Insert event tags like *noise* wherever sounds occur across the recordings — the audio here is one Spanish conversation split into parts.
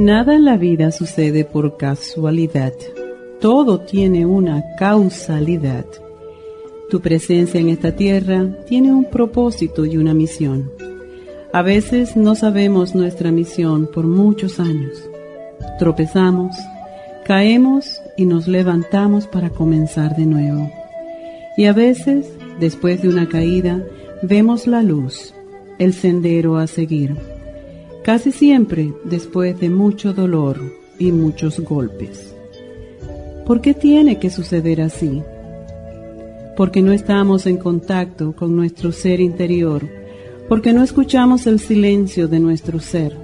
Nada en la vida sucede por casualidad. Todo tiene una causalidad. Tu presencia en esta tierra tiene un propósito y una misión. A veces no sabemos nuestra misión por muchos años. Tropezamos, caemos y nos levantamos para comenzar de nuevo. Y a veces, después de una caída, vemos la luz, el sendero a seguir. Casi siempre después de mucho dolor y muchos golpes. ¿Por qué tiene que suceder así? porque no estamos en contacto con nuestro ser interior, porque no escuchamos el silencio de nuestro ser,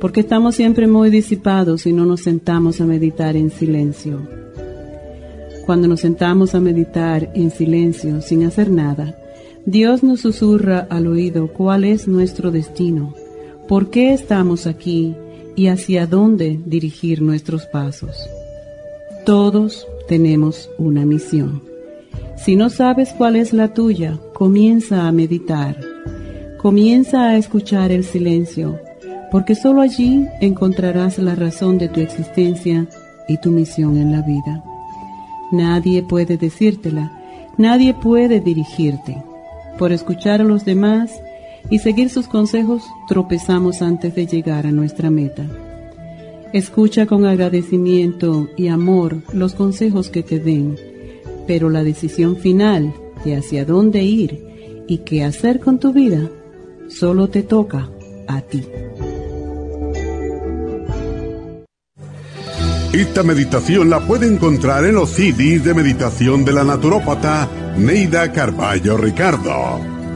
porque estamos siempre muy disipados y no nos sentamos a meditar en silencio. Cuando nos sentamos a meditar en silencio sin hacer nada, Dios nos susurra al oído cuál es nuestro destino, por qué estamos aquí y hacia dónde dirigir nuestros pasos. Todos tenemos una misión. Si no sabes cuál es la tuya, comienza a meditar. Comienza a escuchar el silencio, porque sólo allí encontrarás la razón de tu existencia y tu misión en la vida. Nadie puede decírtela, nadie puede dirigirte. Por escuchar a los demás y seguir sus consejos, tropezamos antes de llegar a nuestra meta. Escucha con agradecimiento y amor los consejos que te den pero la decisión final de hacia dónde ir y qué hacer con tu vida solo te toca a ti. Esta meditación la puede encontrar en los CDs de meditación de la naturópata Neida Carballo Ricardo.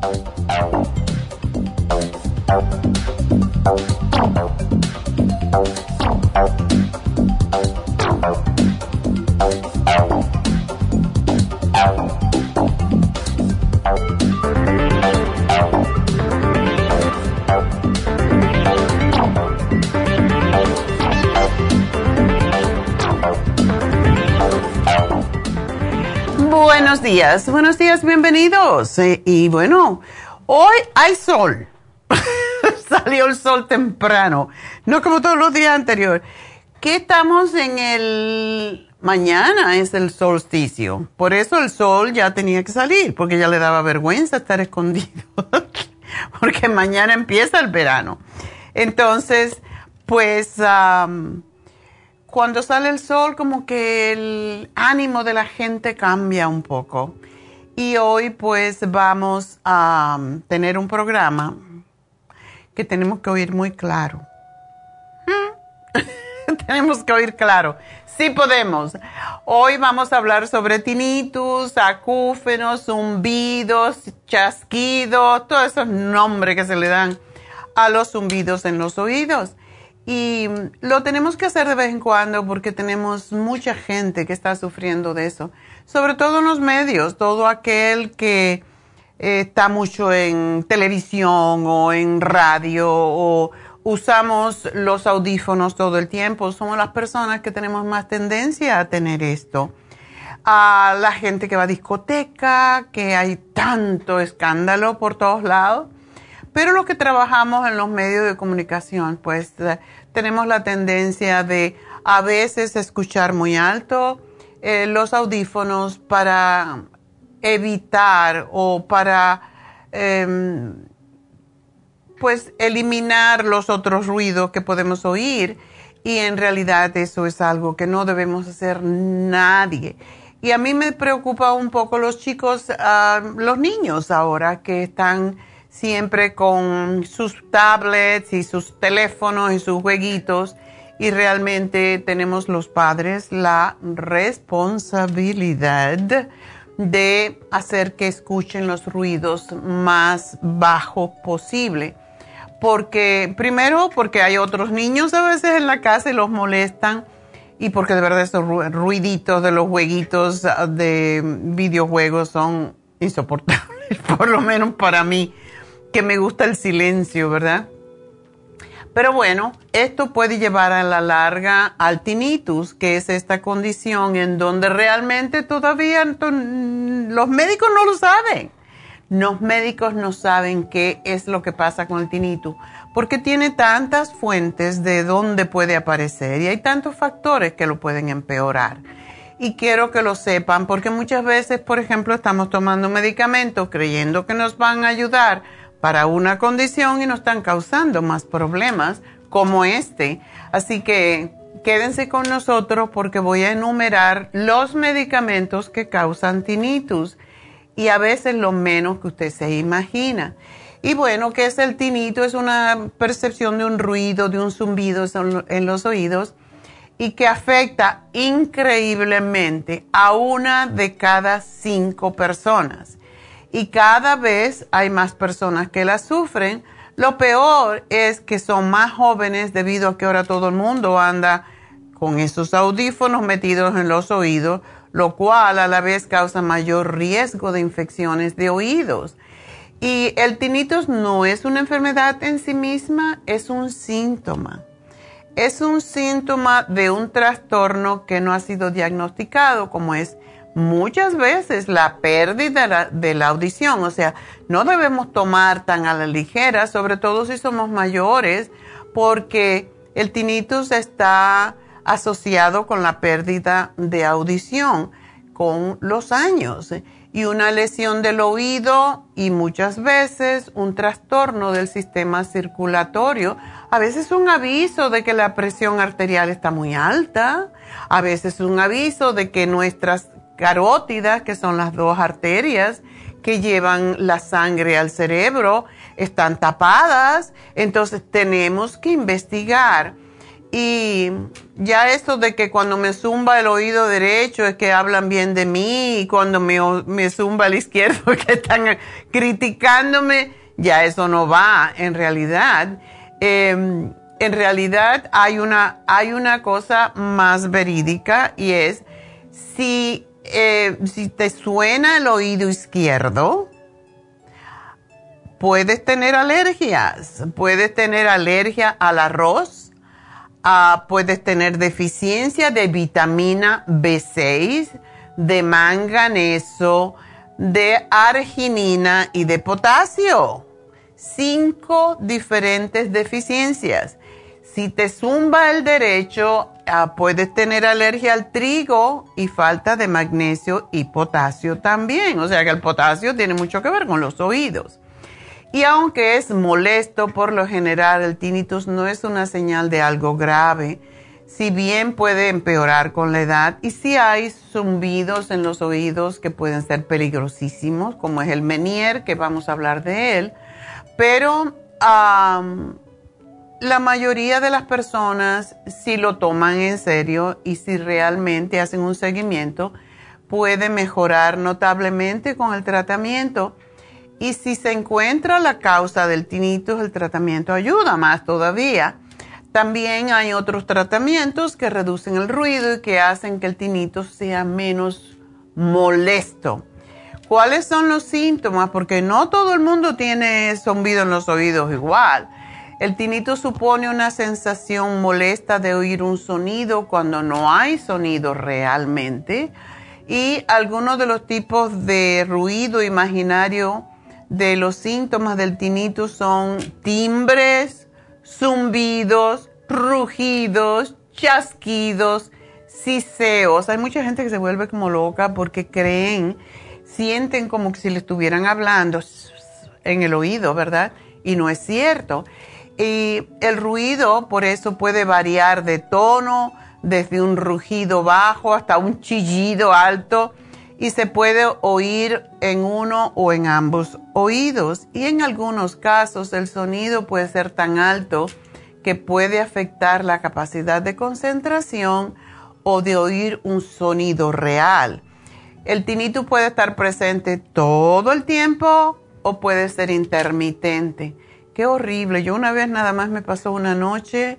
Thank you. Buenos días, buenos días, bienvenidos. Eh, y bueno, hoy hay sol. *laughs* Salió el sol temprano, no como todos los días anteriores. ¿Qué estamos en el... Mañana es el solsticio. Por eso el sol ya tenía que salir, porque ya le daba vergüenza estar escondido. *laughs* porque mañana empieza el verano. Entonces, pues cuando sale el sol, como que el ánimo de la gente cambia un poco. Y hoy pues vamos a tener un programa que tenemos que oír muy claro. *laughs* tenemos que oír claro. Sí podemos. Hoy vamos a hablar sobre tinnitus, acúfenos, zumbidos, chasquidos, todos esos nombres que se le dan a los zumbidos en los oídos. Y lo tenemos que hacer de vez en cuando porque tenemos mucha gente que está sufriendo de eso. Sobre todo en los medios, todo aquel que eh, está mucho en televisión o en radio o usamos los audífonos todo el tiempo, somos las personas que tenemos más tendencia a tener esto. A la gente que va a discoteca, que hay tanto escándalo por todos lados, pero los que trabajamos en los medios de comunicación, pues eh, tenemos la tendencia de a veces escuchar muy alto eh, los audífonos para evitar o para em, pues eliminar los otros ruidos que podemos oír y en realidad eso es algo que no debemos hacer nadie. Y a mí me preocupa un poco los chicos, ah, los niños ahora que están siempre con sus tablets y sus teléfonos y sus jueguitos. Y realmente tenemos los padres la responsabilidad de hacer que escuchen los ruidos más bajos posible. Porque primero porque hay otros niños a veces en la casa y los molestan y porque de verdad esos ruiditos de los jueguitos de videojuegos son insoportables, *laughs* por lo menos para mí, que me gusta el silencio, ¿verdad? Pero bueno, esto puede llevar a la larga al tinnitus, que es esta condición en donde realmente todavía los médicos no lo saben. Los médicos no saben qué es lo que pasa con el tinnitus, porque tiene tantas fuentes de dónde puede aparecer y hay tantos factores que lo pueden empeorar. Y quiero que lo sepan, porque muchas veces, por ejemplo, estamos tomando medicamentos creyendo que nos van a ayudar para una condición y nos están causando más problemas como este. Así que quédense con nosotros porque voy a enumerar los medicamentos que causan tinnitus y a veces lo menos que usted se imagina. Y bueno, ¿qué es el tinito? Es una percepción de un ruido, de un zumbido en los oídos y que afecta increíblemente a una de cada cinco personas. Y cada vez hay más personas que la sufren. Lo peor es que son más jóvenes debido a que ahora todo el mundo anda con esos audífonos metidos en los oídos lo cual a la vez causa mayor riesgo de infecciones de oídos. Y el tinnitus no es una enfermedad en sí misma, es un síntoma. Es un síntoma de un trastorno que no ha sido diagnosticado, como es muchas veces la pérdida de la, audición. O sea, no debemos tomar tan a la ligera, sobre todo si somos mayores, porque el tinnitus está asociado con la pérdida de audición con los años y una lesión del oído y muchas veces un trastorno del sistema circulatorio. A veces un aviso de que la presión arterial está muy alta, a veces un aviso de que nuestras carótidas, que son las dos arterias que llevan la sangre al cerebro, están tapadas. Entonces tenemos que investigar y ya eso de que cuando me zumba el oído derecho es que hablan bien de mí y cuando me, me zumba el izquierdo *laughs* es que están criticándome, ya eso no va en realidad. Em, en realidad hay una, hay una cosa más verídica y es si, eh, si te suena el oído izquierdo, puedes tener alergias, puedes tener alergia al arroz Ah, puedes tener deficiencia de vitamina B6, de manganeso, de arginina y de potasio. Cinco diferentes deficiencias. Si te zumba el derecho, ah, puedes tener alergia al trigo y falta de magnesio y potasio también. O sea que el potasio tiene mucho que ver con los oídos. Y aunque es molesto, por lo general el tinnitus no es una señal de algo grave, si bien puede empeorar con la edad y si hay zumbidos en los oídos que pueden ser peligrosísimos, como es el Menier, que vamos a hablar de él, pero la mayoría de las personas, si lo toman en serio y si realmente hacen un seguimiento, puede mejorar notablemente con el tratamiento. Y si se encuentra la causa del tinnitus, el tratamiento ayuda más todavía. También hay otros tratamientos que reducen el ruido y que hacen que el tinnitus sea menos molesto. ¿Cuáles son los síntomas? Porque no todo el mundo tiene zumbido en los oídos igual. El tinnitus supone una sensación molesta de oír un sonido cuando no hay sonido realmente. Y algunos de los tipos de ruido imaginario de los síntomas del tinnitus son timbres, zumbidos, rugidos, chasquidos, siseos. Hay mucha gente que se vuelve como loca porque creen, sienten como si le estuvieran hablando en el oído, ¿verdad? Y no es cierto. Y el ruido, por eso, puede variar de tono, desde un rugido bajo hasta un chillido alto, y se puede oír en uno o en ambos oídos. Y en algunos casos el sonido puede ser tan alto que puede afectar la capacidad de concentración o de oír un sonido real. El tinnitus puede estar presente todo el tiempo o puede ser intermitente. Qué horrible. Yo una vez nada más me pasó una noche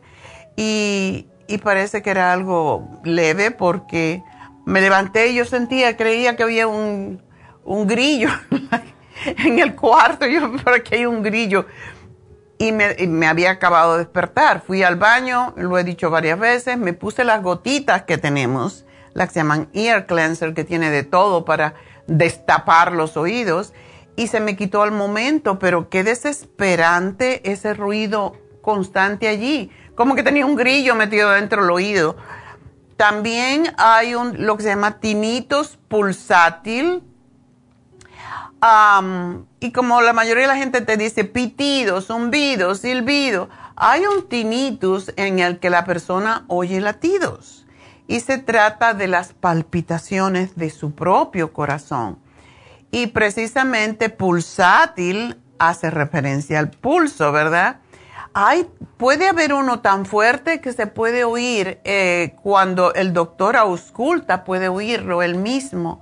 y, parece que era algo leve porque me levanté y yo sentía, creía que había un, grillo *laughs* en el cuarto. Yo, ¿por qué hay un grillo? Y me, había acabado de despertar. Fui al baño, lo he dicho varias veces, me puse las gotitas que tenemos, las que se llaman ear cleanser, que tiene de todo para destapar los oídos, y se me quitó al momento, pero qué desesperante ese ruido constante allí, como que tenía un grillo metido dentro del oído. También hay un, lo que se llama tinnitus pulsátil, y como la mayoría de la gente te dice pitido, zumbido, silbido, hay un tinnitus en el que la persona oye latidos y se trata de las palpitaciones de su propio corazón. Y precisamente pulsátil hace referencia al pulso, ¿verdad? Hay, puede haber uno tan fuerte que se puede oír eh, cuando el doctor ausculta, puede oírlo él mismo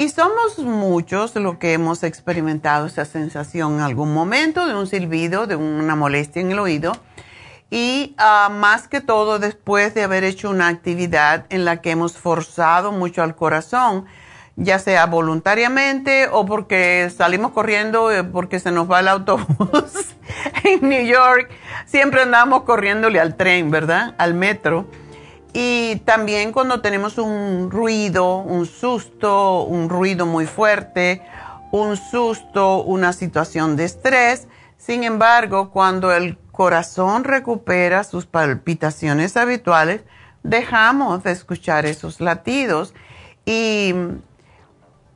y somos muchos los que hemos experimentado esa sensación en algún momento de un silbido, de una molestia en el oído. Y ah, más que todo después de haber hecho una actividad en la que hemos forzado mucho al corazón, ya sea voluntariamente o porque salimos corriendo eh, porque se nos va el autobús *laughs* en New York. Siempre andamos corriéndole al tren, ¿verdad? Al metro. Y también cuando tenemos un ruido, un susto, un ruido muy fuerte, un susto, una situación de estrés. Sin embargo, cuando el corazón recupera sus palpitaciones habituales, dejamos de escuchar esos latidos y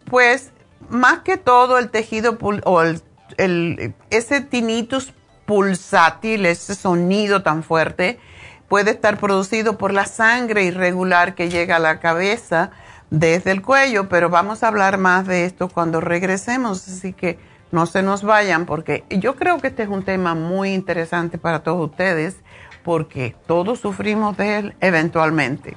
pues más que todo el tejido o el, ese tinnitus pulsátil, ese sonido tan fuerte, puede estar producido por la sangre irregular que llega a la cabeza desde el cuello, pero vamos a hablar más de esto cuando regresemos, así que no se nos vayan porque yo creo que este es un tema muy interesante para todos ustedes porque todos sufrimos de él eventualmente.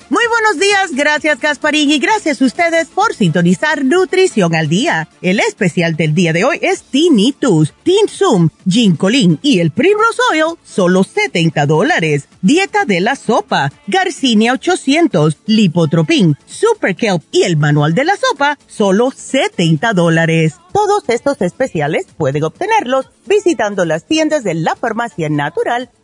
Muy buenos días, gracias Gasparín y gracias a ustedes por sintonizar Nutrición al Día. El especial del día de hoy es Tinnitus, Tinsum, Ginkolin y el Primrose Oil, solo 70 dólares. Dieta de la sopa, Garcinia 800, Lipotropin, Super Kelp y el manual de la sopa, solo 70 dólares. Todos estos especiales pueden obtenerlos visitando las tiendas de la farmacia natural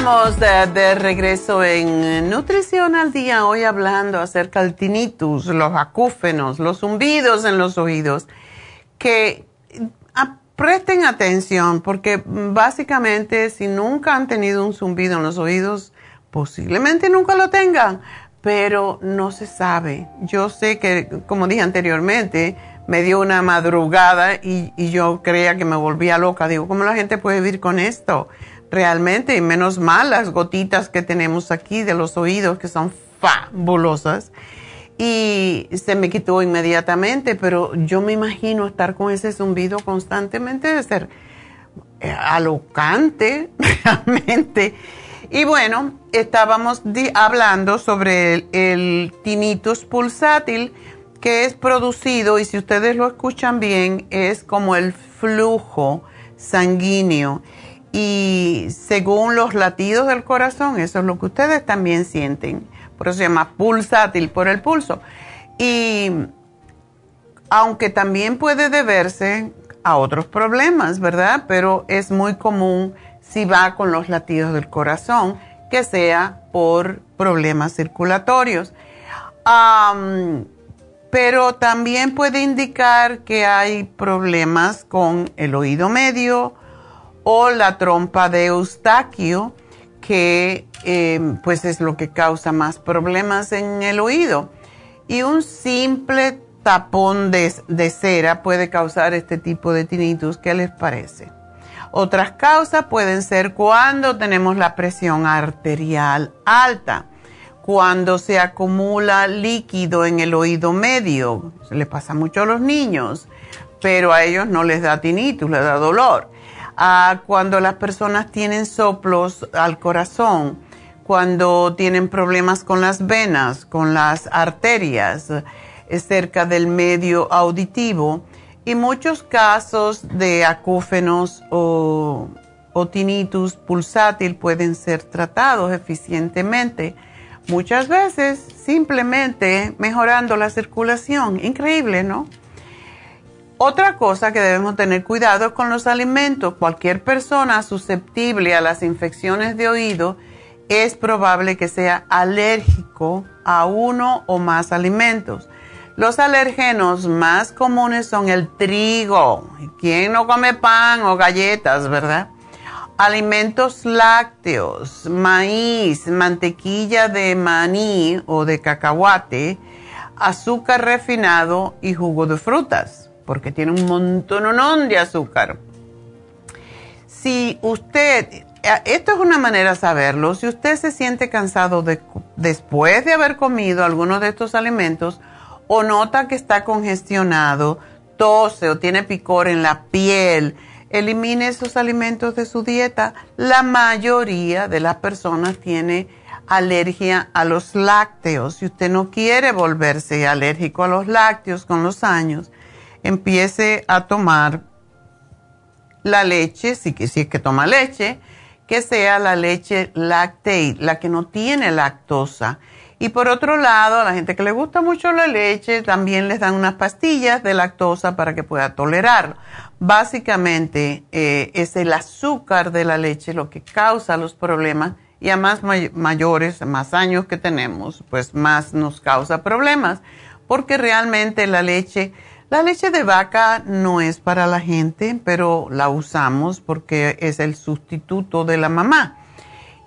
Estamos de, regreso en Nutrición al Día, hoy hablando acerca del tinnitus, los acúfenos, los zumbidos en los oídos, que presten atención porque básicamente si nunca han tenido un zumbido en los oídos, posiblemente nunca lo tengan, pero no se sabe. Yo sé que, como dije anteriormente, me dio una madrugada y, y yo creía que me volvía loca. Digo, ¿cómo la gente puede vivir con esto? Realmente, y menos mal las gotitas que tenemos aquí de los oídos que son fabulosas. Y se me quitó inmediatamente, pero yo me imagino estar con ese zumbido constantemente de ser eh, alocante, *laughs* realmente. Y bueno, estábamos hablando sobre el, el tinnitus pulsátil que es producido, y si ustedes lo escuchan bien, es como el flujo sanguíneo y según los latidos del corazón, eso es lo que ustedes también sienten. Por eso se llama pulsátil, por el pulso. Y aunque también puede deberse a otros problemas, ¿verdad? Pero es muy común si va con los latidos del corazón, que sea por problemas circulatorios. pero también puede indicar que hay problemas con el oído medio, o la trompa de Eustaquio, que em, pues es lo que causa más problemas en el oído. Y un simple tapón de, cera puede causar este tipo de tinnitus. ¿Qué les parece? Otras causas pueden ser cuando tenemos la presión arterial alta, cuando se acumula líquido en el oído medio, se le pasa mucho a los niños, pero a ellos no les da tinnitus, les da dolor cuando las personas tienen soplos al corazón, cuando tienen problemas con las venas, con las arterias eh, cerca del medio auditivo y muchos casos de acúfenos o, o tinnitus pulsátil pueden ser tratados eficientemente. Muchas veces simplemente mejorando la circulación. Increíble, ¿no? Otra cosa que debemos tener cuidado es con los alimentos. Cualquier persona susceptible a las infecciones de oído es probable que sea alérgico a uno o más alimentos. Los alergenos más comunes son el trigo. ¿Quién no come pan o galletas, verdad? Alimentos lácteos, maíz, mantequilla de maní o de cacahuate, azúcar refinado y jugo de frutas porque tiene un montón de azúcar. Si usted, eh, esto es una manera de saberlo, si usted se siente cansado después de haber comido alguno de estos alimentos o nota que está congestionado, tose o tiene picor en la piel, elimine esos alimentos de su dieta. La mayoría de las personas tiene alergia a los lácteos. Si usted no quiere volverse alérgico a los lácteos con los años, empiece a tomar la leche, si, es que toma leche, que sea la leche lactate, la que no tiene lactosa. Y por otro lado, a la gente que le gusta mucho la leche, también les dan unas pastillas de lactosa para que pueda tolerarlo. Básicamente eh, es el azúcar de la leche lo que causa los problemas y a más mayores, más años que tenemos, pues más nos causa problemas, porque realmente la leche, la leche de vaca no es para la gente, pero la usamos porque es el sustituto de la mamá.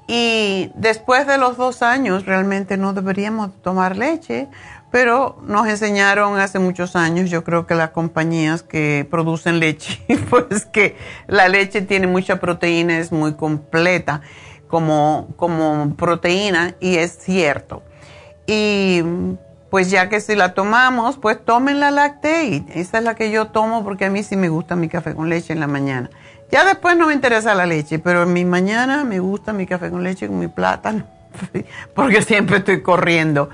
Y después de los dos años realmente no deberíamos tomar leche, pero nos enseñaron hace muchos años, yo creo que las compañías que producen leche, *laughs* pues que la leche tiene mucha proteína, es muy completa como, como proteína y es cierto. Y pues ya que si la tomamos, pues tomen la lactate. Esa es la que yo tomo porque a mí sí me gusta mi café con leche en la mañana. Ya después no me interesa la leche, pero en mi mañana me gusta mi café con leche con mi plátano, *laughs* porque siempre estoy corriendo.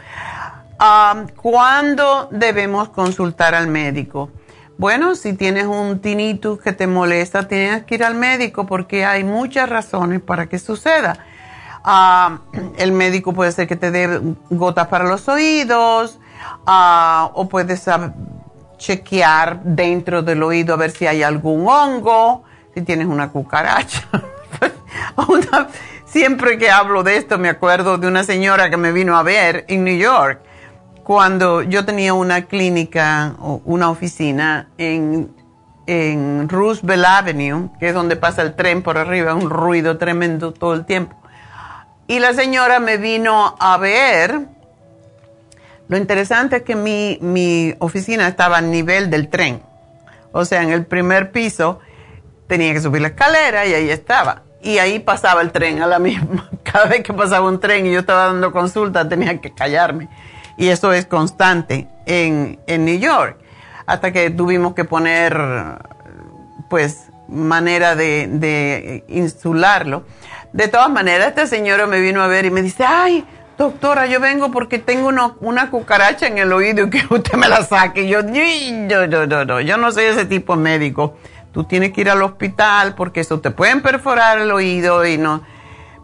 Um, ¿Cuándo debemos consultar al médico? Bueno, si tienes un tinnitus que te molesta, tienes que ir al médico porque hay muchas razones para que suceda. El médico puede ser que te dé gotas para los oídos o puedes chequear dentro del oído a ver si hay algún hongo si tienes una cucaracha. *laughs* siempre que hablo de esto me acuerdo de una señora que me vino a ver en New York cuando yo tenía una clínica o una oficina en, en Roosevelt Avenue, que es donde pasa el tren por arriba, un ruido tremendo todo el tiempo. Y la señora me vino a ver. Lo interesante es que mi, mi oficina estaba a nivel del tren. O sea, en el primer piso tenía que subir la escalera y ahí estaba. Y ahí pasaba el tren a la *laughs* misma. Cada vez que pasaba un tren y yo estaba dando consulta tenía que callarme. Y eso es constante en, en New York. Hasta que tuvimos que poner, pues, manera de, de insularlo. De todas maneras, este señor me vino a ver y me dice, ay, doctora, yo vengo porque tengo una cucaracha en el oído y que *laughs* usted me la saque. Yo, yo, yo, yo, yo, yo no soy ese tipo de médico tú tienes que ir al hospital porque eso te pueden perforar el oído y no.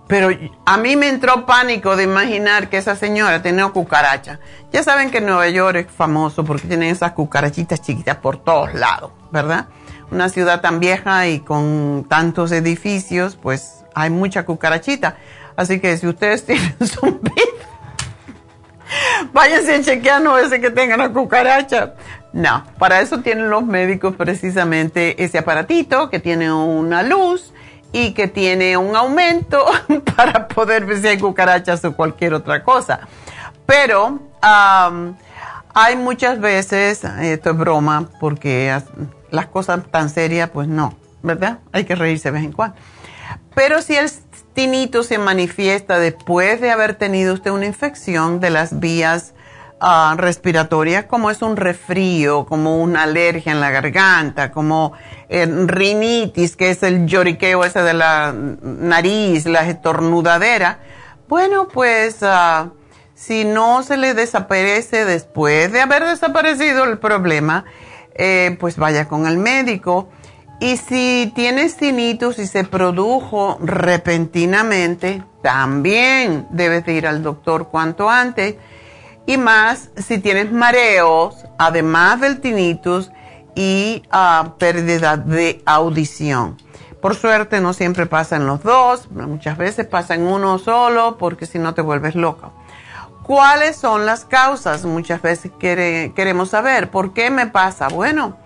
Pero a mí me entró pánico de imaginar que esa señora tenía cucaracha. Ya saben que Nueva York es famoso porque tienen esas cucarachitas chiquitas por todos lados, ¿verdad? Una ciudad tan vieja y con tantos edificios, pues hay mucha cucarachita. Así que si ustedes *laughs* tienen su váyanse chequeando ese que tenga una cucaracha. No, para eso tienen los médicos precisamente ese aparatito que tiene una luz y que tiene un aumento *laughs* para poder ver si hay cucarachas o cualquier otra cosa. Pero hay muchas veces, esto es broma, porque las cosas tan serias, pues no, ¿verdad? Hay que reírse de vez en cuando. Pero si el tinito se manifiesta después de haber tenido usted una infección de las vías Ah, respiratoria como es un resfrío, como una alergia en la garganta, como eh, rinitis, que es el lloriqueo ese de la nariz, la estornudadera. Bueno, pues uh, si no se le desaparece después de haber desaparecido el problema, eh, pues vaya con el médico. Y si tienes tinnitus y se produjo repentinamente, también debes de ir al doctor cuanto antes y más si tienes mareos, además del tinnitus y uh, pérdida de audición. Por suerte no siempre pasa en los dos, muchas veces pasa en uno solo porque si no te vuelves loco. ¿Cuáles son las causas? Muchas veces queremos saber, ¿por qué me pasa? Bueno,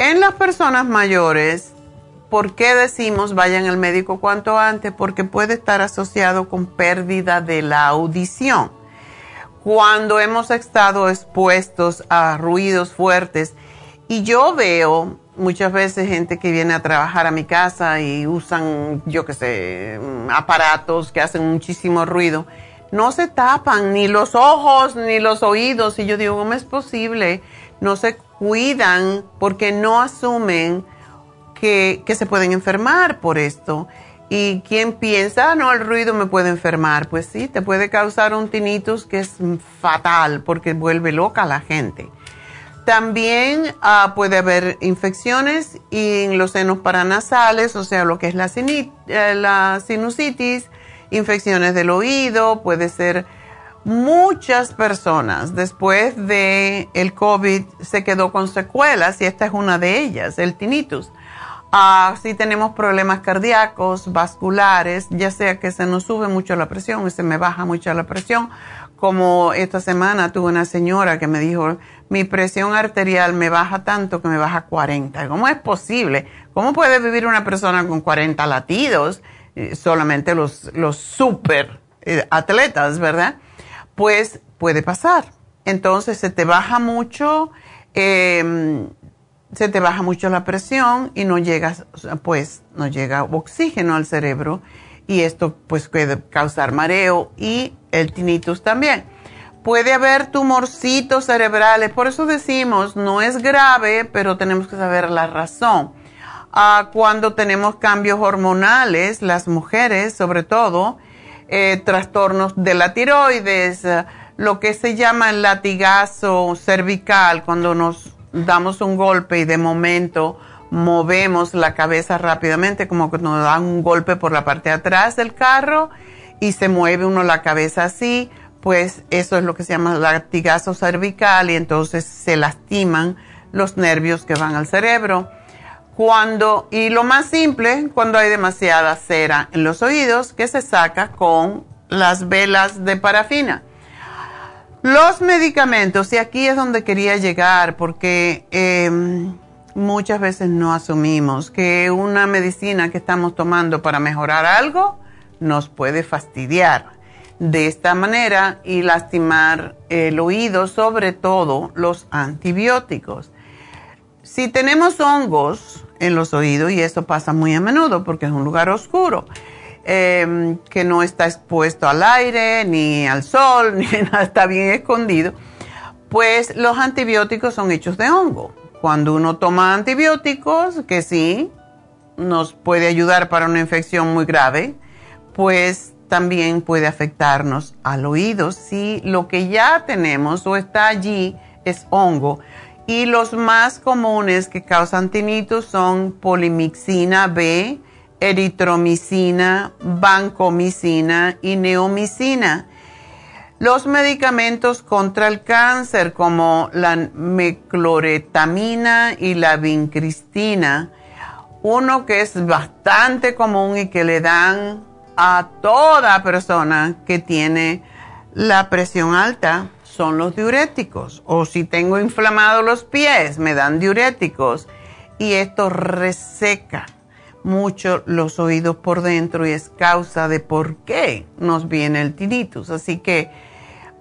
en las personas mayores, ¿por qué decimos vayan al médico cuanto antes? Porque puede estar asociado con pérdida de la audición cuando hemos estado expuestos a ruidos fuertes. Y yo veo muchas veces gente que viene a trabajar a mi casa y usan, yo qué sé, aparatos que hacen muchísimo ruido. No se tapan ni los ojos ni los oídos. Y yo digo, ¿cómo es posible? No se cuidan porque no asumen que, que se pueden enfermar por esto. Y quien piensa, ah, no, el ruido me puede enfermar, pues sí, te puede causar un tinnitus que es fatal porque vuelve loca a la gente. También ah, puede haber infecciones en los senos paranasales, o sea, lo que es la, eh, la sinusitis, infecciones del oído, puede ser muchas personas después de el COVID se quedó con secuelas y esta es una de ellas, el tinnitus. Ah, si tenemos problemas cardíacos, vasculares, ya sea que se nos sube mucho la presión y se me baja mucho la presión, como esta semana tuve una señora que me dijo, mi presión arterial me baja tanto que me baja 40. ¿Cómo es posible? ¿Cómo puede vivir una persona con 40 latidos? Eh, solamente los, los super eh, atletas, ¿verdad? Pues puede pasar. Entonces se te baja mucho, em, se te baja mucho la presión y no llegas, pues no llega oxígeno al cerebro y esto pues puede causar mareo y el tinnitus también. Puede haber tumorcitos cerebrales, por eso decimos, no es grave, pero tenemos que saber la razón. Ah, cuando tenemos cambios hormonales, las mujeres sobre todo, eh, trastornos de la tiroides, eh, lo que se llama el latigazo cervical, cuando nos damos un golpe y de momento movemos la cabeza rápidamente, como que nos dan un golpe por la parte de atrás del carro y se mueve uno la cabeza así, pues eso es lo que se llama latigazo cervical y entonces se lastiman los nervios que van al cerebro. Cuando, y lo más simple, cuando hay demasiada cera en los oídos, que se saca con las velas de parafina. Los medicamentos, y aquí es donde quería llegar, porque em, muchas veces no asumimos que una medicina que estamos tomando para mejorar algo nos puede fastidiar de esta manera y lastimar el oído, sobre todo los antibióticos. Si tenemos hongos en los oídos, y eso pasa muy a menudo porque es un lugar oscuro, em, que no está expuesto al aire, ni al sol, *laughs* ni nada, está bien escondido, pues los antibióticos son hechos de hongo. Cuando uno toma antibióticos, que sí, nos puede ayudar para una infección muy grave, pues también puede afectarnos al oído si lo que ya tenemos o está allí es hongo. Y los más comunes que causan tinnitus son polimixina B, eritromicina, vancomicina y neomicina. Los medicamentos contra el cáncer como la mecloretamina y la vincristina, uno que es bastante común y que le dan a toda persona que tiene la presión alta son los diuréticos. O si tengo inflamados los pies, me dan diuréticos. Y esto reseca mucho los oídos por dentro y es causa de por qué nos viene el tinnitus. Así que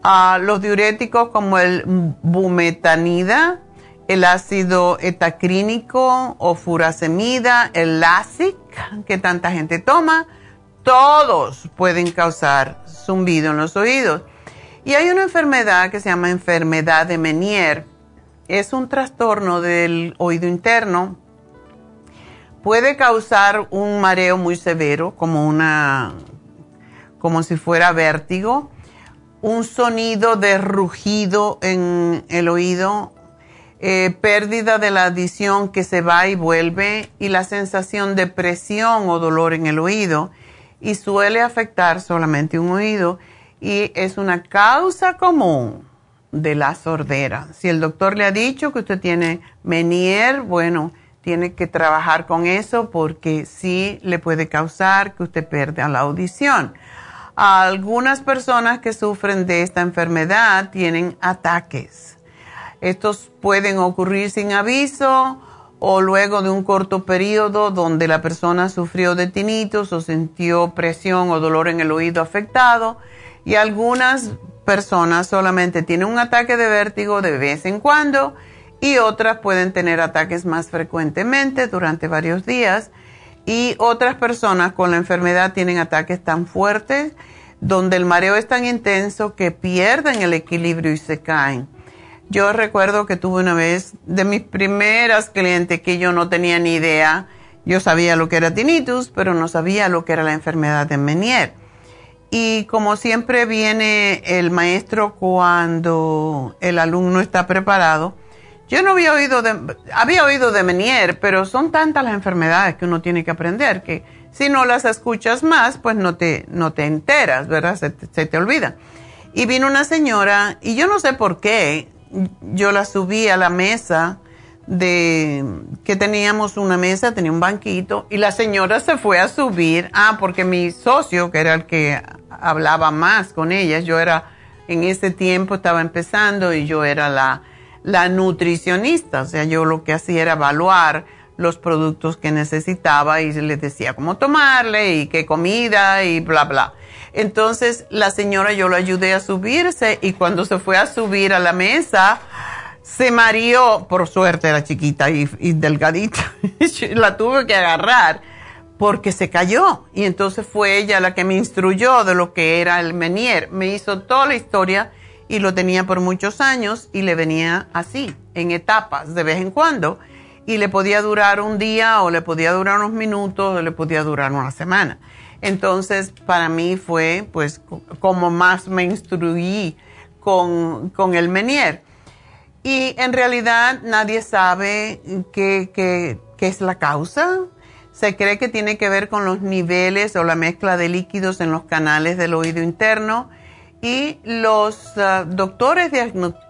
uh, los diuréticos como el bumetanida, el ácido etacrínico o furasemida, el LASIK que tanta gente toma, todos pueden causar zumbido en los oídos. Y hay una enfermedad que se llama enfermedad de Menier. Es un trastorno del oído interno. Puede causar un mareo muy severo, como una, como si fuera vértigo, un sonido de rugido en el oído, eh, pérdida de la adición que se va y vuelve y la sensación de presión o dolor en el oído y suele afectar solamente un oído y es una causa común de la sordera. Si el doctor le ha dicho que usted tiene Menier, bueno, tiene que trabajar con eso porque sí le puede causar que usted pierda la audición. Algunas personas que sufren de esta enfermedad tienen ataques. Estos pueden ocurrir sin aviso o luego de un corto periodo donde la persona sufrió de tinnitus o sintió presión o dolor en el oído afectado y algunas personas solamente tienen un ataque de vértigo de vez en cuando y otras pueden tener ataques más frecuentemente durante varios días y otras personas con la enfermedad tienen ataques tan fuertes donde el mareo es tan intenso que pierden el equilibrio y se caen. Yo recuerdo que tuve una vez de mis primeras clientes que yo no tenía ni idea. Yo sabía lo que era tinnitus, pero no sabía lo que era la enfermedad de Menier. Y como siempre viene el maestro cuando el alumno está preparado, yo no había oído de, había oído de Menier, pero son tantas las enfermedades que uno tiene que aprender que si no las escuchas más, pues no te, no te enteras, ¿verdad? Se, se te olvida. Y vino una señora, y yo no sé por qué, yo la subí a la mesa de que teníamos una mesa, tenía un banquito y la señora se fue a subir, ah, porque mi socio, que era el que hablaba más con ella, yo era, en ese tiempo estaba empezando y yo era la, la nutricionista, o sea, yo lo que hacía era evaluar los productos que necesitaba y les decía cómo tomarle y qué comida y bla, bla. Entonces la señora yo la ayudé a subirse y cuando se fue a subir a la mesa, se mareó, por suerte era chiquita y, delgadita, *laughs* la tuve que agarrar porque se cayó. Y entonces fue ella la que me instruyó de lo que era el Menier. Me hizo toda la historia y lo tenía por muchos años y le venía así, en etapas, de vez en cuando. Y le podía durar un día o le podía durar unos minutos o le podía durar una semana. Entonces, para mí fue pues como más me instruí con, con el Menier. Y en realidad nadie sabe qué, qué, qué, es la causa. Se cree que tiene que ver con los niveles o la mezcla de líquidos en los canales del oído interno y los uh, doctores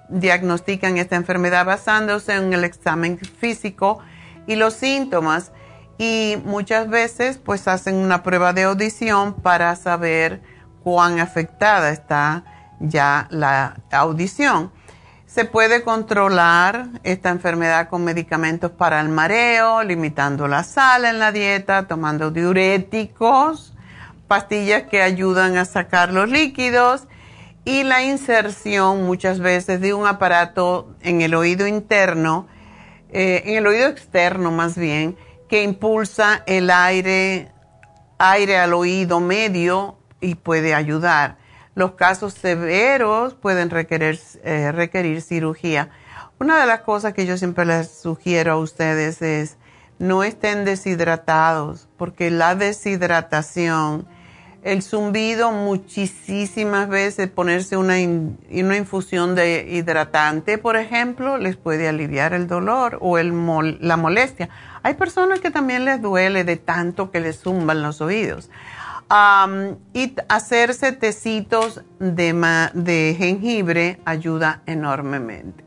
diagnostican esta enfermedad basándose en el examen físico y los síntomas y muchas veces pues hacen una prueba de audición para saber cuán afectada está ya la audición. Se puede controlar esta enfermedad con medicamentos para el mareo, limitando la sal en la dieta, tomando diuréticos, pastillas que ayudan a sacar los líquidos y la inserción muchas veces de un aparato en el oído interno, eh, en el oído externo más bien, que impulsa el aire, aire al oído medio y puede ayudar. Los casos severos pueden requerir, eh, requerir cirugía. Una de las cosas que yo siempre les sugiero a ustedes es no estén deshidratados, porque la deshidratación, el zumbido muchísimas veces, ponerse una, una infusión de hidratante, por ejemplo, les puede aliviar el dolor o el la molestia. Hay personas que también les duele de tanto que les zumban los oídos y hacerse tecitos de, de jengibre ayuda enormemente.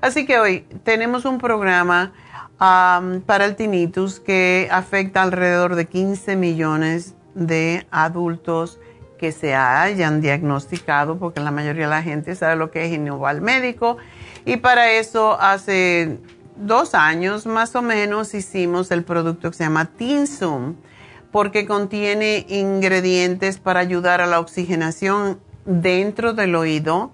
Así que hoy tenemos un programa para el tinnitus que afecta alrededor de 15 millones de adultos que se hayan diagnosticado, porque la mayoría de la gente sabe lo que es y al médico. Y para eso hace dos años más o menos hicimos el producto que se llama Tinsum porque contiene ingredientes para ayudar a la oxigenación dentro del oído,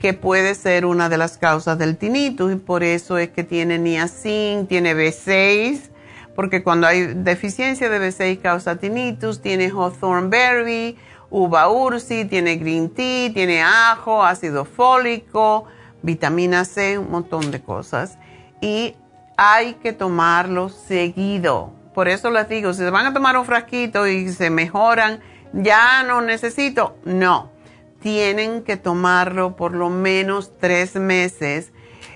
que puede ser una de las causas del tinnitus, y por eso es que tiene niacin, tiene B6, porque cuando hay deficiencia de B6 causa tinnitus, tiene hawthorn berry, uva ursi, tiene green tea, tiene ajo, ácido fólico, vitamina C, un montón de cosas. Y hay que tomarlo seguido por eso les digo, si se van a tomar un frasquito y se mejoran, ya no necesito. No, tienen que tomarlo por lo menos tres meses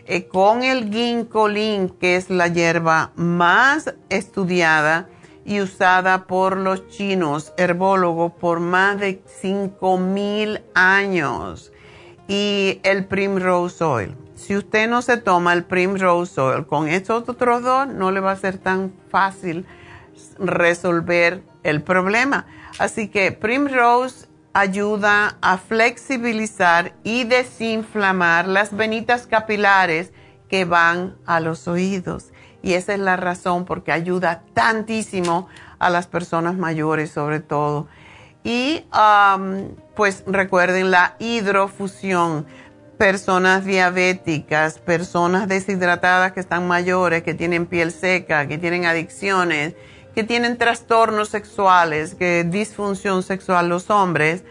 eh, con el ginkolin, que es la hierba más estudiada y usada por los chinos herbólogos por más de 5 mil años. Y el Primrose Oil si usted no se toma el Primrose Oil con estos otros dos, no le va a ser tan fácil resolver el problema. Así que Primrose ayuda a flexibilizar y desinflamar las venitas capilares que van a los oídos. Y esa es la razón porque ayuda tantísimo a las personas mayores sobre todo. Y um, pues recuerden la hidrofusión personas diabéticas, personas deshidratadas que están mayores, que tienen piel seca, que tienen adicciones, que tienen trastornos sexuales, que disfunción sexual los hombres,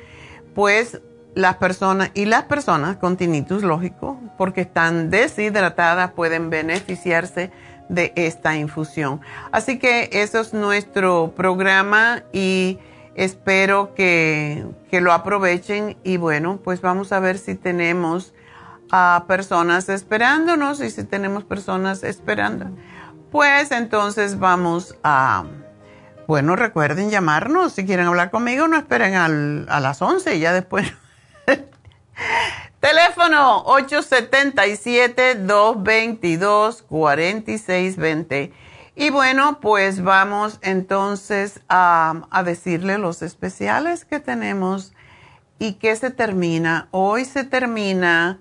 pues las personas y las personas con tinnitus, lógico, porque están deshidratadas, pueden beneficiarse de esta infusión. Así que eso es nuestro programa y espero que, que lo aprovechen y bueno, pues vamos a ver si tenemos a personas esperándonos y si tenemos personas esperando, pues entonces vamos a, bueno, recuerden llamarnos si quieren hablar conmigo, no esperen al, a las 11 ya después. *laughs* Teléfono 877-222-4620. Y bueno, pues vamos entonces a, a decirle los especiales que tenemos y que se termina. Hoy se termina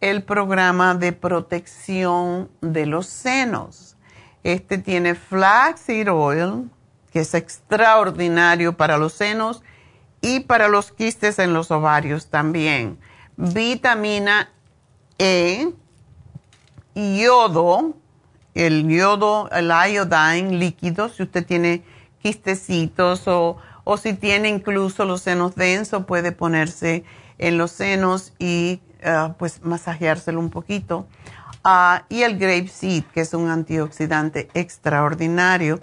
el programa de protección de los senos. Este tiene flaxseed oil, que es extraordinario para los senos y para los quistes en los ovarios también. Vitamina E, yodo, el yodo, el iodine líquido, si usted tiene quistecitos o, o si tiene incluso los senos densos, puede ponerse en los senos y eh, pues masajeárselo un poquito. Ah, y el grape seed, que es un antioxidante extraordinario.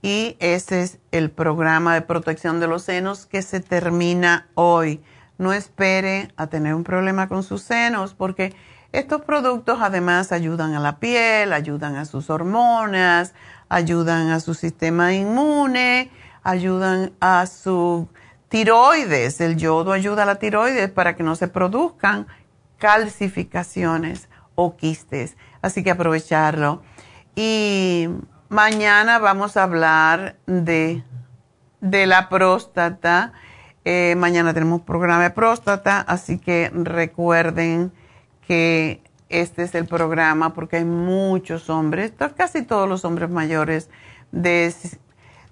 Y ese es el programa de protección de los senos que se termina hoy. No espere a tener un problema con sus senos porque estos productos además ayudan a la piel, ayudan a sus hormonas, ayudan a su sistema inmune, ayudan a su tiroides. El yodo ayuda a la tiroides para que no se produzcan calcificaciones o quistes. Así que aprovecharlo. Y mañana vamos a hablar de, de la próstata. Eh, mañana tenemos programa de próstata, así que recuerden que este es el programa porque hay muchos hombres, casi todos los hombres mayores de...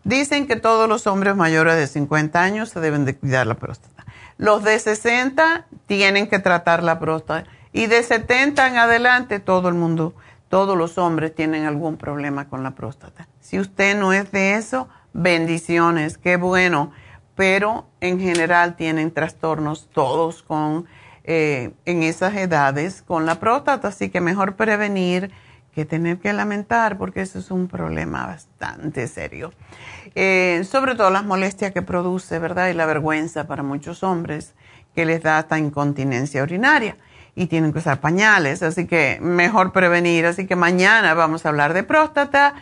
Dicen que todos los hombres mayores de 50 años se deben de cuidar la próstata. Los de 60 tienen que tratar la próstata. Y de 70 en adelante, todo el mundo, todos los hombres tienen algún problema con la próstata. Si usted no es de eso, bendiciones, qué bueno. Pero en general tienen trastornos todos con, eh, en esas edades con la próstata. Así que mejor prevenir que tener que lamentar, porque eso es un problema bastante serio. Eh, sobre todo las molestias que produce, ¿verdad? Y la vergüenza para muchos hombres que les da esta incontinencia urinaria y tienen que usar pañales, así que mejor prevenir. Así que mañana vamos a hablar de próstata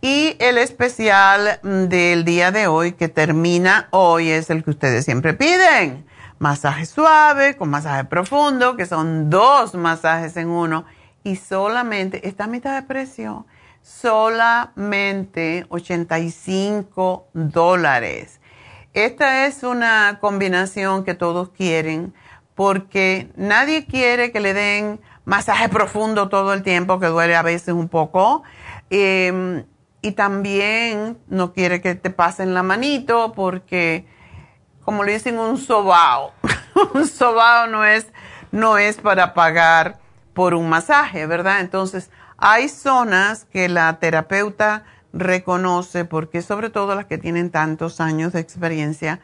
y el especial del día de hoy que termina hoy es el que ustedes siempre piden. Masaje suave con masaje profundo, que son dos masajes en uno y solamente, esta mitad de precio, solamente 85 dólares. Esta es una combinación que todos quieren porque nadie quiere que le den masaje profundo todo el tiempo, que duele a veces un poco. Em, y también no quiere que te pasen la manito porque, como le dicen, un sobao. *laughs* un sobao no es, no es para pagar por un masaje, ¿verdad? Entonces, hay zonas que la terapeuta reconoce, porque sobre todo las que tienen tantos años de experiencia,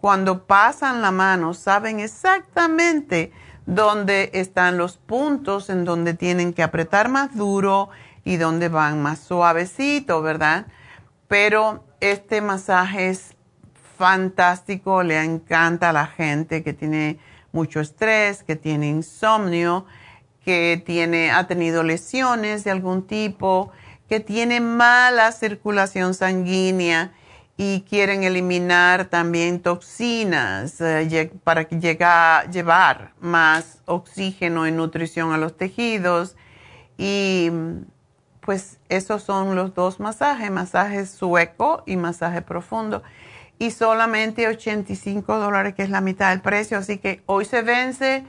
cuando pasan la mano saben exactamente dónde están los puntos en donde tienen que apretar más duro y dónde van más suavecito, ¿verdad? Pero este masaje es fantástico, le encanta a la gente que tiene mucho estrés, que tiene insomnio que tiene, ha tenido lesiones de algún tipo, que tiene mala circulación sanguínea y quieren eliminar también toxinas eh, para que llevar más oxígeno y nutrición a los tejidos. Y pues esos son los dos masajes, masaje sueco y masaje profundo. Y solamente 85 dólares, que es la mitad del precio. Así que hoy se vence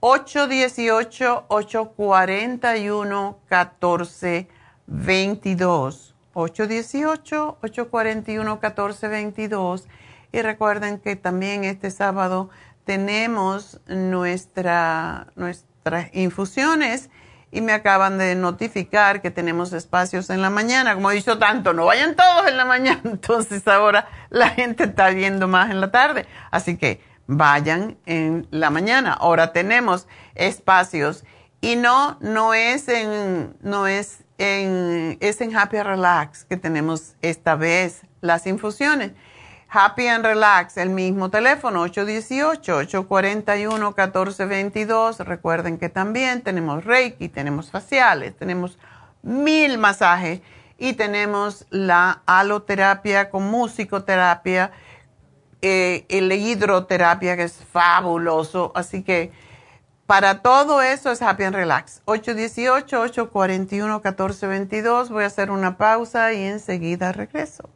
818-841-1422. 818-841-1422. Y recuerden que también este sábado tenemos nuestra, nuestras infusiones y me acaban de notificar que tenemos espacios en la mañana. Como he dicho tanto, no vayan todos en la mañana. *laughs* Entonces ahora la gente está viendo más en la tarde. Así que vayan en la mañana. Ahora tenemos espacios y no, no es en, no es es en Happy Relax que tenemos esta vez las infusiones. Happy and Relax, el mismo teléfono, 818-841-1422. Recuerden que también tenemos Reiki, tenemos faciales, tenemos mil masajes y tenemos la aloterapia con musicoterapia, eh, el hidroterapia que es fabuloso. Así que para todo eso es Happy and Relax. 818-841-1422. Voy a hacer una pausa y enseguida regreso.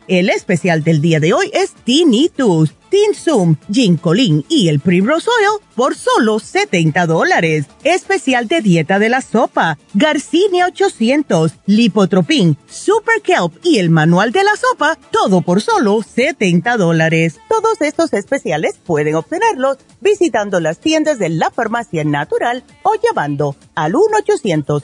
El especial del día de hoy es Tinnitus, Tinsum, Ginkolin y el Primrose Oil por solo 70 dólares. Especial de dieta de la sopa, Garcinia 800, Lipotropin, Super Kelp y el manual de la sopa, todo por solo 70 dólares. Todos estos especiales pueden obtenerlos visitando las tiendas de la farmacia natural o llamando al 1 800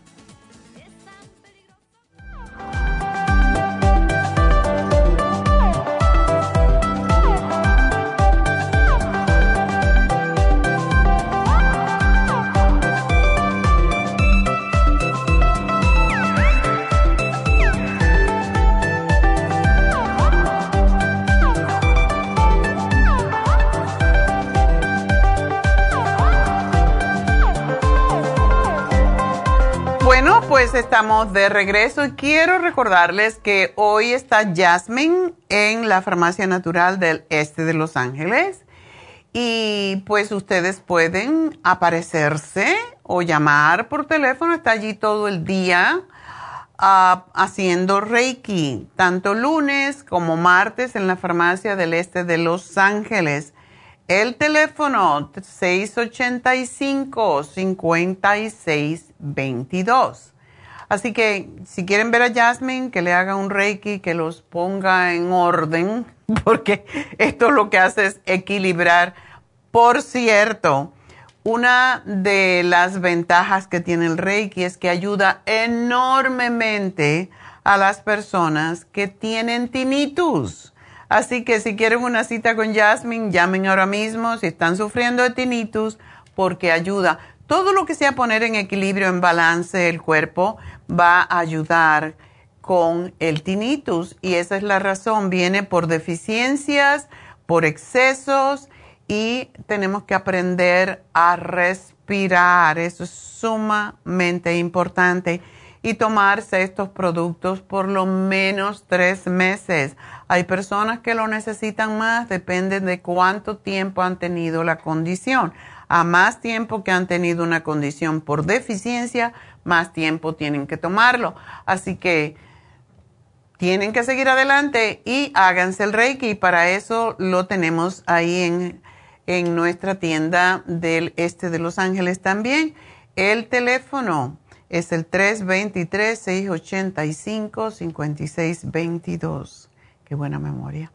Estamos de regreso y quiero recordarles que hoy está Jasmine en la Farmacia Natural del Este de Los Ángeles y pues ustedes pueden aparecerse o llamar por teléfono, está allí todo el día ah, haciendo Reiki, tanto lunes como martes en la Farmacia del Este de Los Ángeles. El teléfono 685-5622. Así que si quieren ver a Jasmine, que le haga un reiki, que los ponga en orden, *laughs* porque esto lo que hace es equilibrar. Por cierto, una de las ventajas que tiene el reiki es que ayuda enormemente a las personas que tienen tinnitus. Así que si quieren una cita con Jasmine, llamen ahora mismo si están sufriendo de tinnitus, porque ayuda. Todo lo que sea poner en equilibrio, en balance el cuerpo, va a ayudar con el tinnitus y esa es la razón, viene por deficiencias, por excesos y tenemos que aprender a respirar, eso es sumamente importante y tomarse estos productos por lo menos tres meses. Hay personas que lo necesitan más, depende de cuánto tiempo han tenido la condición. A más tiempo que han tenido una condición por deficiencia, más tiempo tienen que tomarlo. Así que tienen que seguir adelante y háganse el Reiki. Para eso lo tenemos ahí en, en nuestra tienda del este de Los Ángeles también. El teléfono es el 323-685-5622. Qué buena memoria.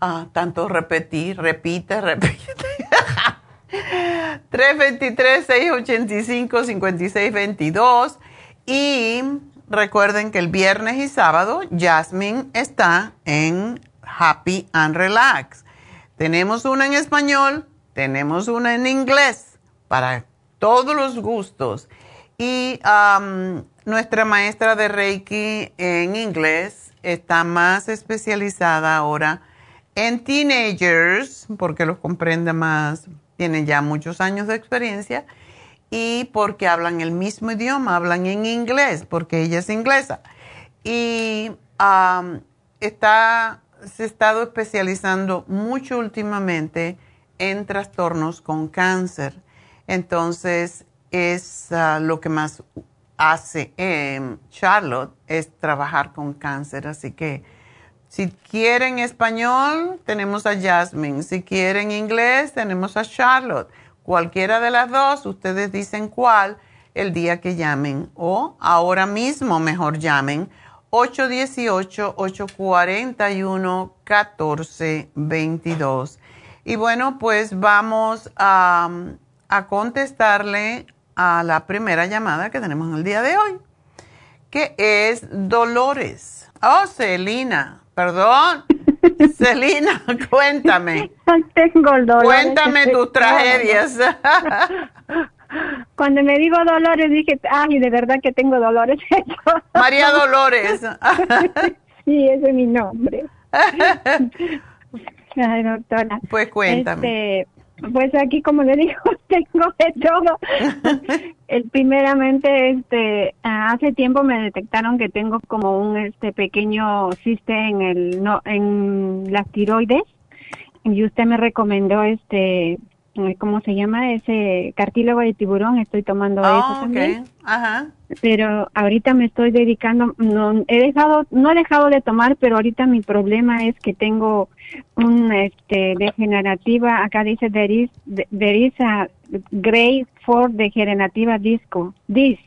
Ah, tanto repetir, repite, *laughs* repite. 323-685-5622. Y recuerden que el viernes y sábado Jasmine está en Happy and Relax. Tenemos una en español, tenemos una en inglés para todos los gustos. Y nuestra maestra de Reiki en inglés está más especializada ahora en teenagers, porque los comprende más, tienen ya muchos años de experiencia, y porque hablan el mismo idioma, hablan en inglés, porque ella es inglesa. Y está, se ha estado especializando mucho últimamente en trastornos con cáncer. Entonces, es ah, lo que más hace Charlotte, es trabajar con cáncer. Así que si quieren español, tenemos a Jasmine. Si quieren inglés, tenemos a Charlotte. Cualquiera de las dos, ustedes dicen cuál el día que llamen o ahora mismo mejor llamen 818-841-1422. Y bueno, pues vamos a, a contestarle a la primera llamada que tenemos en el día de hoy, que es Dolores. Oh, Celina, perdón. *laughs* Celina, *laughs* cuéntame. Tengo Dolores. Cuéntame tus tragedias. *laughs* Cuando me digo Dolores dije, ay, de verdad que tengo Dolores. María Dolores. sí, ese es mi nombre. Ay, doctora. Pues cuéntame. Este, pues aquí, como le digo, *laughs* tengo de todo. *laughs* El, primeramente, este, hace tiempo me detectaron que tengo como un este pequeño ciste en el, no, en las tiroides y usted me recomendó este ¿cómo se llama? Ese cartílago de tiburón, estoy tomando eso Oh, también. ok. Ajá. Pero ahorita me estoy dedicando, no he dejado, no he dejado de tomar, pero ahorita mi problema es que tengo un este degenerativa, acá dice there is, there is a grade 4 degenerativa disco, dis,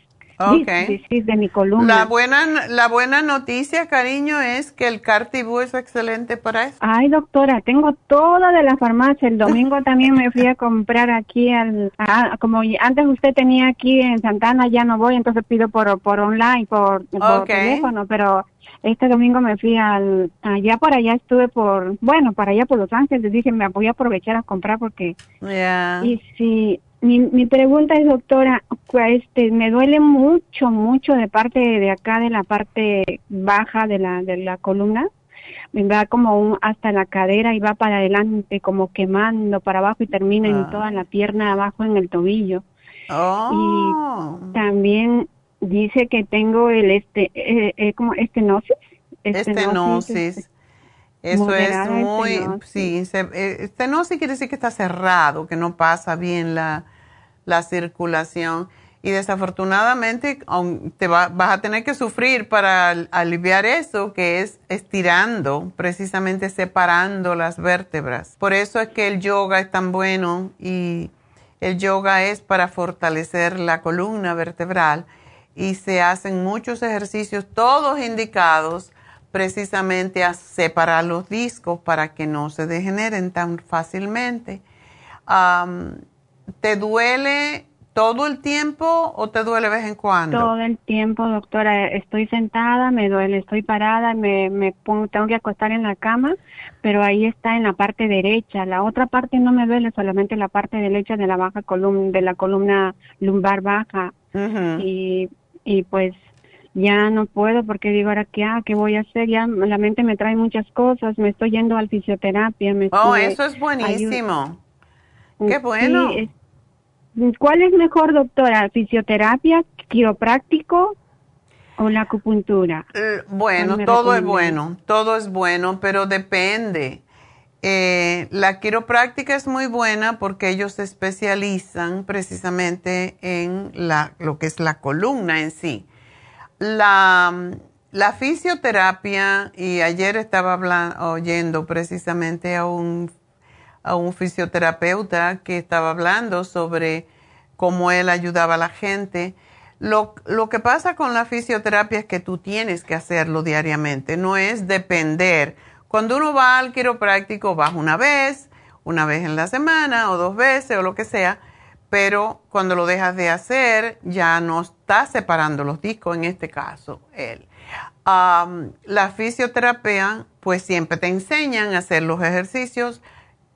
Ok. dis, disease de mi columna. La buena, la buena noticia, cariño, es que el Cartibú es excelente para eso. Ay, doctora, tengo toda de la farmacia. El domingo *laughs* también me fui a comprar aquí al, a- como antes usted tenía aquí en Santana, ya no voy, entonces pido por por online, por, por Ok. teléfono, pero este domingo me fui al allá por allá estuve por, bueno, para allá por Los Ángeles, dije, me voy a aprovechar a comprar porque Ya. y si mi, mi pregunta es, doctora, cu- este, me duele mucho, mucho de parte de acá, de la parte baja de la, de la columna. Me va como un, hasta la cadera y va para adelante, como quemando para abajo y termina Ah. en toda la pierna abajo en el tobillo. Oh. También dice que tengo el este, eh, eh, como estenosis. Estenosis. Eso es muy, estenosis. sí, se, eh, estenosis quiere decir que está cerrado, que no pasa bien la, la circulación. Y desafortunadamente te va- vas a tener que sufrir para al- aliviar eso, que es estirando, precisamente separando las vértebras. Por eso es que el yoga es tan bueno y el yoga es para fortalecer la columna vertebral y se hacen muchos ejercicios, todos indicados precisamente a separar los discos para que no se degeneren tan fácilmente. ¿Te duele todo el tiempo o te duele de vez en cuando? Todo el tiempo, doctora, estoy sentada, me duele, estoy parada, me, me pongo, tengo que acostar en la cama, pero ahí está en la parte derecha. La otra parte no me duele, solamente la parte derecha de la baja columna, de la columna lumbar baja. Y, y pues ya no puedo porque digo ahora qué, ah, qué voy a hacer, ya la mente me trae muchas cosas, me estoy yendo al fisioterapia. Me Oh, eso es buenísimo. Qué bueno. Sí, es- ¿Cuál es mejor, doctora? ¿Fisioterapia, quiropráctico o la acupuntura? Eh, Bueno, ¿Cuál me todo es bueno, todo es bueno, pero depende. Eh, la quiropráctica es muy buena porque ellos se especializan precisamente en la, lo que es la columna en sí. La, la fisioterapia, y ayer estaba habla- oyendo precisamente a un a un fisioterapeuta que estaba hablando sobre cómo él ayudaba a la gente. Lo, lo, que pasa con la fisioterapia es que tú tienes que hacerlo diariamente, no es depender. Cuando uno va al quiropráctico, vas una vez, una vez en la semana o dos veces o lo que sea, pero cuando lo dejas de hacer ya no estás separando los discos, en este caso él. la fisioterapia, pues siempre te enseñan a hacer los ejercicios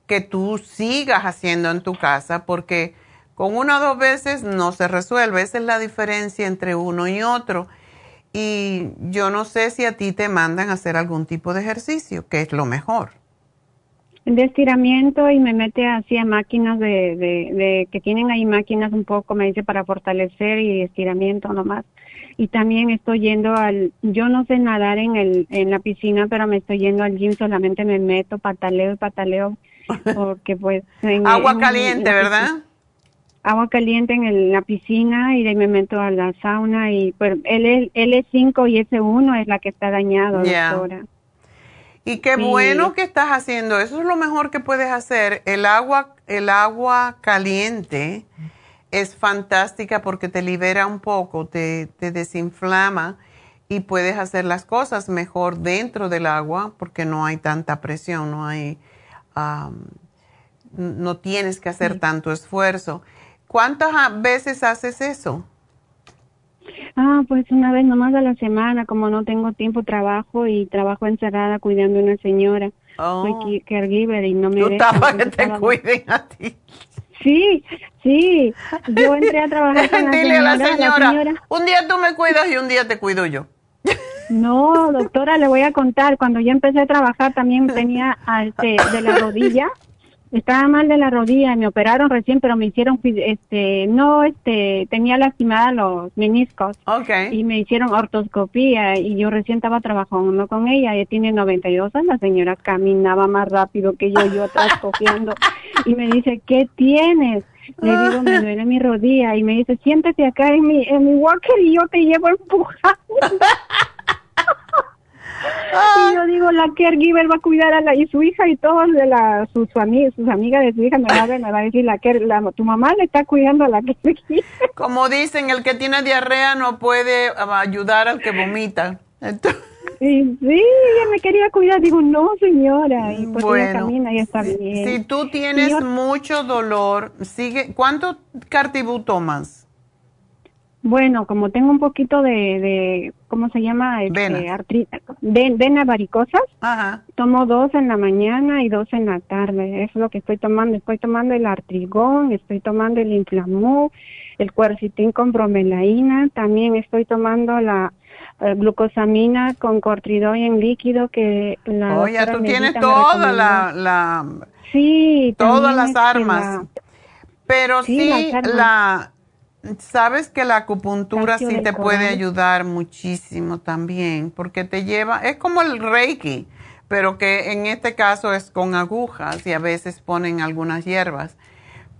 que tú sigas haciendo en tu casa, porque con una o dos veces no se resuelve. Esa es la diferencia entre uno y otro. Y yo no sé si a ti te mandan a hacer algún tipo de ejercicio, que es lo mejor de estiramiento y me mete así a máquinas de, de, que tienen ahí máquinas un poco, me dice para fortalecer y estiramiento nomás. Y también estoy yendo al, yo no sé nadar en el, en la piscina, pero me estoy yendo al gym, solamente me meto, pataleo y pataleo, *laughs* porque pues. agua caliente, ¿verdad? Agua caliente en la piscina y de ahí me meto a la sauna y pues L, L5 y S1 es la que está dañado, doctora. Y qué bueno que estás haciendo. Eso es lo mejor que puedes hacer. El agua, el agua caliente es fantástica porque te libera un poco, te, desinflama y puedes hacer las cosas mejor dentro del agua porque no hay tanta presión, no hay, no tienes que hacer tanto esfuerzo. ¿Cuántas veces haces eso? Ah, pues una vez nomás a la semana, como no tengo tiempo, trabajo y trabajo encerrada cuidando a una señora. Soy oh. caregiver y no me Tú para que te cuiden a ti. Sí, sí. Yo entré a *laughs* trabajar con la Dile a la señora, un día tú me cuidas y un día te cuido yo. No, doctora, le voy a contar. Cuando yo empecé a trabajar también tenía este, de la rodilla estaba mal de la rodilla, me operaron recién, pero me hicieron, este, no, este, tenía lastimada los meniscos. Okay. Y me hicieron ortoscopía y yo recién estaba trabajando con ella, ella tiene 92 años, la señora caminaba más rápido que yo, yo atrás. Y me dice, ¿qué tienes? Le digo, me duele mi rodilla. Y me dice, siéntate acá en mi, en mi walker y yo te llevo empujando. *laughs* Y yo digo, la caregiver va a cuidar a la y su hija y todos de la sus amigas, sus amigas de su hija me va a, me va a decir la que la, tu mamá le está cuidando a la caregiver. Como dicen, el que tiene diarrea no puede ah, ayudar al que vomita. Sí, sí, ella me quería cuidar. Digo, no, señora. Y pues bueno, camina y está bien. Si tú tienes mucho dolor, sigue. ¿Cuánto cartibú tomas? Bueno, como tengo un poquito de, de ¿cómo se llama? Este, artritis, de, venas varicosas, tomo dos en la mañana y dos en la tarde. Eso es lo que estoy tomando. Estoy tomando el artrigón, estoy tomando el inflamú, el cuercitín con bromelaína. También estoy tomando la eh, glucosamina con cortridoy en líquido que la... Oye, tú tienes toda la, la... Sí. Todas las este, armas. Pero sí, la Sabes que la acupuntura sí te puede ayudar muchísimo también, porque te lleva, es como el reiki, pero que en este caso es con agujas y a veces ponen algunas hierbas.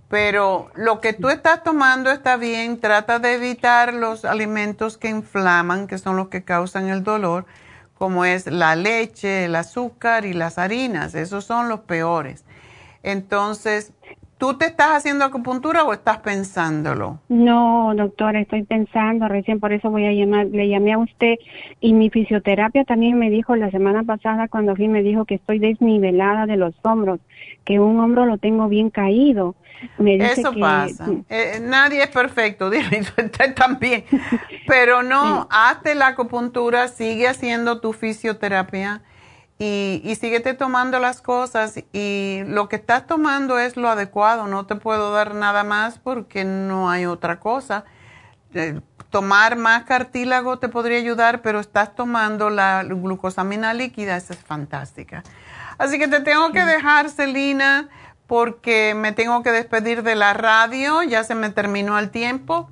Pero lo que tú estás tomando está bien, trata de evitar los alimentos que inflaman, que son los que causan el dolor, como es la leche, el azúcar y las harinas, esos son los peores. Entonces, ¿Tú te estás haciendo acupuntura o estás pensándolo? No, doctora, estoy pensando, recién por eso voy a llamar, le llamé a usted y mi fisioterapia también me dijo la semana pasada cuando fui me dijo que estoy desnivelada de los hombros, que un hombro lo tengo bien caído. Me dice eso pasa. Eh, nadie es perfecto, *laughs* usted también. *laughs* Pero no, hazte la acupuntura, sigue haciendo tu fisioterapia y, y síguete tomando las cosas y lo que estás tomando es lo adecuado, no te puedo dar nada más porque no hay otra cosa. Eh, tomar más cartílago te podría ayudar, pero estás tomando la glucosamina líquida, esa es fantástica. Así que te tengo que dejar, Celina, porque me tengo que despedir de la radio, ya se me terminó el tiempo.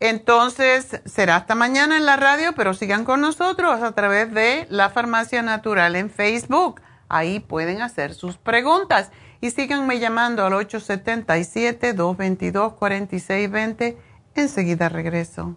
Entonces, será hasta mañana en la radio, pero sigan con nosotros a través de La Farmacia Natural en Facebook. Ahí pueden hacer sus preguntas. Y síganme llamando al 877-222-4620. Enseguida regreso.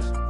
días.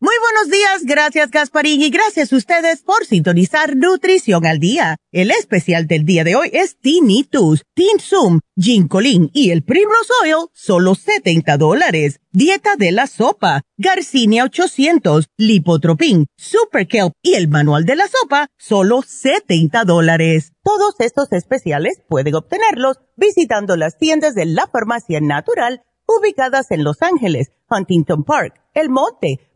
Muy buenos días, gracias Gasparín y gracias a ustedes por sintonizar Nutrición al Día. El especial del día de hoy es Tinnitus, Tinsum, Ginkolin y el Primrose Oil, solo 70 dólares. Dieta de la sopa, Garcinia 800, Lipotropin, Super Kelp y el manual de la sopa, solo 70 dólares. Todos estos especiales pueden obtenerlos visitando las tiendas de la farmacia natural ubicadas en Los Ángeles, Huntington Park, El Monte,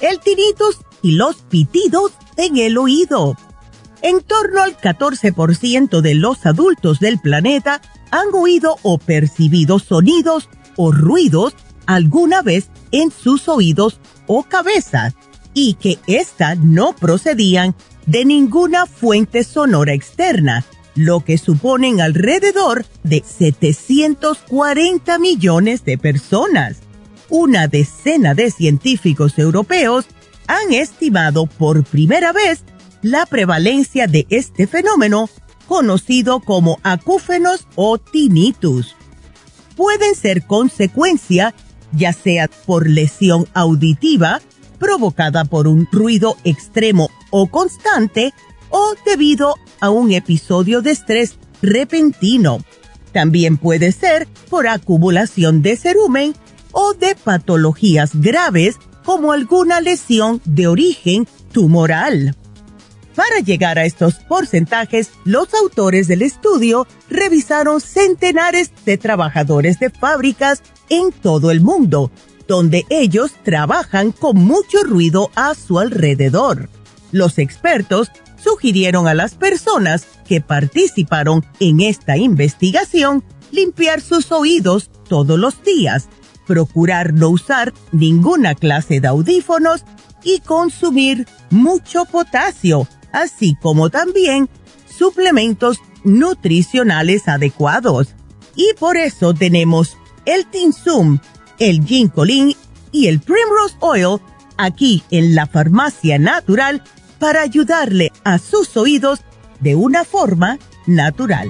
El tiritus y los pitidos en el oído. En torno al 14% de los adultos del planeta han oído o percibido sonidos o ruidos alguna vez en sus oídos o cabezas y que éstas no procedían de ninguna fuente sonora externa, lo que suponen alrededor de 740 millones de personas una decena de científicos europeos han estimado por primera vez la prevalencia de este fenómeno conocido como acúfenos o tinnitus. Pueden ser consecuencia ya sea por lesión auditiva provocada por un ruido extremo o constante o debido a un episodio de estrés repentino. También puede ser por acumulación de cerumen o de patologías graves como alguna lesión de origen tumoral. Para llegar a estos porcentajes, los autores del estudio revisaron centenares de trabajadores de fábricas en todo el mundo, donde ellos trabajan con mucho ruido a su alrededor. Los expertos sugirieron a las personas que participaron en esta investigación limpiar sus oídos todos los días procurar no usar ninguna clase de audífonos y consumir mucho potasio, así como también suplementos nutricionales adecuados. Y por eso tenemos el Tinsum, el Ginkolin y el Primrose Oil aquí en la farmacia natural para ayudarle a sus oídos de una forma natural.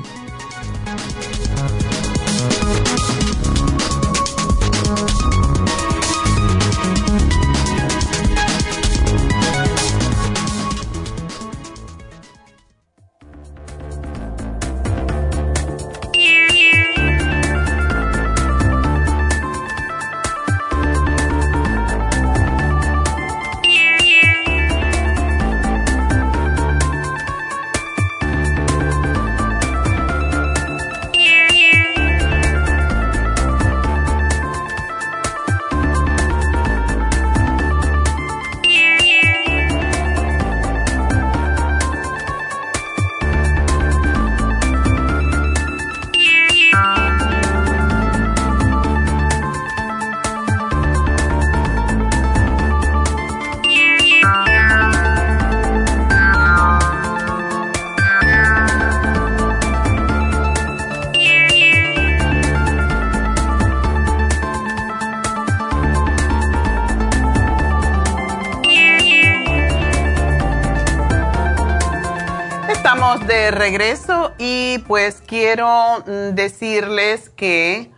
Pues quiero mm, decirles que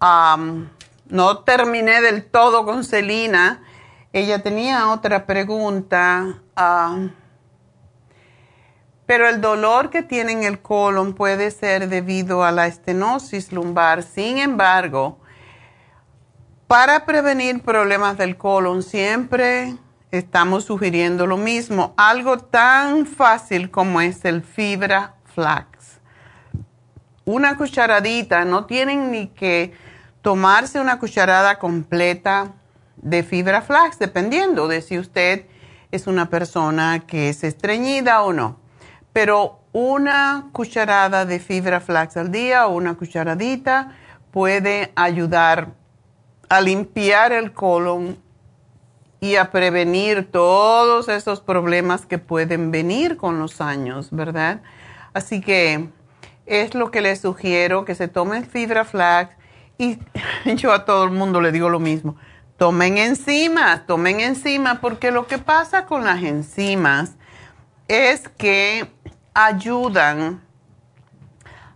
no terminé del todo con Celina. Ella tenía otra pregunta, pero el dolor que tiene en el colon puede ser debido a la estenosis lumbar. Sin embargo, para prevenir problemas del colon siempre estamos sugiriendo lo mismo, algo tan fácil como es el fibra flax. Una cucharadita, no tienen ni que tomarse una cucharada completa de fibra flax, dependiendo de si usted es una persona que es estreñida o no. Pero una cucharada de fibra flax al día o una cucharadita puede ayudar a limpiar el colon y a prevenir todos esos problemas que pueden venir con los años, ¿verdad? Así que es lo que les sugiero, que se tomen fibra flax y *laughs* yo a todo el mundo le digo lo mismo, tomen enzimas, tomen enzimas, porque lo que pasa con las enzimas es que ayudan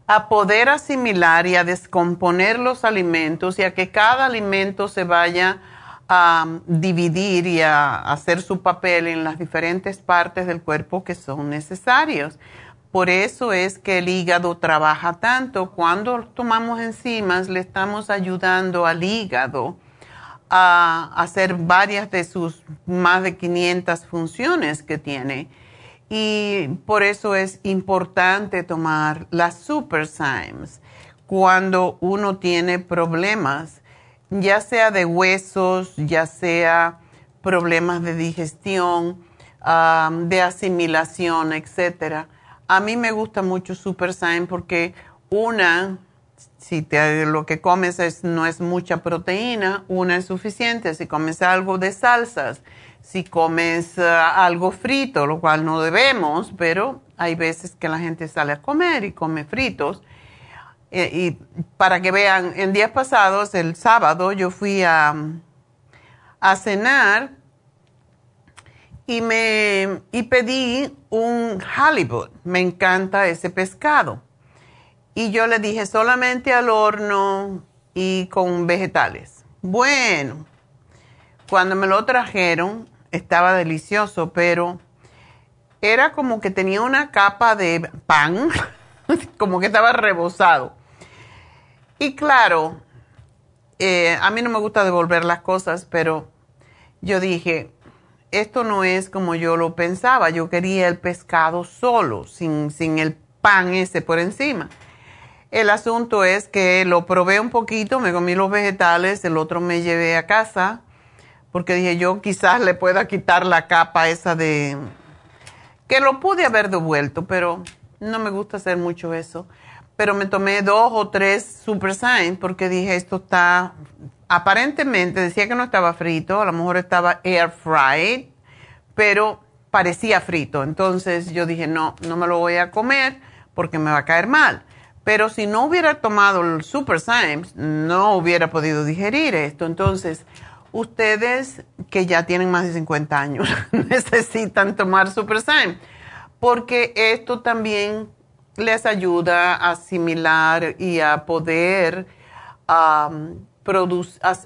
a poder asimilar y a descomponer los alimentos y a que cada alimento se vaya a dividir y a hacer su papel en las diferentes partes del cuerpo que son necesarios. Por eso es que el hígado trabaja tanto. Cuando tomamos enzimas, le estamos ayudando al hígado a hacer varias de sus más de 500 funciones que tiene. Y por eso es importante tomar las Superzymes cuando uno tiene problemas ya sea de huesos, ya sea problemas de digestión, de asimilación, etcétera. A mí me gusta mucho Super Sign porque una, si te, lo que comes es, no es mucha proteína, una es suficiente. Si comes algo de salsas, si comes ah, algo frito, lo cual no debemos, pero hay veces que la gente sale a comer y come fritos eh, y para que vean, en días pasados, el sábado, yo fui a, a cenar y, me, y pedí un halibut. Me encanta ese pescado. Y yo le dije solamente al horno y con vegetales. Bueno, cuando me lo trajeron, estaba delicioso, pero era como que tenía una capa de pan *laughs* como que estaba rebosado. Y claro, eh, a mí no me gusta devolver las cosas, pero yo dije, esto no es como yo lo pensaba. Yo quería el pescado solo, sin, sin el pan ese por encima. El asunto es que lo probé un poquito, me comí los vegetales, el otro me llevé a casa, porque dije yo quizás le pueda quitar la capa esa de... que lo pude haber devuelto, pero no me gusta hacer mucho eso. Pero me tomé dos o tres Super Sign porque dije, esto está, aparentemente decía que no estaba frito, a lo mejor estaba air fried, pero parecía frito. Entonces yo dije, no, no me lo voy a comer porque me va a caer mal. Pero si no hubiera tomado el Super Sign, no hubiera podido digerir esto. Entonces, ustedes que ya tienen más de 50 años *laughs* necesitan tomar Super Sign porque esto también les ayuda a asimilar y a poder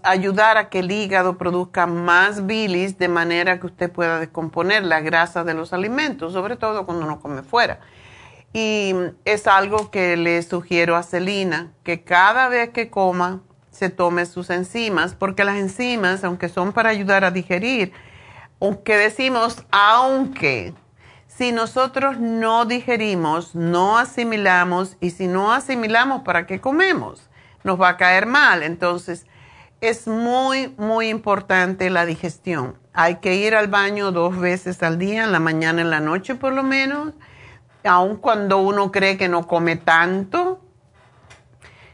ayudar a que el hígado produzca más bilis de manera que usted pueda descomponer la grasa de los alimentos, sobre todo cuando uno come fuera. Y es algo que le sugiero a Celina, que cada vez que coma se tome sus enzimas, porque las enzimas, aunque son para ayudar a digerir, aunque decimos, aunque, si nosotros no digerimos, no asimilamos, y si no asimilamos, ¿para qué comemos? Nos va a caer mal. Entonces, es muy, muy importante la digestión. Hay que ir al baño dos veces al día, en la mañana y en la noche por lo menos, aun cuando uno cree que no come tanto.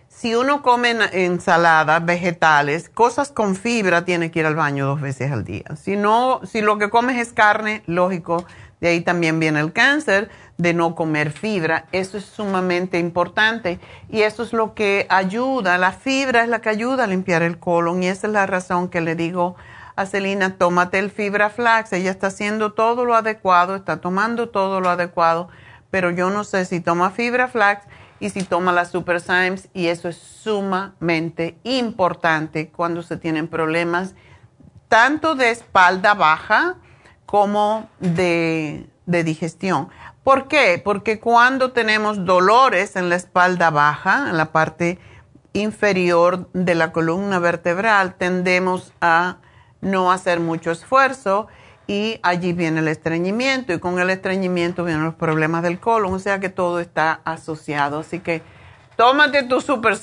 Si uno come ensaladas, vegetales, cosas con fibra, tiene que ir al baño dos veces al día. Si no, si lo que comes es carne, lógico, de ahí también viene el cáncer de no comer fibra. Eso es sumamente importante y eso es lo que ayuda. La fibra es la que ayuda a limpiar el colon y esa es la razón que le digo a Celina, tómate el fibra flax. Ella está haciendo todo lo adecuado, está tomando todo lo adecuado pero yo no sé si toma fibra flax y si toma la Super Symes y eso es sumamente importante cuando se tienen problemas tanto de espalda baja como de, de digestión. ¿Por qué? Porque cuando tenemos dolores en la espalda baja, en la parte inferior de la columna vertebral, tendemos a no hacer mucho esfuerzo y allí viene el estreñimiento y con el estreñimiento vienen los problemas del colon, o sea que todo está asociado. Así que tómate tu Super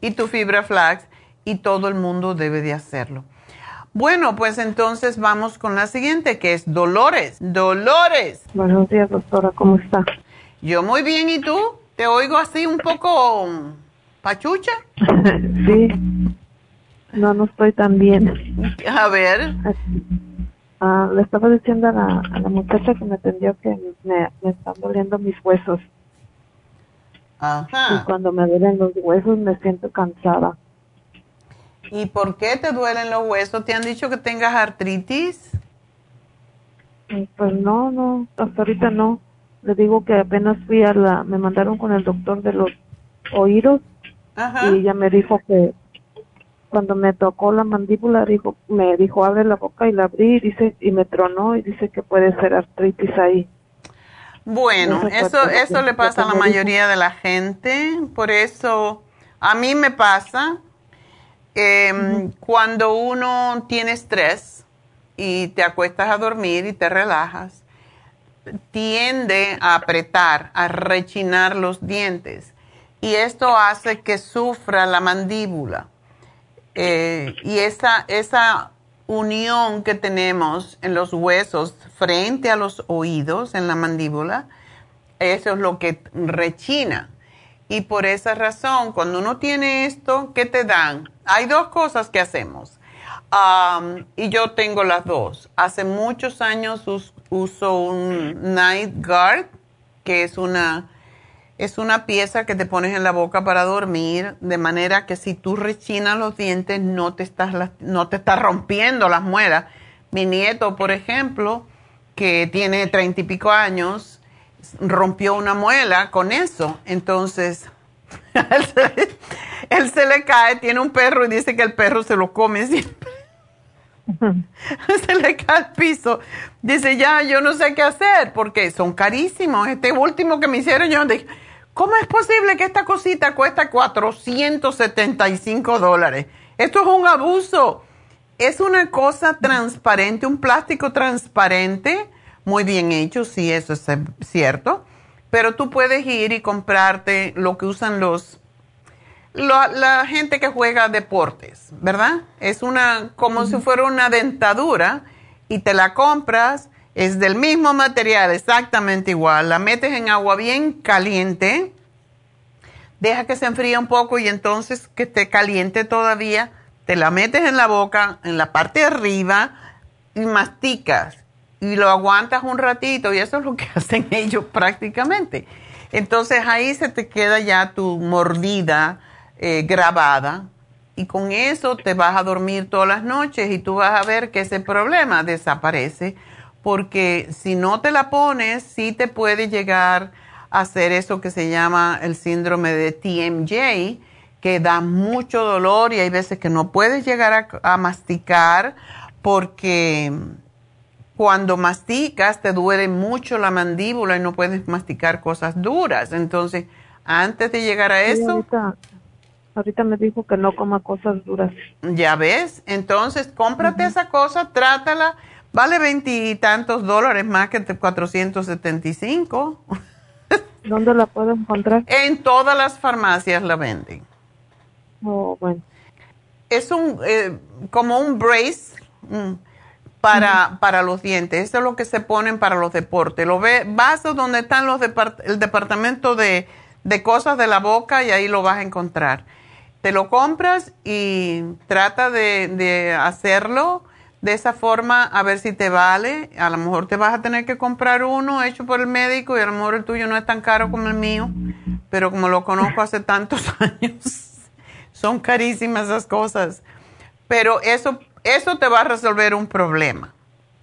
y tu fibra flax y todo el mundo debe de hacerlo. Bueno, pues entonces vamos con la siguiente que es Dolores. Dolores. Buenos días, doctora, ¿cómo está? Yo muy bien, ¿y tú? Te oigo así un poco pachucha. *laughs* sí. No, no estoy tan bien. A ver. Ah, le estaba diciendo a la, a la muchacha que me atendió que me, están doliendo mis huesos. Ajá. Y cuando me duelen los huesos me siento cansada. ¿Y por qué te duelen los huesos? ¿Te han dicho que tengas artritis? Pues no, no, hasta ahorita no. Le digo que apenas fui a la, me mandaron con el doctor de los oídos Ajá. y ella me dijo que cuando me tocó la mandíbula dijo me dijo abre la boca y la abrí y dice y me tronó y dice que puede ser artritis ahí bueno eso eso le pasa a la mayoría de la gente por eso a mí me pasa em, cuando uno tiene estrés y te acuestas a dormir y te relajas tiende a apretar a rechinar los dientes y esto hace que sufra la mandíbula eh, y esa, esa unión que tenemos en los huesos frente a los oídos, en la mandíbula, eso es lo que rechina. Y por esa razón, cuando uno tiene esto, ¿qué te dan? Hay dos cosas que hacemos. y yo tengo las dos. Hace muchos años uso un Night Guard, que es una es una pieza que te pones en la boca para dormir, de manera que si tú rechinas los dientes no te estás, no te estás rompiendo las muelas. Mi nieto, por ejemplo, que tiene treinta y pico años, rompió una muela con eso. Entonces, *laughs* él se, le cae, tiene un perro y dice que el perro se lo come siempre. *laughs* se le cae al piso. Dice, ya, yo no sé qué hacer porque son carísimos. Este último que me hicieron, yo dije, ¿Cómo es posible que esta cosita cuesta 475 dólares? Esto es un abuso. Es una cosa transparente, un plástico transparente, muy bien hecho, sí, eso es cierto. Pero tú puedes ir y comprarte lo que usan los la, gente que juega deportes, ¿verdad? Es una como si fuera una dentadura y te la compras es del mismo material, exactamente igual. La metes en agua bien caliente, deja que se enfríe un poco y entonces que esté caliente todavía, te la metes en la boca, en la parte de arriba y masticas y lo aguantas un ratito y eso es lo que *laughs* hacen ellos prácticamente. Entonces ahí se te queda ya tu mordida eh, grabada y con eso te vas a dormir todas las noches y tú vas a ver que ese problema desaparece porque si no te la pones, sí te puede llegar a hacer eso que se llama el síndrome de TMJ, que da mucho dolor y hay veces que no puedes llegar a, masticar porque cuando masticas te duele mucho la mandíbula y no puedes masticar cosas duras. Entonces, antes de llegar a eso... Ahorita, me dijo que no coma cosas duras. Ya ves, entonces cómprate esa cosa, trátala Vale veintitantos dólares más que 475. *laughs* ¿Dónde la puedo encontrar? En todas las farmacias la venden. Oh, bueno. Es un, eh, como un brace mm, para, para los dientes. Eso es lo que se ponen para los deportes. Lo ve, vas a donde están los el departamento de, de cosas de la boca y ahí lo vas a encontrar. Te lo compras y trata de, de hacerlo de esa forma a ver si te vale. A lo mejor te vas a tener que comprar uno hecho por el médico y a lo mejor el tuyo no es tan caro como el mío, pero como lo conozco hace tantos *laughs* años, son carísimas esas cosas. Pero eso, eso te va a resolver un problema.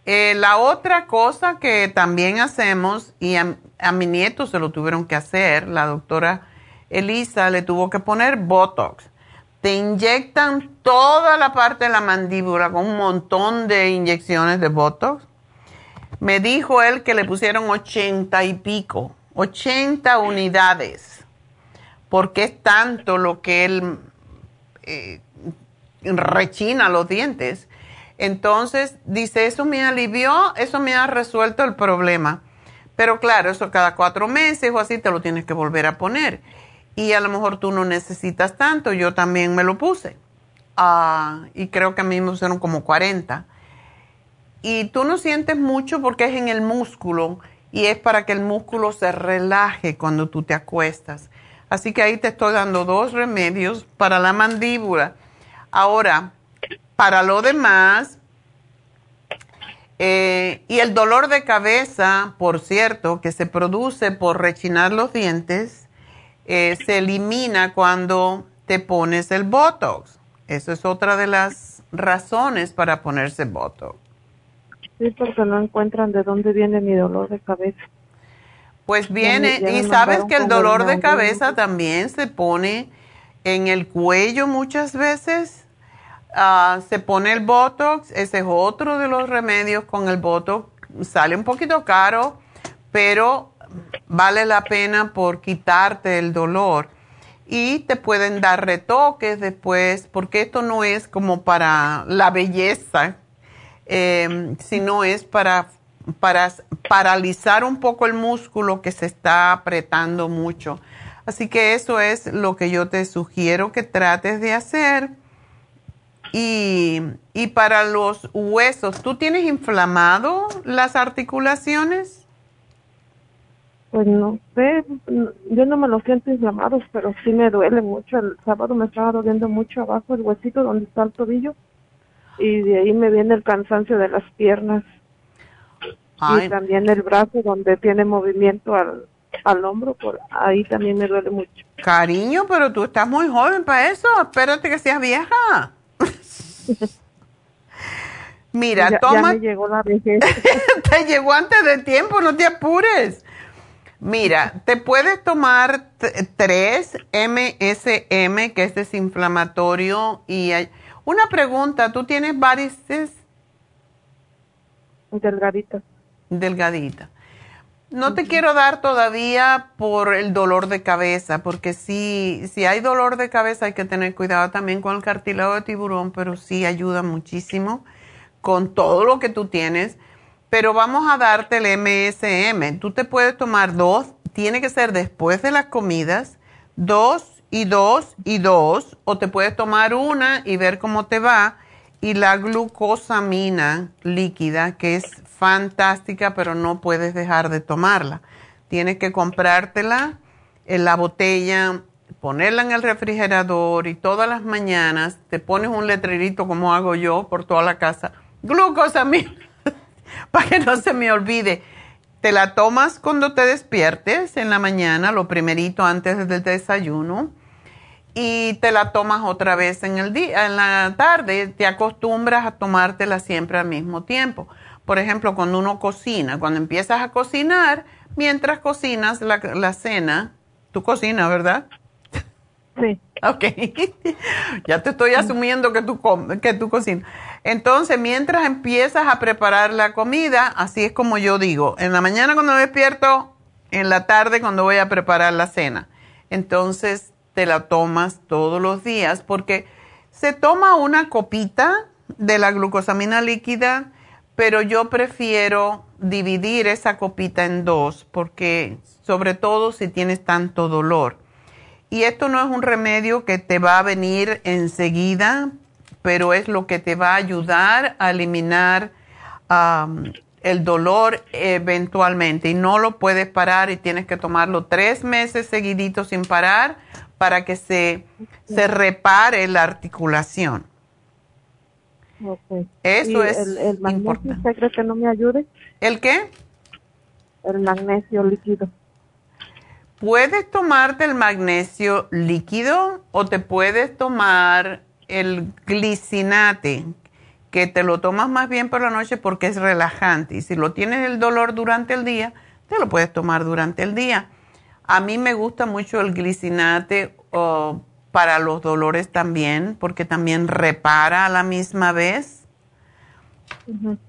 Eh, la otra cosa que también hacemos, y a, mi nieto se lo tuvieron que hacer, la doctora Elisa le tuvo que poner Botox te inyectan toda la parte de la mandíbula con un montón de inyecciones de Botox. Me dijo él que le pusieron ochenta y pico, ochenta unidades, porque es tanto lo que él eh, rechina los dientes. Entonces, dice, eso me alivió, eso me ha resuelto el problema. Pero claro, eso cada cuatro meses o así te lo tienes que volver a poner y a lo mejor tú no necesitas tanto. Yo también me lo puse. Ah, y creo que a mí me pusieron como 40. Y tú no sientes mucho porque es en el músculo y es para que el músculo se relaje cuando tú te acuestas. Así que ahí te estoy dando dos remedios para la mandíbula. Ahora, para lo demás, eh, y el dolor de cabeza, por cierto, que se produce por rechinar los dientes, eh, se elimina cuando te pones el Botox. Eso es otra de las razones para ponerse Botox. Sí, porque no encuentran de dónde viene mi dolor de cabeza. Pues viene, y sabes que el dolor de cabeza también se pone en el cuello muchas veces. Ah, se pone el Botox, ese es otro de los remedios con el Botox. Sale un poquito caro, pero vale la pena por quitarte el dolor. Y te pueden dar retoques después, porque esto no es como para la belleza, em, sino es para, para paralizar un poco el músculo que se está apretando mucho. Así que eso es lo que yo te sugiero que trates de hacer. Y, y para los huesos, ¿tú tienes inflamado las articulaciones? Pues no sé, yo no me lo siento inflamados, pero sí me duele mucho. El sábado me estaba doliendo mucho abajo el huesito donde está el tobillo y de ahí me viene el cansancio de las piernas y también el brazo donde tiene movimiento al, al hombro, por ahí también me duele mucho. Cariño, pero tú estás muy joven para eso, espérate que seas vieja. *laughs* Mira, toma. Ya me llegó la vejez. *laughs* te llegó antes de tiempo, no te apures. Mira, te puedes tomar tres MSM, que es desinflamatorio, y hay... una pregunta, ¿tú tienes varices? Delgadita. Delgadita. No te quiero dar todavía por el dolor de cabeza, porque si, si hay dolor de cabeza hay que tener cuidado también con el cartílago de tiburón, pero sí ayuda muchísimo con todo lo que tú tienes pero vamos a darte el MSM. Tú te puedes tomar dos, tiene que ser después de las comidas, dos y dos y dos, o te puedes tomar una y ver cómo te va. Y la glucosamina líquida, que es fantástica, pero no puedes dejar de tomarla. Tienes que comprártela en la botella, ponerla en el refrigerador y todas las mañanas te pones un letrerito como hago yo por toda la casa. Glucosamina *laughs* para que no se me olvide. Te la tomas cuando te despiertes en la mañana, lo primerito antes del desayuno, y te la tomas otra vez en el día, en la tarde. Te acostumbras a tomártela siempre al mismo tiempo, por ejemplo, cuando uno cocina, cuando empiezas a cocinar, mientras cocinas la, la cena, tú cocinas, ¿verdad? Sí. *laughs* Ok, ya te estoy asumiendo que tú, que tú cocinas. Entonces, mientras empiezas a preparar la comida, así es como yo digo, en la mañana cuando me despierto, en la tarde cuando voy a preparar la cena. Entonces, te la tomas todos los días porque se toma una copita de la glucosamina líquida, pero yo prefiero dividir esa copita en dos porque sobre todo si tienes tanto dolor. Y esto no es un remedio que te va a venir enseguida, pero es lo que te va a ayudar a eliminar el dolor eventualmente. Y no lo puedes parar y tienes que tomarlo tres meses seguiditos sin parar para que se, se repare la articulación. Eso es el, el magnesio, ¿usted cree que no me ayude? ¿El qué? El magnesio líquido. Puedes tomarte el magnesio líquido o te puedes tomar el glicinate, que te lo tomas más bien por la noche porque es relajante. Y si lo tienes el dolor durante el día, te lo puedes tomar durante el día. A mí me gusta mucho el glicinate para los dolores también, porque también repara a la misma vez.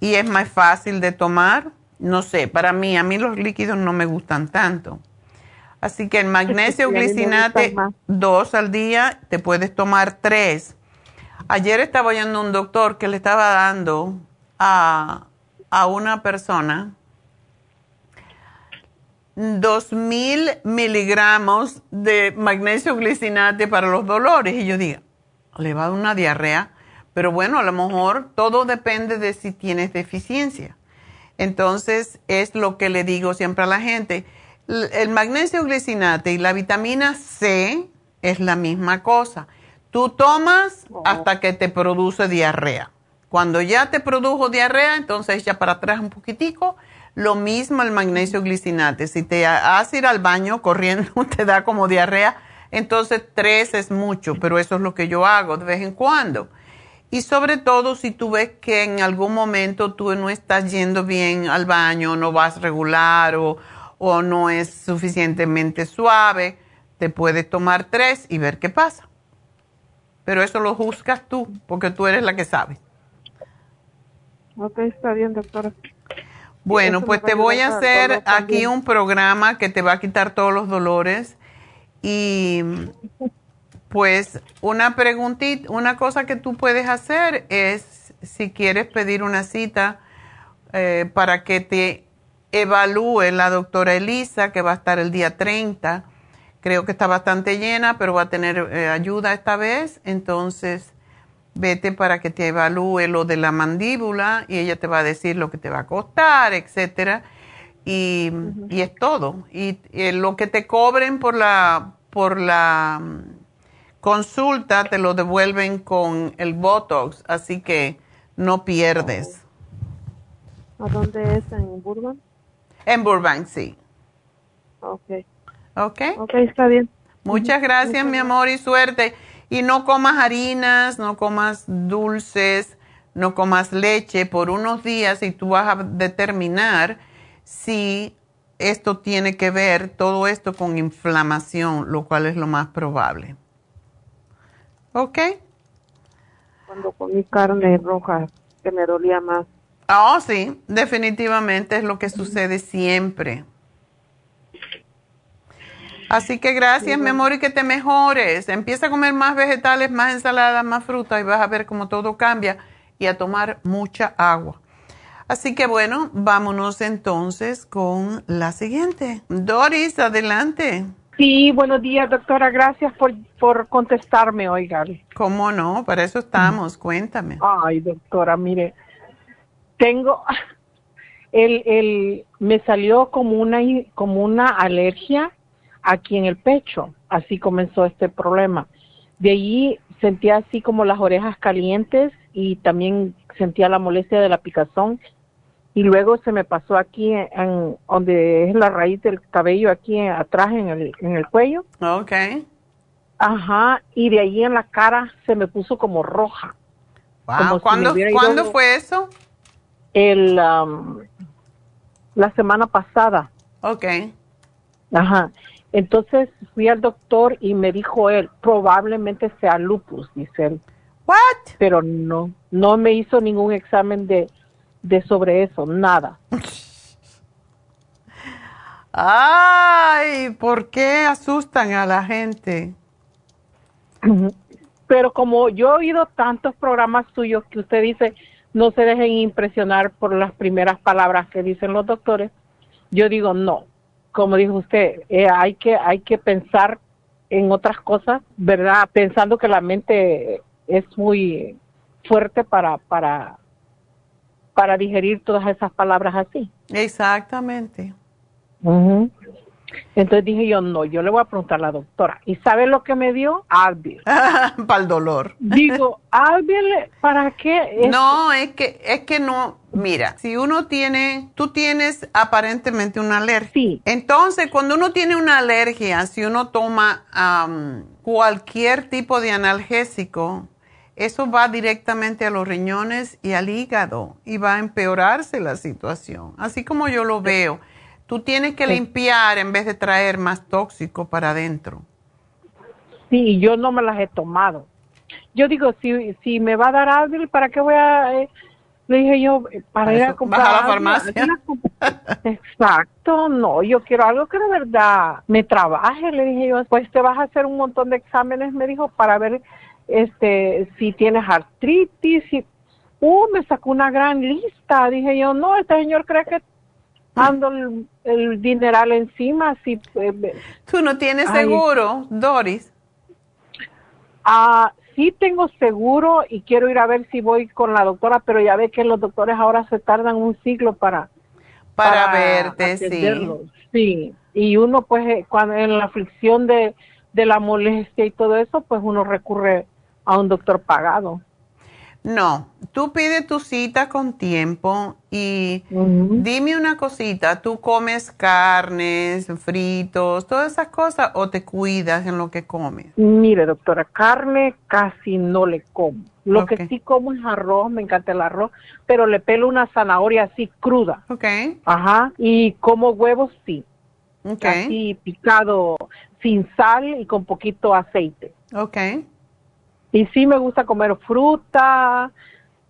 Y es más fácil de tomar. No sé, para mí, a mí los líquidos no me gustan tanto. Así que el magnesio glicinate dos al día, te puedes tomar tres. Ayer estaba oyendo un doctor que le estaba dando a, a una persona dos mil miligramos de magnesio glicinate para los dolores. Y yo digo, le va a dar una diarrea. Pero bueno, a lo mejor todo depende de si tienes deficiencia. Entonces, es lo que le digo siempre a la gente el magnesio glicinate y la vitamina C es la misma cosa. Tú tomas hasta que te produce diarrea. Cuando ya te produjo diarrea, entonces ya para atrás un poquitico. Lo mismo el magnesio glicinate. Si te haces ir al baño corriendo, *laughs* te da como diarrea, entonces tres es mucho, pero eso es lo que yo hago de vez en cuando. Y sobre todo si tú ves que en algún momento tú no estás yendo bien al baño, no vas regular o, o no es suficientemente suave, te puedes tomar tres y ver qué pasa. Pero eso lo juzgas tú, porque tú eres la que sabe. Ok, está bien, doctora. Bueno, pues te voy a hacer aquí un programa que te va a quitar todos los dolores y pues una preguntita, una cosa que tú puedes hacer es si quieres pedir una cita eh, para que te evalúe la doctora Elisa, que va a estar el día 30. Creo que está bastante llena, pero va a tener eh, ayuda esta vez. Entonces, vete para que te evalúe lo de la mandíbula y ella te va a decir lo que te va a costar, etcétera. Y, y es todo. Y, y, lo que te cobren por la, por la mm, consulta te lo devuelven con el Botox, así que no pierdes. ¿A dónde es? ¿En Burbank? En Burbank, sí. Ok. Ok. Ok, está bien. Muchas gracias, mi amor, y suerte. Y no comas harinas, no comas dulces, no comas leche por unos días y tú vas a determinar si esto tiene que ver, todo esto con inflamación, lo cual es lo más probable. ¿Ok? Cuando comí carne roja, que me dolía más. Oh, sí, definitivamente es lo que sucede siempre. Así que gracias, mi amor, y que te mejores. Empieza a comer más vegetales, más ensaladas, más fruta y vas a ver cómo todo cambia y a tomar mucha agua. Así que bueno, vámonos entonces con la siguiente. Doris, adelante. Sí, buenos días, doctora. Gracias por, por contestarme, oiga. ¿Cómo no? Para eso estamos. Cuéntame. Ay, doctora, mire, tengo, *laughs* el, el, me salió como una, como una alergia aquí en el pecho, así comenzó este problema. De allí sentía así como las orejas calientes y también sentía la molestia de la picazón y luego se me pasó aquí en, donde es la raíz del cabello aquí atrás en el, en el cuello. Okay. Ajá, y de ahí en la cara se me puso como roja. ¿Cuándo, ¿cuándo fue eso? el, um, la semana pasada. Ok. Ajá. Entonces fui al doctor y me dijo él, probablemente sea lupus, dice él. What? Pero no, no me hizo ningún examen de, de sobre eso, nada. Ay, ¿por qué asustan a la gente? Pero como yo he oído tantos programas suyos que usted dice, no se dejen impresionar por las primeras palabras que dicen los doctores, yo digo no. Como dijo usted, eh, hay que hay que pensar en otras cosas, ¿verdad? Pensando que la mente es muy fuerte para para para digerir todas esas palabras así. Exactamente. Entonces dije yo, no, yo le voy a preguntar a la doctora. ¿Y sabe lo que me dio? Advil. *laughs* Para el dolor. Digo, Advil, ¿para qué? No, es que, es que no, mira, si uno tiene, tú tienes aparentemente una alergia. Sí. Entonces, cuando uno tiene una alergia, si uno toma cualquier tipo de analgésico, eso va directamente a los riñones y al hígado y va a empeorarse la situación, así como yo lo veo. Tú tienes que limpiar en vez de traer más tóxico para adentro. Sí, yo no me las he tomado. Yo digo, si, si me va a dar Advil, ¿para qué voy a...? Eh? le dije yo, para, ir a comprar... a la farmacia. *laughs* Exacto, no, yo quiero algo que de verdad me trabaje. Le dije yo, pues te vas a hacer un montón de exámenes, me dijo, para ver este si tienes artritis. Y, uh, me sacó una gran lista. Dije yo, no, este señor cree que ando el, dineral encima. Si, eh, ¿Tú no tienes seguro, Doris? Ah, sí tengo seguro y quiero ir a ver si voy con la doctora, pero ya ve que los doctores ahora se tardan un siglo para... Para, verte, sí. Sí, y uno pues eh, cuando en la aflicción de, de la molestia y todo eso, pues uno recurre a un doctor pagado. No, tú pide tu cita con tiempo y dime una cosita, ¿tú comes carnes, fritos, todas esas cosas o te cuidas en lo que comes? Mire, doctora, carne casi no le como. Lo que sí como es arroz, me encanta el arroz, pero le pelo una zanahoria así cruda. Ok. Ajá, y como huevos sí. Ok. Así picado sin sal y con poquito aceite. Ok. Y sí me gusta comer fruta.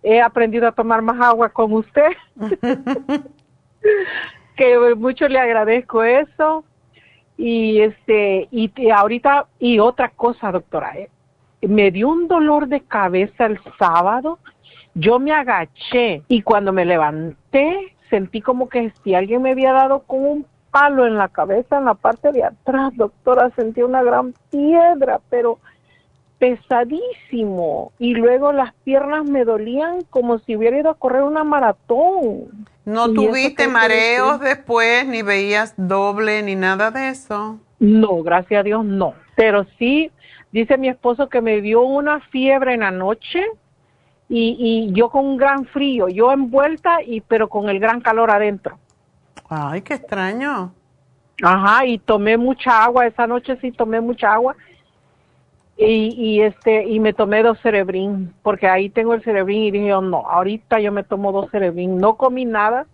He aprendido a tomar más agua con usted. *laughs* que mucho le agradezco eso. Y este y, ahorita y otra cosa, doctora, ¿eh? me dio un dolor de cabeza el sábado. Yo me agaché y cuando me levanté sentí como que si alguien me había dado con un palo en la cabeza, en la parte de atrás, doctora, sentí una gran piedra, pero pesadísimo y luego las piernas me dolían como si hubiera ido a correr una maratón. ¿No tuviste mareos después, ni veías doble, ni nada de eso? No, gracias a Dios no. Pero sí, dice mi esposo que me dio una fiebre en la noche y, y yo con un gran frío, yo envuelta y pero con el gran calor adentro. Ay, qué extraño. Ajá, y tomé mucha agua, esa noche sí tomé mucha agua y, y este y me tomé dos cerebrín porque ahí tengo el cerebrín y dije yo no ahorita yo me tomo dos cerebrín no comí nada.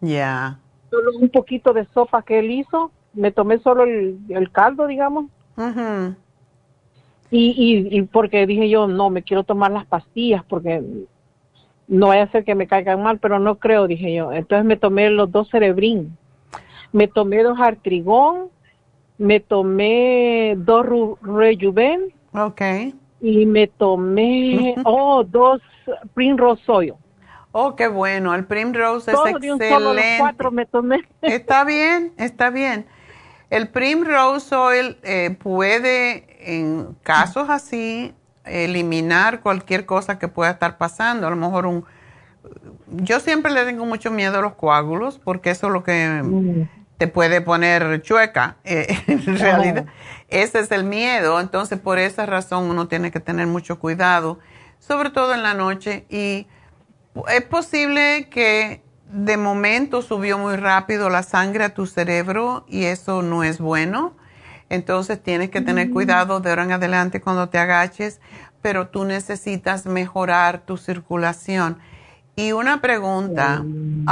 Ya. Solo un poquito de sopa que él hizo. Me tomé solo el, caldo digamos. Y, y, y porque dije yo no me quiero tomar las pastillas porque no vaya a ser que me caigan mal pero no creo dije yo. Entonces me tomé los dos cerebrín me tomé dos artrigón me tomé dos Rejuven. Ok. Y me tomé, oh, dos Primrose Oil. Oh, qué bueno, el Primrose es excelente. solo cuatro me tomé. *laughs* Está bien, está bien. El Primrose Oil eh, puede, en casos así, eliminar cualquier cosa que pueda estar pasando. A lo mejor un... Yo siempre le tengo mucho miedo a los coágulos porque eso es lo que... Mm te puede poner chueca. Eh, *laughs* en realidad, ese es el miedo. Entonces, por esa razón uno tiene que tener mucho cuidado, sobre todo en la noche. Y es posible que de momento subió muy rápido la sangre a tu cerebro y eso no es bueno. Entonces, tienes que tener mm. cuidado de ahora en adelante cuando te agaches, pero tú necesitas mejorar tu circulación. Y una pregunta, mm.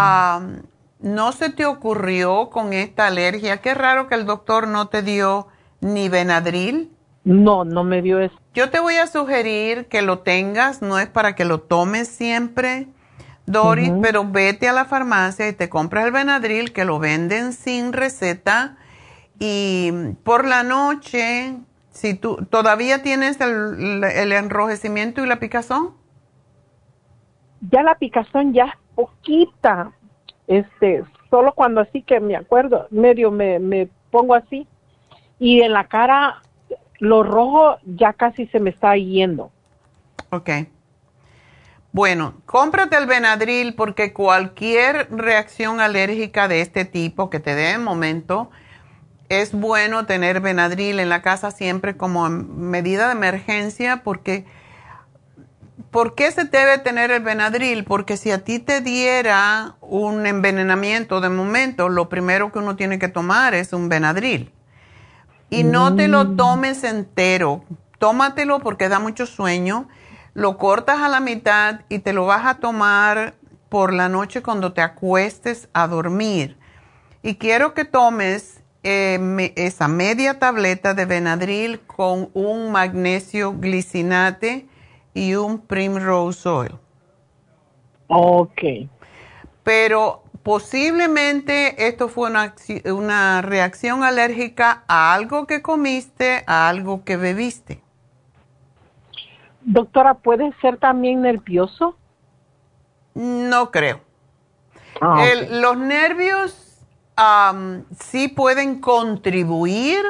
¿No se te ocurrió con esta alergia? Qué raro que el doctor no te dio ni Benadryl. No, no me dio eso. Yo te voy a sugerir que lo tengas, no es para que lo tomes siempre, Doris, pero vete a la farmacia y te compras el Benadryl que lo venden sin receta y por la noche, si tú todavía tienes el, el enrojecimiento y la picazón. Ya la picazón ya es poquita, este, solo cuando así que me acuerdo, medio me, me pongo así y en la cara lo rojo ya casi se me está yendo. Ok. Bueno, cómprate el Benadryl porque cualquier reacción alérgica de este tipo que te dé en momento, es bueno tener Benadryl en la casa siempre como medida de emergencia porque ¿por qué se debe tener el Benadryl? Porque si a ti te diera un envenenamiento de momento, lo primero que uno tiene que tomar es un Benadryl. Y no te lo mm. tomes entero, tómatelo porque da mucho sueño lo cortas a la mitad y te lo vas a tomar por la noche cuando te acuestes a dormir. Y quiero que tomes eh, esa media tableta de Benadryl con un magnesio glicinate y un primrose oil. Ok. Pero posiblemente esto fue una, una reacción alérgica a algo que comiste, a algo que bebiste. Doctora, ¿puede ser también nervioso? No creo. Ah, los nervios sí pueden contribuir,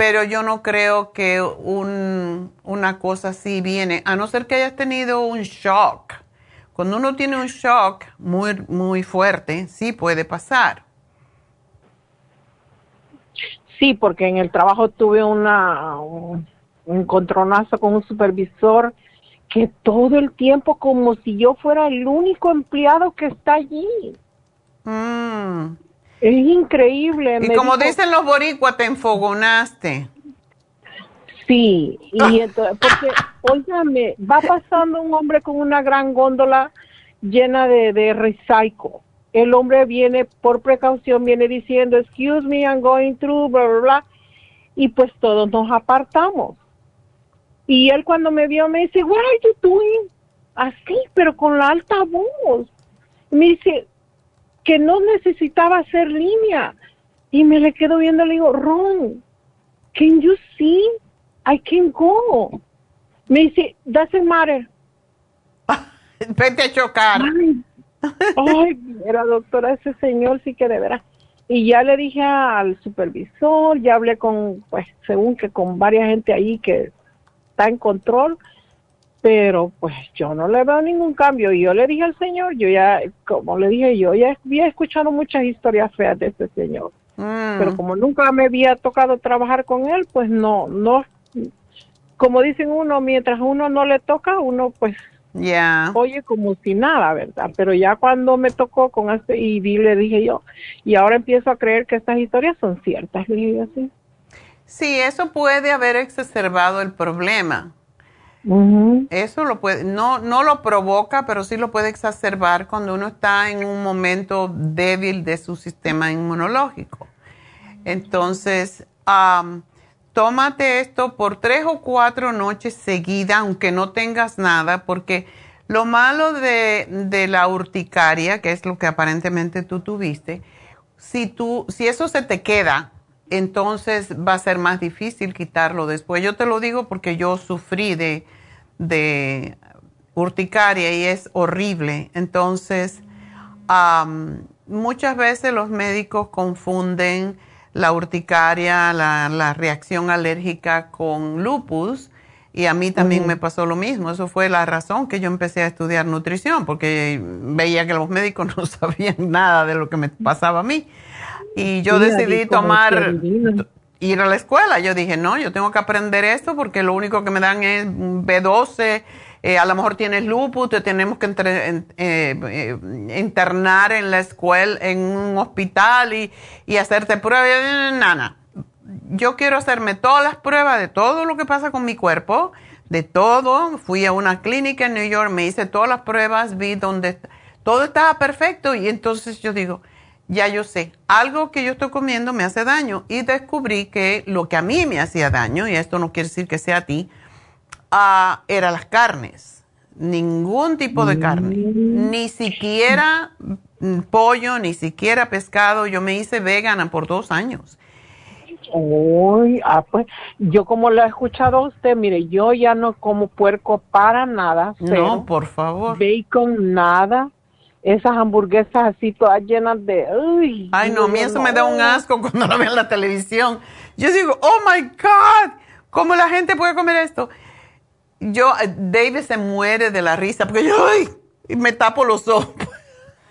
pero yo no creo que una cosa así viene, a no ser que hayas tenido un shock. Cuando uno tiene un shock muy, muy fuerte, sí puede pasar. Sí, porque en el trabajo tuve una, un encontronazo con un supervisor que todo el tiempo como si yo fuera el único empleado que está allí. Mm. Es increíble. Y como dicen los boricuas, te enfogonaste. Sí, y ah. entonces, porque, óigame, va pasando un hombre con una gran góndola llena de, de recycle. El hombre viene, por precaución, viene diciendo, excuse me, I'm going through, bla, bla, bla. Y pues todos nos apartamos. Y él cuando me vio me dice, what are you doing? Así, pero con la alta voz. Me dice que no necesitaba hacer línea. Y me le quedo viendo, le digo, Ron, can you see? I can go. Me dice, doesn't matter. *laughs* Vete a chocar. Ay, mira, doctora, ese señor sí que de veras. Y ya le dije al supervisor, ya hablé con, pues, según que con varias gente ahí que en control, pero pues yo no le veo ningún cambio. Y yo le dije al Señor, yo ya, como le dije, yo ya había escuchado muchas historias feas de este Señor. Mm. Pero como nunca me había tocado trabajar con él, pues no, no, como dicen uno, mientras uno no le toca, uno pues ya oye como si nada, ¿verdad? Pero ya cuando me tocó con este, y le dije yo, y ahora empiezo a creer que estas historias son ciertas, le dije así. Sí, eso puede haber exacerbado el problema. Eso lo puede, no, no lo provoca, pero sí lo puede exacerbar cuando uno está en un momento débil de su sistema inmunológico. Entonces, tómate esto por tres o cuatro noches seguidas, aunque no tengas nada, porque lo malo de, de, la urticaria, que es lo que aparentemente tú tuviste, si, tú, si eso se te queda entonces va a ser más difícil quitarlo después. Yo te lo digo porque yo sufrí de, de urticaria y es horrible. Entonces, muchas veces los médicos confunden la urticaria, la, reacción alérgica con lupus. Y a mí también me pasó lo mismo. Eso fue la razón que yo empecé a estudiar nutrición, porque veía que los médicos *laughs* no sabían nada de lo que me pasaba a mí. Y yo decidí tomar, ir a la escuela. Yo dije, no, yo tengo que aprender esto porque lo único que me dan es B12. Eh, a lo mejor tienes lupus, te tenemos que eh, eh, internar en la escuela, en un hospital y, y hacerte pruebas. Nana, yo quiero hacerme todas las pruebas de todo lo que pasa con mi cuerpo, de todo. Fui a una clínica en New York, me hice todas las pruebas, vi donde todo estaba perfecto y entonces yo digo, ya yo sé, algo que yo estoy comiendo me hace daño y descubrí que lo que a mí me hacía daño, y esto no quiere decir que sea a ti, uh, era las carnes. Ningún tipo de carne, mm. ni siquiera pollo, ni siquiera pescado. Yo me hice vegana por dos años Uy, ah, pues yo como lo he escuchado a usted, mire, yo ya no como puerco para nada. no, por favor. Bacon, nada. Esas hamburguesas así todas llenas de... Uy, Ay, no, a mí eso me da un asco *laughs* cuando lo veo en la televisión. Yo digo, oh my God, ¿cómo la gente puede comer esto? Yo, eh, David se muere de la risa porque yo, ay, me tapo los ojos.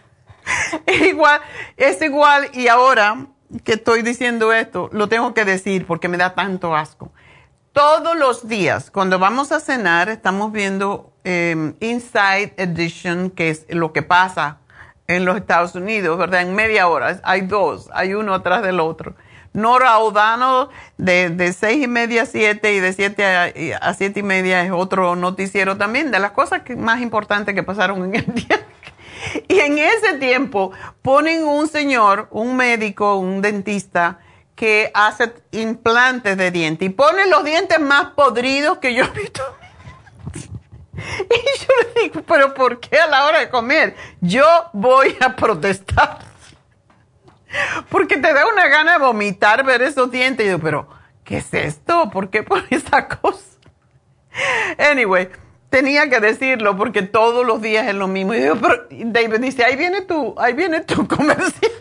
*laughs* es igual, es igual y ahora que estoy diciendo esto, lo tengo que decir porque me da tanto asco. Todos los días, cuando vamos a cenar, estamos viendo em, Inside Edition, que es lo que pasa en los Estados Unidos, ¿verdad? En media hora. Hay dos, hay uno atrás del otro. Nora O'Donnell de, de seis y media a siete y de siete a, siete y media es otro noticiero también de las cosas más importantes que pasaron en el *laughs* día. Y en ese tiempo ponen un señor, un médico, un dentista, que hace implantes de dientes y pone los dientes más podridos que yo he visto. *laughs* Y yo le digo, pero ¿por qué a la hora de comer? Yo voy a protestar. *laughs* Porque te da una gana de vomitar ver esos dientes. Y yo, pero, ¿qué es esto? ¿Por qué pone *laughs* esa cosa? Anyway, tenía que decirlo porque todos los días es lo mismo. Y David dice, ahí viene tu, ahí viene tu comercial.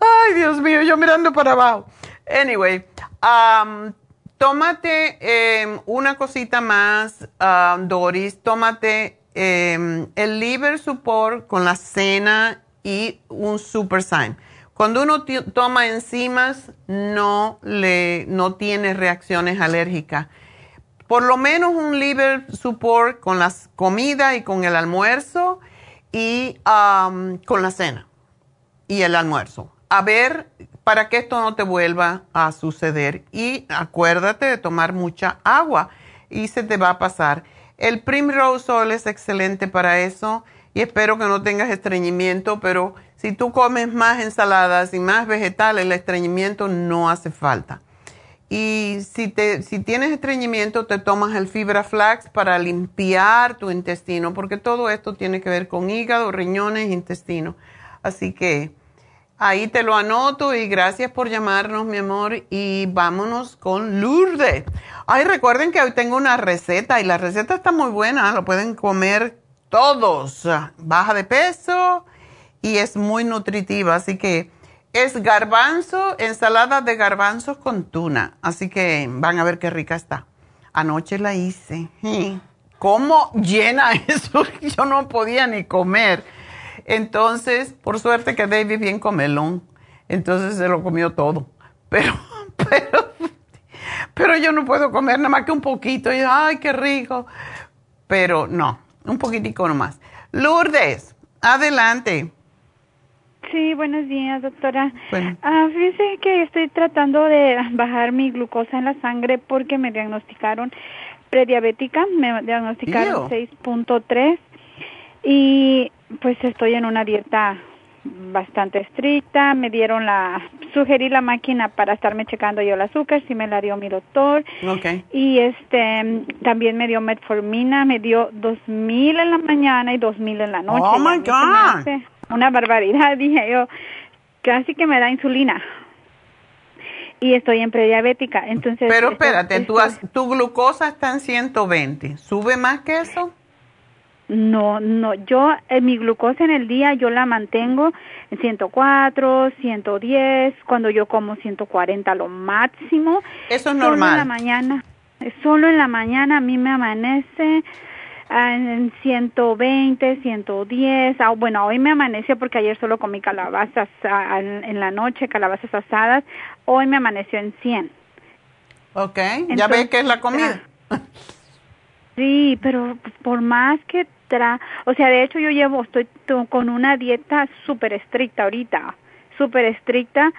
Ay, Dios mío, yo mirando para abajo. Anyway, um, tómate em, una cosita más, um, Doris. Tómate em, el liver support con la cena y un super sign. Cuando uno toma enzimas, no, le, no tiene reacciones alérgicas por lo menos un liver support con la comida y con el almuerzo y um, con la cena y el almuerzo. A ver, para que esto no te vuelva a suceder. Y acuérdate de tomar mucha agua y se te va a pasar. El Primrose Oil es excelente para eso y espero que no tengas estreñimiento, pero si tú comes más ensaladas y más vegetales, el estreñimiento no hace falta. Y si, te, si tienes estreñimiento, te tomas el fibra flax para limpiar tu intestino, porque todo esto tiene que ver con hígado, riñones, intestino. Así que ahí te lo anoto y gracias por llamarnos, mi amor. Y vámonos con Lourdes. Ay, recuerden que hoy tengo una receta y la receta está muy buena, lo pueden comer todos. Baja de peso y es muy nutritiva, así que es garbanzo, ensalada de garbanzos con tuna. Así que van a ver qué rica está. Anoche la hice. *laughs* ¿Cómo llena *laughs* eso? Yo no podía ni comer. Entonces, por suerte que David bien comelón. Entonces se lo comió todo. Pero, *laughs* pero, pero yo no puedo comer nada más que un poquito. Y, ay, qué rico. Pero no, un poquitico nomás. Lourdes, adelante. Sí, buenos días, doctora. Ah, fíjese que estoy tratando de bajar mi glucosa en la sangre porque me diagnosticaron prediabética, me diagnosticaron 6.3 y pues estoy en una dieta bastante estricta, me dieron la, sugerí la máquina para estarme checando yo el azúcar, si me la dio mi doctor. Okay. Y este, también me dio metformina, me dio 2000 en la mañana y 2000 en la noche. Oh my God una barbaridad, *laughs* dije yo, casi que me da insulina. Y estoy en prediabética, entonces... Pero espérate, tu, tu glucosa está en 120, ¿sube más que eso? No, no, yo, eh, mi glucosa en el día yo la mantengo en 104, 110, cuando yo como 140 lo máximo. Eso es normal. Solo en la mañana, solo en la mañana a mí me amanece en 120, 110. Ah, bueno, hoy me amaneció porque ayer solo comí calabazas ah, en la noche, calabazas asadas. Hoy me amaneció en 100. Ok, ya ve que es la comida. Ah, sí, pero por más que O sea, de hecho yo llevo, estoy con una dieta súper estricta ahorita, súper estricta.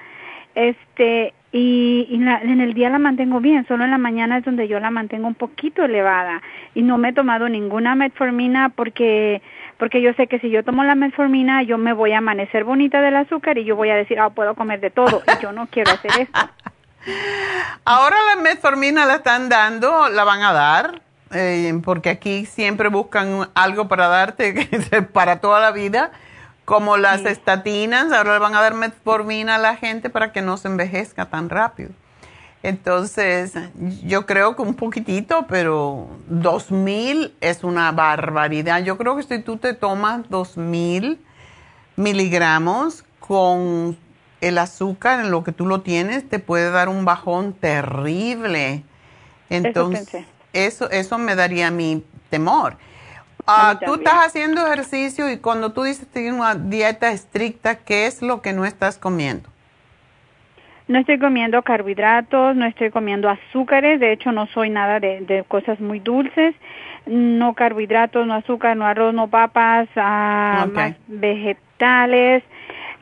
Este, y, en el día la mantengo bien, solo en la mañana es donde yo la mantengo un poquito elevada y no me he tomado ninguna metformina porque porque yo sé que si yo tomo la metformina yo me voy a amanecer bonita del azúcar y yo voy a decir, ah, puedo comer de todo y yo no quiero hacer eso. *laughs* Ahora la metformina la están dando, la van a dar, eh, porque aquí siempre buscan algo para darte *laughs* para toda la vida, como las estatinas, ahora le van a dar metformina a la gente para que no se envejezca tan rápido. Entonces, yo creo que un poquitito, pero 2000 es una barbaridad. Yo creo que si tú te tomas 2000 miligramos con el azúcar en lo que tú lo tienes, te puede dar un bajón terrible. Entonces, eso, eso, me daría mi temor. Ah, tú estás haciendo ejercicio y cuando tú dices que una dieta estricta, ¿qué es lo que no estás comiendo? No estoy comiendo carbohidratos, no estoy comiendo azúcares, de hecho no soy nada de, cosas muy dulces, no carbohidratos, no azúcar, no arroz, no papas, más vegetales,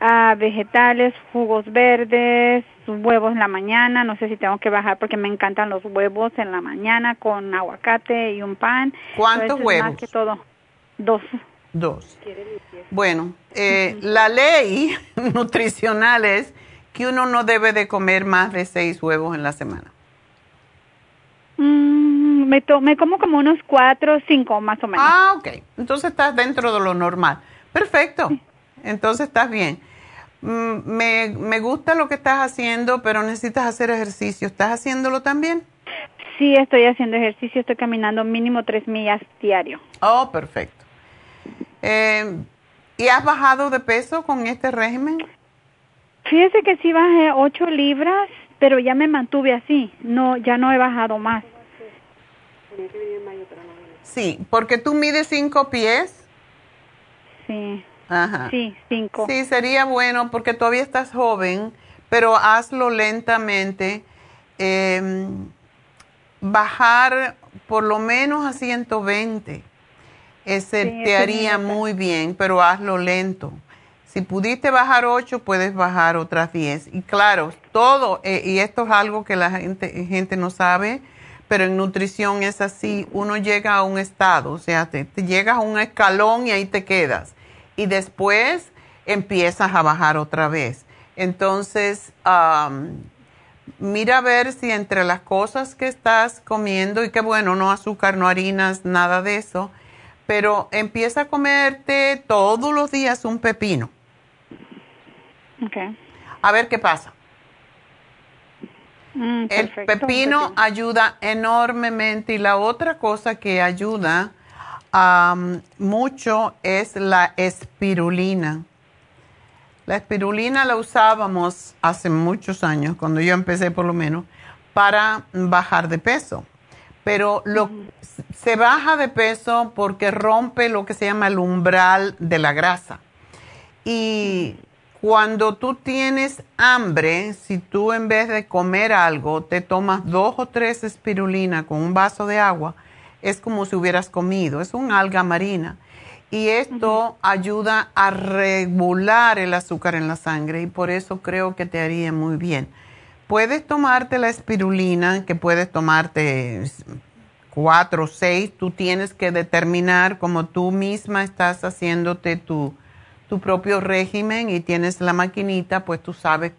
ah, vegetales, jugos verdes, huevos en la mañana, no sé si tengo que bajar porque me encantan los huevos en la mañana con aguacate y un pan. ¿Cuántos huevos? Más que todo, dos. Dos. Bueno, eh, la ley *laughs* nutricional es que uno no debe de comer más de seis huevos en la semana. Mm, me, me como como unos cuatro o cinco más o menos. Ah, ok. Entonces estás dentro de lo normal. Perfecto. Entonces estás bien. Mm, me, me gusta lo que estás haciendo, pero necesitas hacer ejercicio. ¿Estás haciéndolo también? Sí, estoy haciendo ejercicio. Estoy caminando mínimo tres millas diario. Oh, perfecto. Eh, ¿Y has bajado de peso con este régimen? Fíjese que sí bajé 8 libras, pero ya me mantuve así, no, ya no he bajado más. Sí, porque tú mides 5 pies. Sí. Ajá. Sí, 5. Sí, sería bueno porque todavía estás joven, pero hazlo lentamente. Em, bajar por lo menos a 120. Ese te haría muy bien, pero hazlo lento. Si pudiste bajar 8, puedes bajar otras 10. Y claro, todo, eh, y esto es algo que la gente, gente no sabe, pero en nutrición es así, uno llega a un estado, o sea, te, llegas a un escalón y ahí te quedas. Y después empiezas a bajar otra vez. Entonces, mira a ver si entre las cosas que estás comiendo, y que bueno, no azúcar, no harinas, nada de eso, pero empieza a comerte todos los días un pepino Okay. A ver qué pasa. Mm, el pepino ayuda enormemente y la otra cosa que ayuda mucho es la espirulina. La espirulina la usábamos hace muchos años, cuando yo empecé por lo menos, para bajar de peso. Pero lo, se baja de peso porque rompe lo que se llama el umbral de la grasa. Y cuando tú tienes hambre, si tú en vez de comer algo te tomas dos o tres espirulina con un vaso de agua, es como si hubieras comido, es un alga marina. Y esto ayuda a regular el azúcar en la sangre y por eso creo que te haría muy bien. Puedes tomarte la espirulina, que puedes tomarte cuatro o seis, tú tienes que determinar como tú misma estás haciéndote tu tu propio régimen y tienes la maquinita, pues tú sabes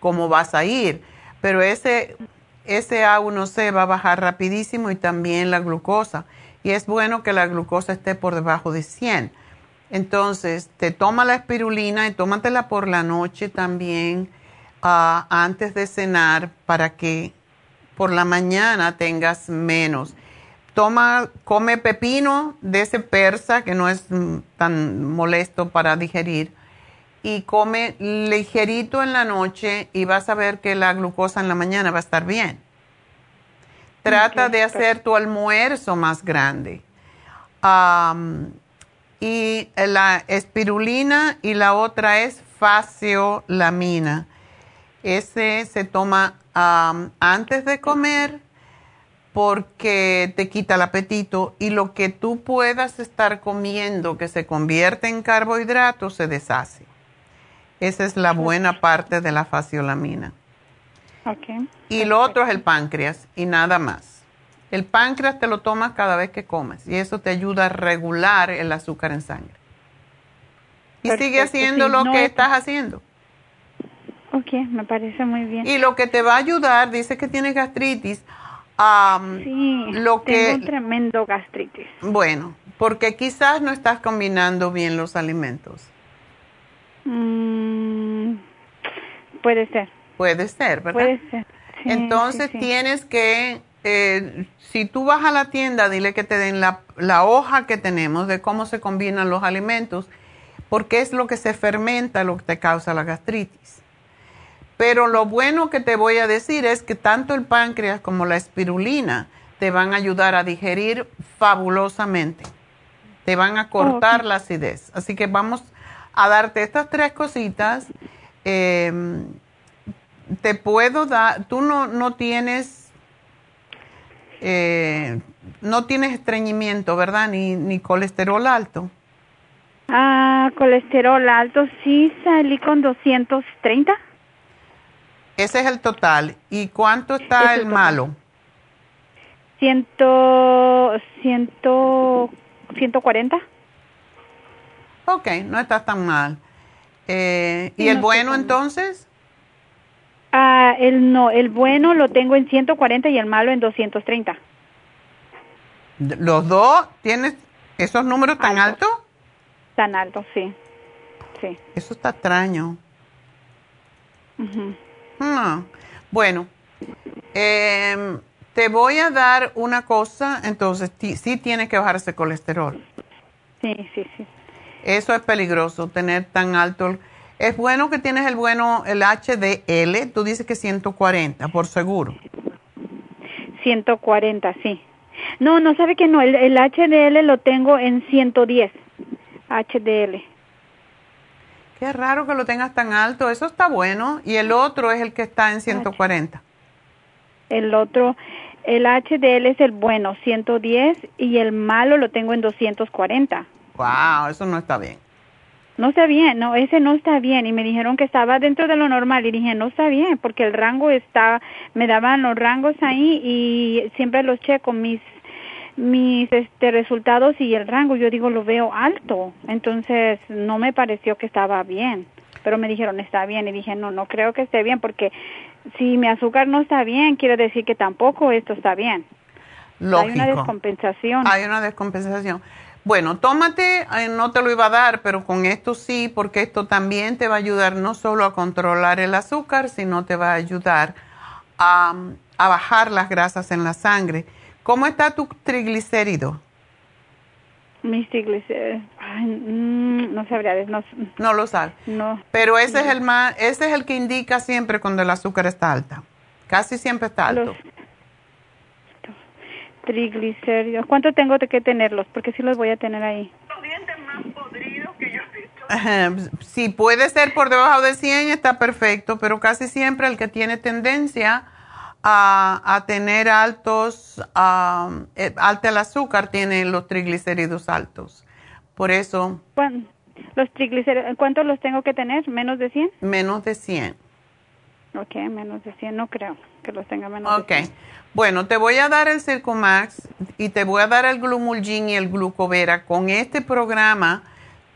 cómo vas a ir. Pero ese, ese A1C va a bajar rapidísimo y también la glucosa. Y es bueno que la glucosa esté por debajo de 100. Entonces, te toma la espirulina y tómatela por la noche también ah, antes de cenar para que por la mañana tengas menos toma, come pepino de ese persa que no es mm, tan molesto para digerir y come ligerito en la noche y vas a ver que la glucosa en la mañana va a estar bien. Trata de hacer tu almuerzo más grande. y la espirulina y la otra es faciolamina. Ese se toma antes de comer porque te quita el apetito y lo que tú puedas estar comiendo que se convierte en carbohidratos se deshace. Esa es la buena parte de la faciolamina. Okay. Y lo otro es el páncreas y nada más. El páncreas te lo tomas cada vez que comes y eso te ayuda a regular el azúcar en sangre. Y sigue haciendo lo que estás haciendo. Ok, me parece muy bien. Y lo que te va a ayudar, dice que tienes gastritis. sí, lo que, tengo un tremendo gastritis. Bueno, porque quizás no estás combinando bien los alimentos. Mm, puede ser. Puede ser, ¿verdad? Puede ser. Entonces tienes que, eh, si tú vas a la tienda, dile que te den la, la hoja que tenemos de cómo se combinan los alimentos, porque es lo que se fermenta lo que te causa la gastritis. Pero lo bueno que te voy a decir es que tanto el páncreas como la espirulina te van a ayudar a digerir fabulosamente. Te van a cortar la acidez. Así que vamos a darte estas tres cositas. Em, te puedo dar, tú no, no tienes, eh, no tienes estreñimiento, ¿verdad? Ni, ni colesterol alto. Ah, colesterol alto, sí, salí con 230. Ese es el total. ¿Y cuánto está el, malo? Ciento, ciento, 140. Ok, no está tan mal. Eh, ¿Y el bueno entonces? Ah, el no, el bueno lo tengo en 140 y el malo en 230. ¿Los dos tienes esos números tan altos? Tan altos, sí. Sí. Eso está extraño. Bueno, em, te voy a dar una cosa, entonces sí tienes que bajar ese colesterol. Sí, sí, sí. Eso es peligroso, tener tan alto. Es bueno que tienes el bueno, el HDL, tú dices que 140, por seguro. 140, sí. No, no sabe que no, el, el HDL lo tengo en 110, HDL. Qué raro que lo tengas tan alto, eso está bueno. Y el otro es el que está en 140. El otro, el HDL es el bueno, 110, y el malo lo tengo en 240. Wow, eso no está bien. No está bien, no, ese no está bien. Y me dijeron que estaba dentro de lo normal. Y dije, no está bien, porque el rango está, me daban los rangos ahí y siempre los checo, mis mis este resultados y el rango yo digo lo veo alto entonces no me pareció que estaba bien pero me dijeron está bien y dije no no creo que esté bien porque si mi azúcar no está bien quiere decir que tampoco esto está bien Lógico. hay una descompensación hay una descompensación bueno, tómate, eh, no te lo iba a dar, pero con esto sí, porque esto también te va a ayudar no solo a controlar el azúcar, sino te va a ayudar a, a bajar las grasas en la sangre. ¿Cómo está tu triglicérido? Mis triglicéridos, mm, no sabría, no, no lo sabe. No. Pero ese es el más, ese es el que indica siempre cuando el azúcar está alta. Casi siempre está alto. Triglicéridos, ¿cuánto tengo que tenerlos? Porque sí los voy a tener ahí. Si puede ser por debajo de 100 está perfecto, pero casi siempre el que tiene tendencia a, tener altos, eh, alto el azúcar, tiene los triglicéridos altos. Por eso. Los triglicéridos, ¿cuántos los tengo que tener? ¿Menos de 100? Menos de 100. Ok, menos de 100, no creo que los tenga menos de 100. Ok, bueno, te voy a dar el Circumax y te voy a dar el Glumulgin y el Glucovera. Con este programa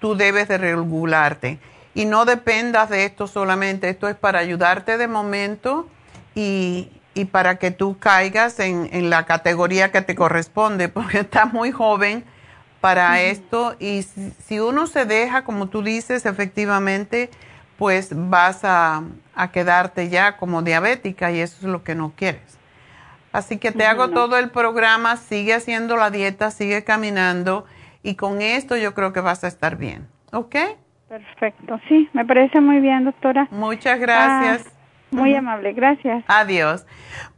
tú debes de regularte y no dependas de esto solamente, esto es para ayudarte de momento y, y para que tú caigas en, en, la categoría que te corresponde, *laughs* porque estás muy joven para esto y si, uno se deja, como tú dices, efectivamente, pues vas a, a, quedarte ya como diabética y eso es lo que no quieres. Así que te hago todo el programa, sigue haciendo la dieta, sigue caminando y con esto yo creo que vas a estar bien, ¿ok? Perfecto, sí, me parece muy bien, doctora. Muchas gracias. Ah, muy amable, gracias. Adiós.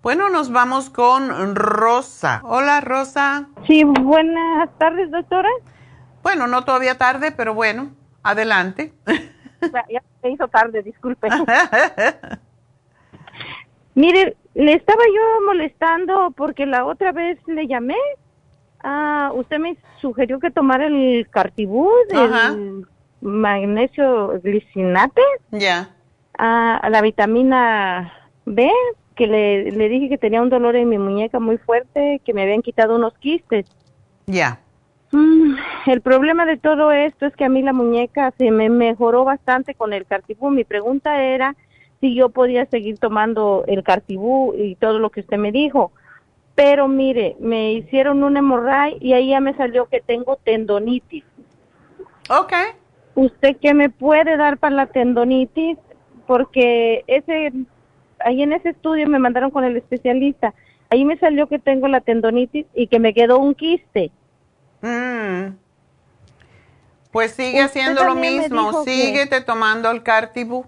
Bueno, nos vamos con Rosa. Hola, Rosa. Sí, buenas tardes, doctora. Bueno, no todavía tarde, pero bueno, adelante. Ya, se hizo tarde, disculpe. *laughs* Mire, le estaba yo molestando porque la otra vez le llamé. Ah, usted me sugirió que tomara el cartibú, el magnesio glicinate. Ya a la vitamina B, que le, le dije que tenía un dolor en mi muñeca muy fuerte, que me habían quitado unos quistes. Ya. Mm, el problema de todo esto es que a mí la muñeca se me mejoró bastante con el cartibú. Mi pregunta era si yo podía seguir tomando el cartibú y todo lo que usted me dijo. Pero mire, me hicieron un hemorray y ahí ya me salió que tengo tendonitis. Ok. ¿Usted qué me puede dar para la tendonitis? Porque ese, ahí en ese estudio me mandaron con el especialista. Ahí me salió que tengo la tendonitis y que me quedó un quiste. Mm. Pues sigue haciendo lo mismo, síguete tomando el Cartibú.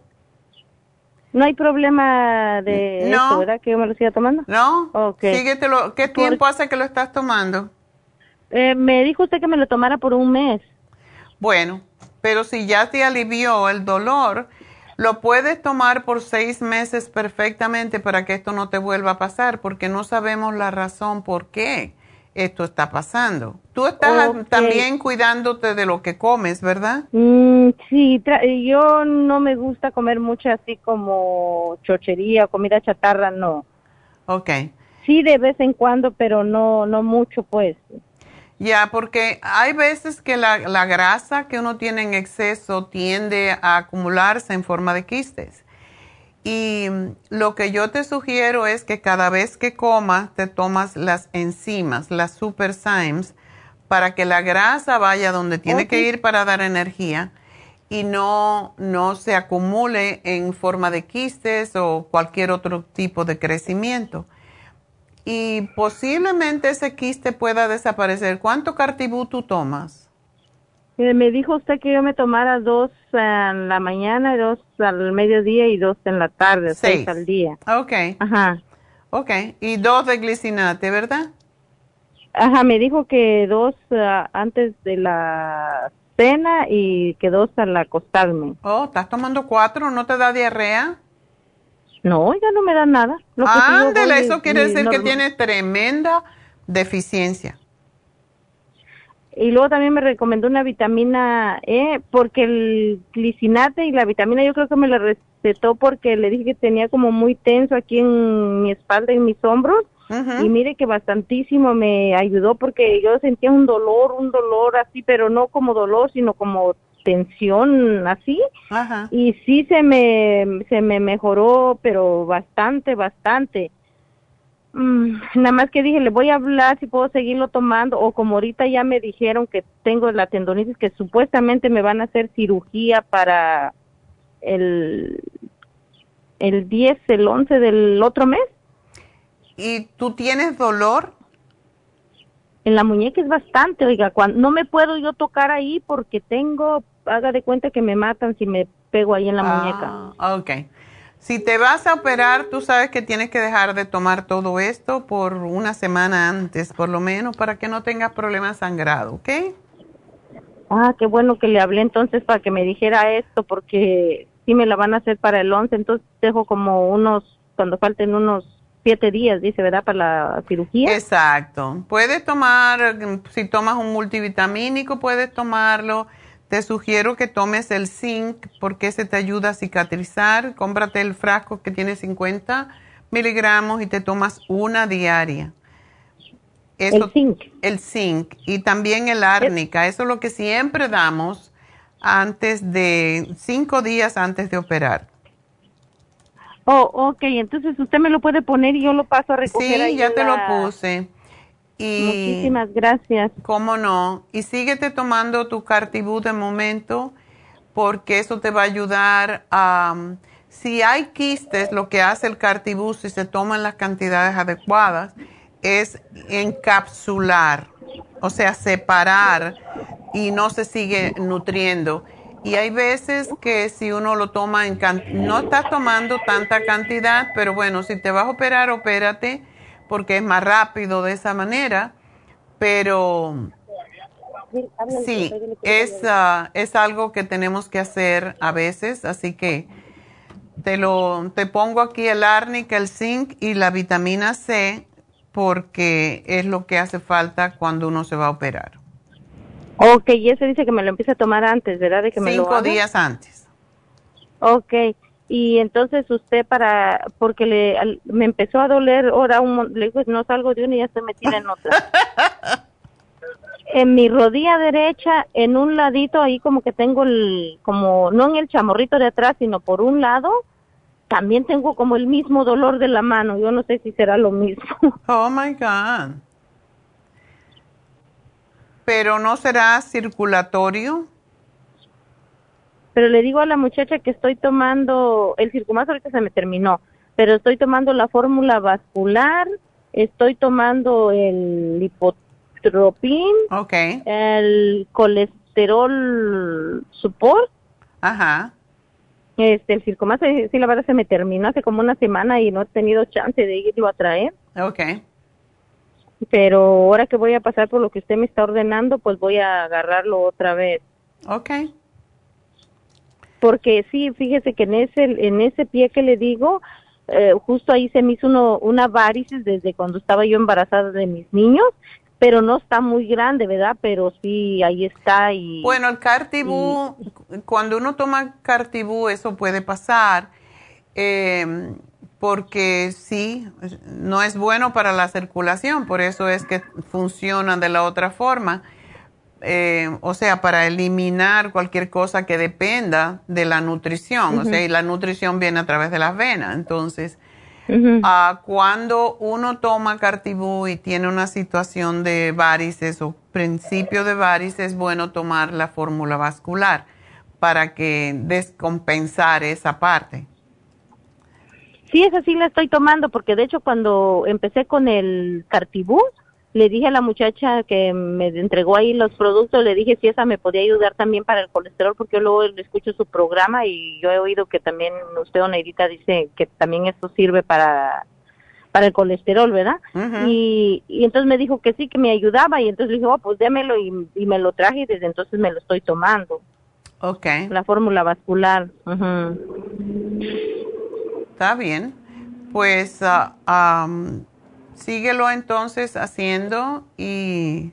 No hay problema de no. Esto, ¿verdad? Que yo me lo siga tomando. No, okay. síguetelo. ¿Qué tiempo hace que lo estás tomando? Eh, me dijo usted que me lo tomara por un mes. Bueno, pero si ya te alivió el dolor, lo puedes tomar por seis meses perfectamente para que esto no te vuelva a pasar, porque no sabemos la razón por qué esto está pasando. Tú estás también cuidándote de lo que comes, ¿verdad? Mm, sí, yo no me gusta comer mucho así como chochería, comida chatarra, no. Ok. Sí, de vez en cuando, pero no, no mucho, pues. Ya, porque hay veces que la, la grasa que uno tiene en exceso tiende a acumularse en forma de quistes. Y lo que yo te sugiero es que cada vez que comas te tomas las enzimas, las super Symes, para que la grasa vaya donde tiene que ir para dar energía y no, no se acumule en forma de quistes o cualquier otro tipo de crecimiento. Y posiblemente ese quiste pueda desaparecer. ¿Cuánto cartibú tú tomas? me dijo usted que yo me tomara dos en la mañana, dos al mediodía y dos en la tarde, seis, al día. Ok. Ajá. Ok, y dos de glicinate, ¿verdad? Ajá, me dijo que dos ah, antes de la cena y que dos al acostarme. Oh, ¿estás tomando cuatro? ¿No te da diarrea? No, ya no me da nada. Ándale, eso quiere decir que tiene tremenda deficiencia. Y luego también me recomendó una vitamina E, porque el glicinate y la vitamina yo creo que me la recetó porque le dije que tenía como muy tenso aquí en mi espalda y en mis hombros. Y mire que bastantísimo me ayudó porque yo sentía un dolor, un dolor así, pero no como dolor, sino como tensión así. Y sí se me, se me mejoró, pero bastante, bastante. Mm, nada más que dije, le voy a hablar si puedo seguirlo tomando o como ahorita ya me dijeron que tengo la tendonitis que supuestamente me van a hacer cirugía para el el 10, el 11 del otro mes. ¿Y tú tienes dolor? En la muñeca es bastante, oiga, cuando no me puedo yo tocar ahí porque tengo, haga de cuenta que me matan si me pego ahí en la muñeca. Ah, ok. Si te vas a operar, tú sabes que tienes que dejar de tomar todo esto por una semana antes, por lo menos, para que no tengas problemas sangrado, ¿ok? Ah, qué bueno que le hablé entonces para que me dijera esto, porque sí me la van a hacer para el 11, entonces dejo como unos, cuando falten unos siete días, dice, ¿verdad? Para la cirugía. Exacto. Puedes tomar, si tomas un multivitamínico, puedes tomarlo te sugiero que tomes el zinc porque se te ayuda a cicatrizar. Cómprate el frasco que tiene 50 miligramos y te tomas una diaria. el zinc. El zinc y también el árnica. Eso es lo que siempre damos antes de cinco días antes de operar. Oh, ok. Entonces usted me lo puede poner y yo lo paso a recoger. Sí, ya te lo puse. Muchísimas gracias. ¿Cómo no? Y síguete tomando tu Cartibú de momento porque eso te va a ayudar a... si hay quistes, lo que hace el Cartibú, si se toman las cantidades adecuadas, es encapsular, o sea, separar y no se sigue nutriendo. Y hay veces que si uno lo toma en no estás tomando tanta cantidad, pero bueno, si te vas a operar, opérate porque es más rápido de esa manera, pero sí, es, ah, es algo que tenemos que hacer a veces, así que te, lo, te pongo aquí el árnica, el zinc y la vitamina C porque es lo que hace falta cuando uno se va a operar. Ok, y ese dice que me lo empiece a tomar antes, ¿verdad? De que Cinco días antes. Ok, y entonces usted para porque le me empezó a doler ahora un le digo no salgo de una y ya estoy metida en otra. *laughs* En mi rodilla derecha en un ladito ahí como que tengo el como no en el chamorrito de atrás sino por un lado también tengo como el mismo dolor de la mano. Yo no sé si será lo mismo. Oh my god pero no será circulatorio pero le digo a la muchacha que estoy tomando, el circumax ahorita se me terminó, pero estoy tomando la fórmula vascular, estoy tomando el lipotropin, okay. el colesterol support. Ajá. Este, el circumax, sí, la verdad se me terminó hace como una semana y no he tenido chance de irlo a traer. Okay. Pero ahora que voy a pasar por lo que usted me está ordenando, pues voy a agarrarlo otra vez. Okay porque sí, fíjese que en ese, en ese pie que le digo, eh, justo ahí se me hizo uno, una varices desde cuando estaba yo embarazada de mis niños, pero no está muy grande, ¿verdad? Pero sí, ahí está y... Bueno, el cartibú, cuando uno toma cartibú, eso puede pasar, eh, porque sí, no es bueno para la circulación, por eso es que funciona de la otra forma eh, o sea, para eliminar cualquier cosa que dependa de la nutrición, o sea, y la nutrición viene a través de las venas. Entonces, ah, cuando uno toma cartibú y tiene una situación de varices o principio de varices, es bueno tomar la fórmula vascular para que descompensar esa parte. Sí, esa sí la estoy tomando porque de hecho cuando empecé con el cartibú, le dije a la muchacha que me entregó ahí los productos, le dije si esa me podía ayudar también para el colesterol, porque yo luego escucho su programa y yo he oído que también usted, Oneidita, dice que también esto sirve para para el colesterol, ¿verdad? y, y entonces me dijo que sí, que me ayudaba y entonces le dije, oh, pues démelo y, y me lo traje y desde entonces me lo estoy tomando. Ok. La fórmula vascular. Está bien. Pues uh, síguelo entonces haciendo y,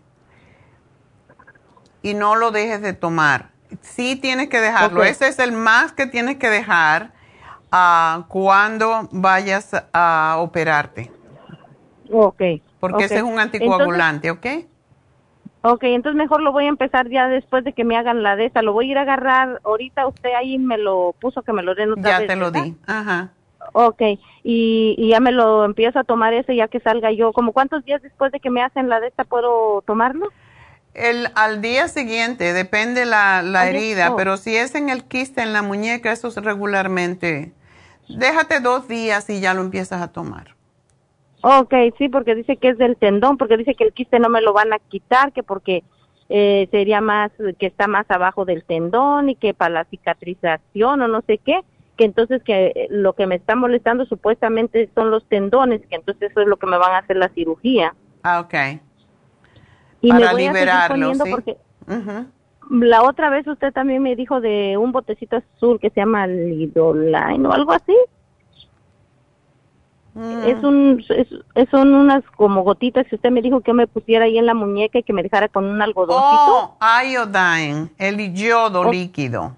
y no lo dejes de tomar. Sí tienes que dejarlo. Ese es el más que tienes que dejar uh, cuando vayas a operarte. Ok. Porque ese es un anticoagulante, ¿ok? Ok, entonces mejor lo voy a empezar ya después de que me hagan la de esa. Lo voy a ir a agarrar. Ahorita usted ahí me lo puso que me lo den otra Ya te lo di. Ajá. Ok, y, ya me lo empiezo a tomar ese ya que salga yo. ¿Como cuántos días después de que me hacen la de esta puedo tomarlo? El, al día siguiente, depende la, la herida, pero si es en el quiste, en la muñeca, eso es regularmente. Déjate dos días y ya lo empiezas a tomar. Ok, sí, porque dice que es del tendón, porque dice que el quiste no me lo van a quitar, que porque eh, sería más, que está más abajo del tendón y que para la cicatrización o no sé qué que entonces que lo que me está molestando supuestamente son los tendones, que entonces eso es lo que me van a hacer la cirugía. Ah, ok. Y Para me voy liberarlo, ¿sí? porque la otra vez usted también me dijo de un botecito azul que se llama Lidoline o algo así. Mm. Es un, es, son unas como gotitas que usted me dijo que me pusiera ahí en la muñeca y que me dejara con un algodoncito. Oh, iodine, el yodo líquido.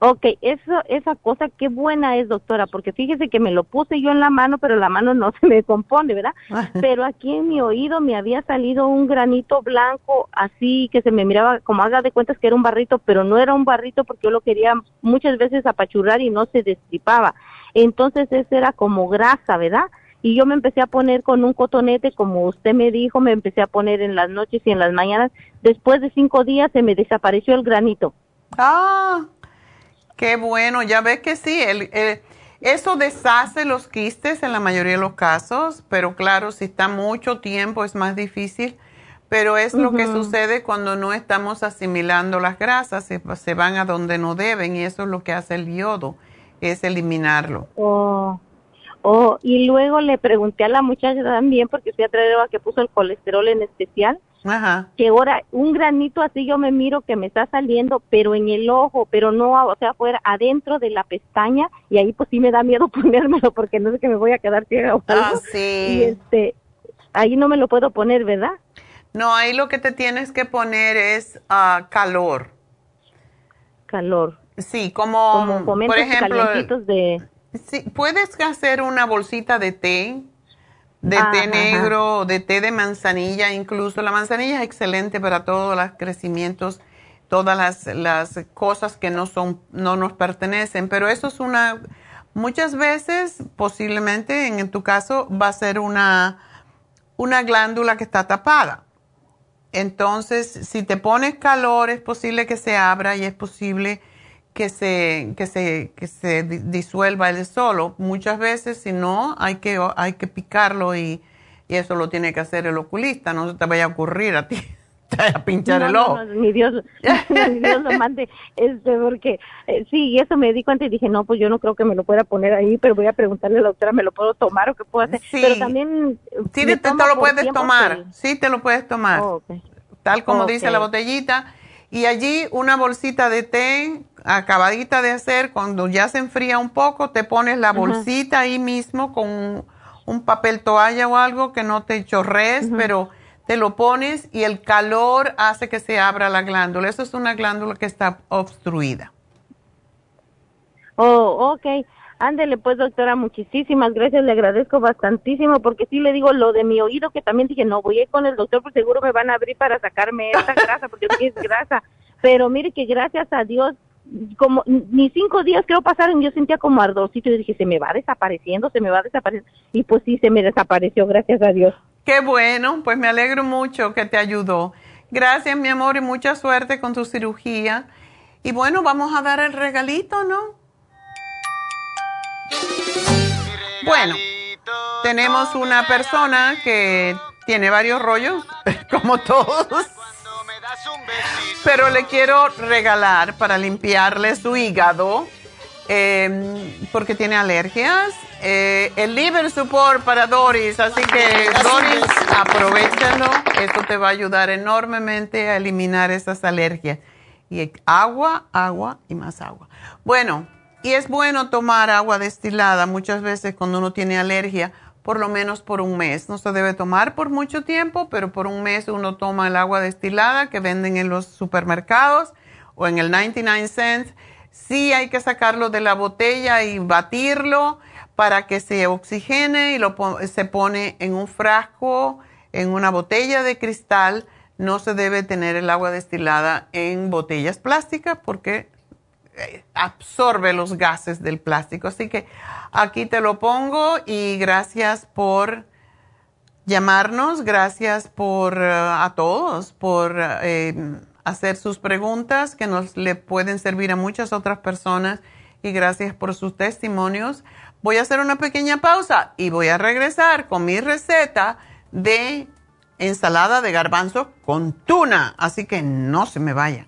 Ok, eso, esa cosa, qué buena es, doctora, porque fíjese que me lo puse yo en la mano, pero la mano no *laughs* se me compone, ¿verdad? *laughs* pero aquí en mi oído me había salido un granito blanco, así que se me miraba, como haga de cuentas que era un barrito, pero no era un barrito porque yo lo quería muchas veces apachurrar y no se destripaba. Entonces, ese era como grasa, ¿verdad? Y yo me empecé a poner con un cotonete, como usted me dijo, me empecé a poner en las noches y en las mañanas. Después de cinco días se me desapareció el granito. Ah, Qué bueno, ya ves que sí, el, eso deshace los quistes en la mayoría de los casos, pero claro, si está mucho tiempo es más difícil, pero es lo que sucede cuando no estamos asimilando las grasas, se, se, van a donde no deben y eso es lo que hace el yodo, es eliminarlo. Oh. Oh, y luego le pregunté a la muchacha también, porque fui a traer a que puso el colesterol en especial, Ajá. que ahora un granito así yo me miro que me está saliendo, pero en el ojo, pero no, o sea, fuera adentro de la pestaña, y ahí pues sí me da miedo *laughs* ponérmelo porque no sé que me voy a quedar ciega o Ah, sí. Y este, ahí no me lo puedo poner, ¿verdad? No, ahí lo que te tienes que poner es uh, calor. Calor. Sí, como, por ejemplo, de... Sí, puedes hacer una bolsita de té, de té negro, de té de manzanilla, incluso la manzanilla es excelente para todos los crecimientos, todas las, las cosas que no son, no nos pertenecen, pero eso es una, muchas veces, posiblemente en tu caso, va a ser una, una glándula que está tapada. Entonces, si te pones calor, es posible que se abra y es posible que se, que se, que se disuelva él solo. Muchas veces, si no, hay que, hay que picarlo y, y, eso lo tiene que hacer el oculista. No se te vaya a ocurrir a ti. *laughs* Te vaya a pinchar el ojo. No, mi Dios, *laughs* mi Dios lo mande, este, porque eh, sí, eso me di cuenta y dije, no, pues yo no creo que me lo pueda poner ahí, pero voy a preguntarle a la doctora, ¿me lo puedo tomar o qué puedo hacer? Sí. Pero también... Sí, te, lo puedes tomar, sí te lo puedes tomar, oh, tal como dice la botellita. Y allí una bolsita de té acabadita de hacer, cuando ya se enfría un poco, te pones la bolsita ahí mismo con un, papel toalla o algo que no te chorrees, pero te lo pones y el calor hace que se abra la glándula. Eso es una glándula que está obstruida. Oh, ok. Ándele pues, doctora, muchísimas gracias, le agradezco bastantísimo, porque sí le digo lo de mi oído, que también dije, no, voy a ir con el doctor, porque seguro me van a abrir para sacarme esta *laughs* grasa, porque es grasa. Pero mire que gracias a Dios como ni cinco días creo pasaron, yo sentía como ardorcito y dije, se me va desapareciendo, se me va desapareciendo. Y pues sí, se me desapareció, gracias a Dios. Qué bueno, pues me alegro mucho que te ayudó. Gracias, mi amor, y mucha suerte con tu cirugía. Y bueno, vamos a dar el regalito, ¿no? Bueno, tenemos una persona que tiene varios rollos, *laughs* como todos pero le quiero regalar para limpiarle su hígado, em, porque tiene alergias, eh, el liver support para Doris. Así que, Doris, aprovechalo. Esto te va a ayudar enormemente a eliminar esas alergias. Y agua, agua y más agua. Bueno, y es bueno tomar agua destilada muchas veces cuando uno tiene alergia por lo menos por un mes. No se debe tomar por mucho tiempo, pero por un mes uno toma el agua destilada que venden en los supermercados o en el 99 cents. Sí hay que sacarlo de la botella y batirlo para que se oxigene y lo se pone en un frasco, en una botella de cristal. No se debe tener el agua destilada en botellas plásticas porque absorbe los gases del plástico. Así que Aquí te lo pongo y gracias por llamarnos, gracias por eh, a todos por eh, hacer sus preguntas que nos le pueden servir a muchas otras personas y gracias por sus testimonios. Voy a hacer una pequeña pausa y voy a regresar con mi receta de ensalada de garbanzo con tuna, así que no se me vayan.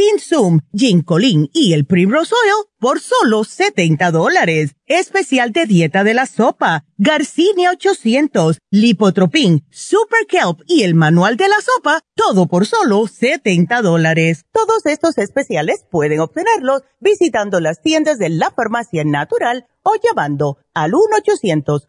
Tinsum, Ginkolin y el Primrose Oil por solo 70 dólares. Especial de dieta de la sopa, Garcinia 800, Lipotropin, Super Kelp y el manual de la sopa, todo por solo 70 dólares. Todos estos especiales pueden obtenerlos visitando las tiendas de la farmacia natural o llamando al 1 800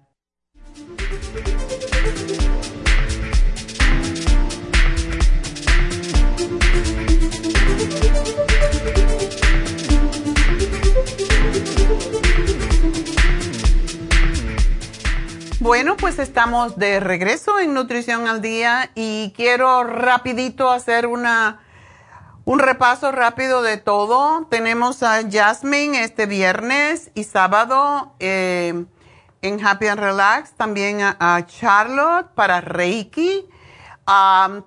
Bueno, pues estamos de regreso en Nutrición al Día y quiero rapidito hacer una, un repaso rápido de todo. Tenemos a Jasmine este viernes y sábado eh, en Happy and Relax, también a, Charlotte para Reiki.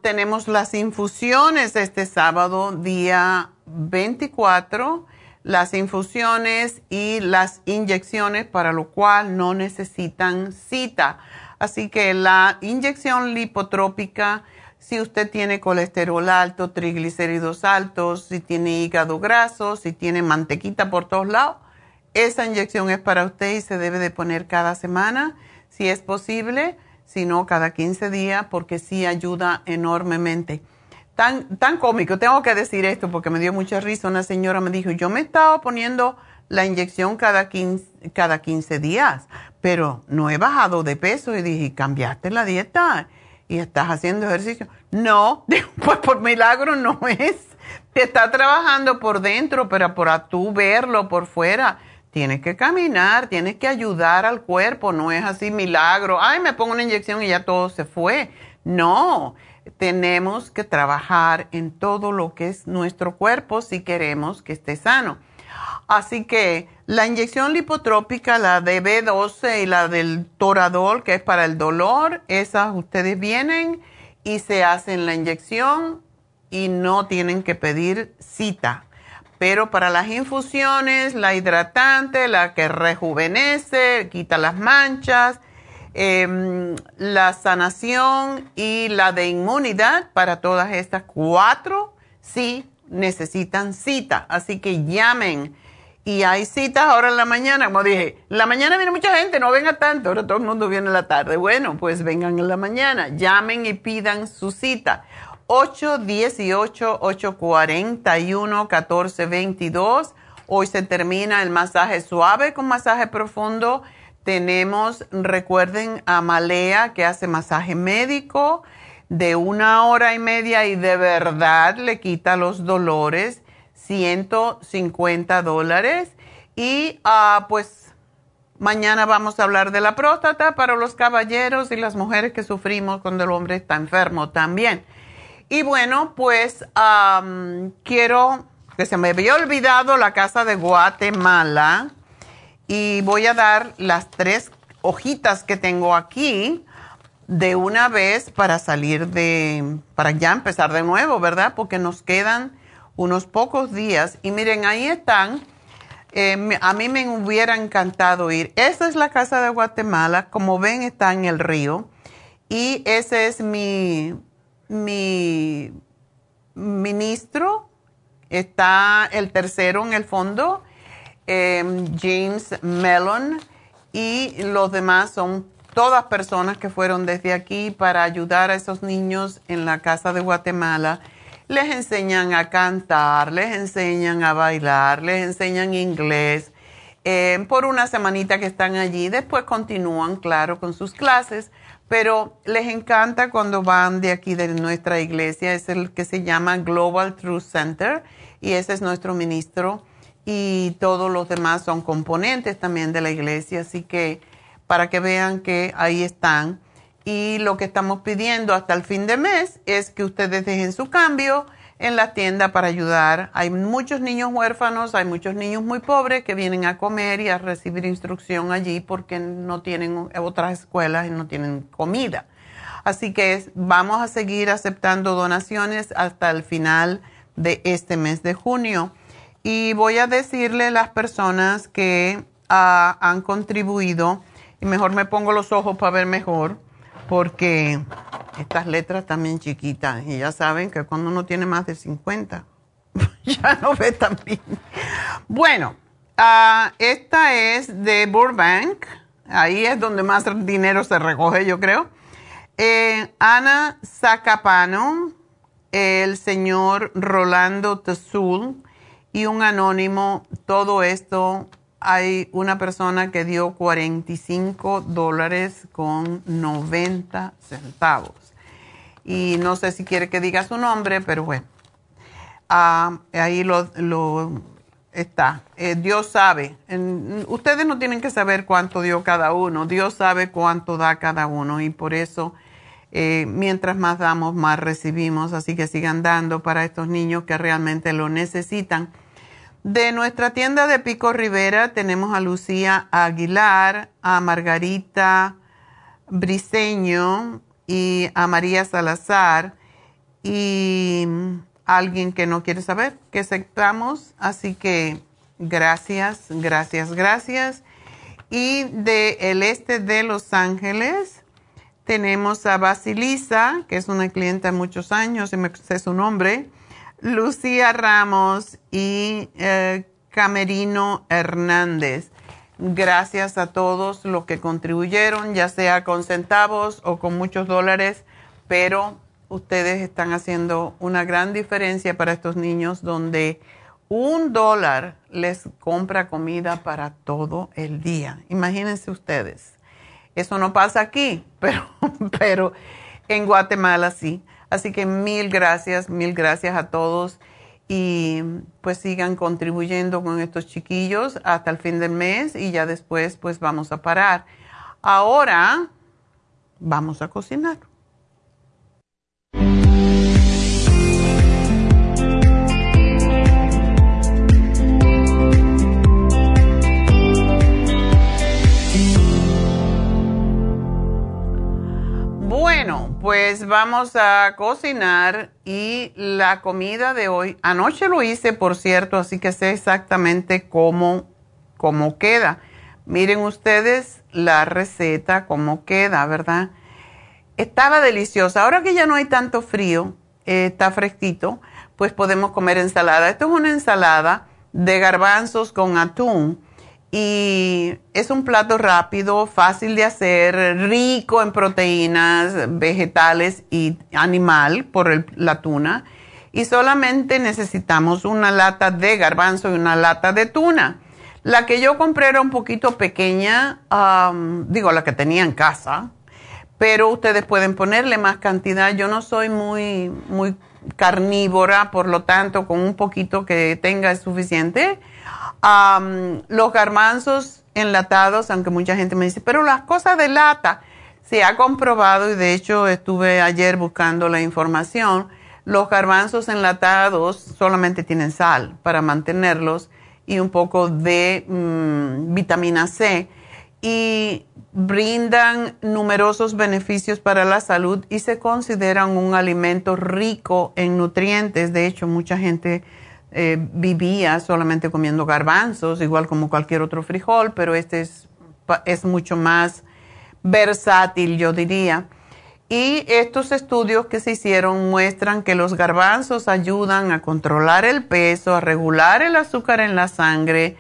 tenemos las infusiones este sábado, día 24 las infusiones y las inyecciones, para lo cual no necesitan cita. Así que la inyección lipotrópica, si usted tiene colesterol alto, triglicéridos altos, si tiene hígado graso, si tiene mantequita por todos lados, esa inyección es para usted y se debe de poner cada semana, si es posible, si no cada 15 días, porque sí ayuda enormemente tan, tan cómico, tengo que decir esto porque me dio mucha risa. Una señora me dijo, yo me estaba poniendo la inyección cada 15, cada 15 días, pero no he bajado de peso. Y dije, ¿cambiaste la dieta? ¿Y estás haciendo ejercicio? No, *laughs* pues por milagro no es. Te está trabajando por dentro, pero para tú verlo por fuera, tienes que caminar, tienes que ayudar al cuerpo. No es así milagro. Ay, me pongo una inyección y ya todo se fue. No, tenemos que trabajar en todo lo que es nuestro cuerpo si queremos que esté sano. Así que la inyección lipotrópica, la de B12 y la del Toradol, que es para el dolor, esas ustedes vienen y se hacen la inyección y no tienen que pedir cita. Pero para las infusiones, la hidratante, la que rejuvenece, quita las manchas, Em, la sanación y la de inmunidad para todas estas cuatro sí necesitan cita. Así que llamen. Y hay citas ahora en la mañana, como dije, la mañana viene mucha gente, no venga tanto, ahora todo el mundo viene en la tarde. Bueno, pues vengan en la mañana, llamen y pidan su cita. 818-841-1422. Hoy se termina el masaje suave con masaje profundo tenemos, recuerden, a Malea que hace masaje médico de una hora y media y de verdad le quita los dolores, 150 dólares. Y uh, pues mañana vamos a hablar de la próstata para los caballeros y las mujeres que sufrimos cuando el hombre está enfermo también. Y bueno, pues quiero que se me había olvidado la casa de Guatemala y voy a dar las tres hojitas que tengo aquí de una vez para salir de, para ya empezar de nuevo, ¿verdad? Porque nos quedan unos pocos días. Y miren, ahí están. Eh, a mí me hubiera encantado ir. Esta es la casa de Guatemala. Como ven, está en el río. Y ese es mi, mi ministro. Está el tercero en el fondo em, James Mellon y los demás son todas personas que fueron desde aquí para ayudar a esos niños en la casa de Guatemala. Les enseñan a cantar, les enseñan a bailar, les enseñan inglés. Em, por una semanita que están allí, después continúan, claro, con sus clases, pero les encanta cuando van de aquí de nuestra iglesia, es el que se llama Global Truth Center y ese es nuestro ministro y todos los demás son componentes también de la iglesia, así que para que vean que ahí están. Y lo que estamos pidiendo hasta el fin de mes es que ustedes dejen su cambio en la tienda para ayudar. Hay muchos niños huérfanos, hay muchos niños muy pobres que vienen a comer y a recibir instrucción allí porque no tienen otras escuelas y no tienen comida. Así que vamos a seguir aceptando donaciones hasta el final de este mes de junio. Y voy a decirle a las personas que ah, han contribuido, y mejor me pongo los ojos para ver mejor, porque estas letras también chiquitas, y ya saben que cuando uno tiene más de 50, *laughs* ya no ve tan bien. Bueno, ah, esta es de Burbank, ahí es donde más dinero se recoge, yo creo. Eh, Ana Zacapano, el señor Rolando Tazul, y un anónimo, todo esto, hay una persona que dio 45 dólares con 90 centavos. Y no sé si quiere que diga su nombre, pero bueno, ah, ahí lo, está. Eh, Dios sabe. ustedes no tienen que saber cuánto dio cada uno. Dios sabe cuánto da cada uno y por eso eh, mientras más damos, más recibimos. Así que sigan dando para estos niños que realmente lo necesitan. De nuestra tienda de Pico Rivera tenemos a Lucía Aguilar, a Margarita Briseño y a María Salazar y alguien que no quiere saber que aceptamos. Así que gracias, gracias, gracias. Y de el este de Los Ángeles tenemos a Basilisa, que es una clienta de muchos años, y me sé su nombre Lucía Ramos y eh, Camerino Hernández. Gracias a todos los que contribuyeron, ya sea con centavos o con muchos dólares, pero ustedes están haciendo una gran diferencia para estos niños donde un dólar les compra comida para todo el día. Imagínense ustedes. Eso no pasa aquí, *laughs* pero, pero en Guatemala sí. Así que mil gracias, mil gracias a todos y pues sigan contribuyendo con estos chiquillos hasta el fin del mes y ya después pues vamos a parar. Ahora vamos a cocinar. Bueno, pues vamos a cocinar y la comida de hoy, anoche lo hice por cierto, así que sé exactamente cómo, cómo queda. Miren ustedes la receta, cómo queda, ¿verdad? Estaba deliciosa. Ahora que ya no hay tanto frío, eh, está fresquito, pues podemos comer ensalada. Esto es una ensalada de garbanzos con atún y es un plato rápido, fácil de hacer, rico en proteínas vegetales y animal por la tuna. Y solamente necesitamos una lata de garbanzo y una lata de tuna. La que yo compré era un poquito pequeña, digo la que tenía en casa, pero ustedes pueden ponerle más cantidad. Yo no soy muy, muy carnívora, por lo tanto, con un poquito que tenga es suficiente. Los garbanzos enlatados, aunque mucha gente me dice, pero las cosas de lata, se ha comprobado y de hecho estuve ayer buscando la información, los garbanzos enlatados solamente tienen sal para mantenerlos y un poco de mm, vitamina C. Y brindan numerosos beneficios para la salud y se consideran un alimento rico en nutrientes. De hecho, mucha gente eh, vivía solamente comiendo garbanzos, igual como cualquier otro frijol, pero este es, es mucho más versátil, yo diría. Y estos estudios que se hicieron muestran que los garbanzos ayudan a controlar el peso, a regular el azúcar en la sangre,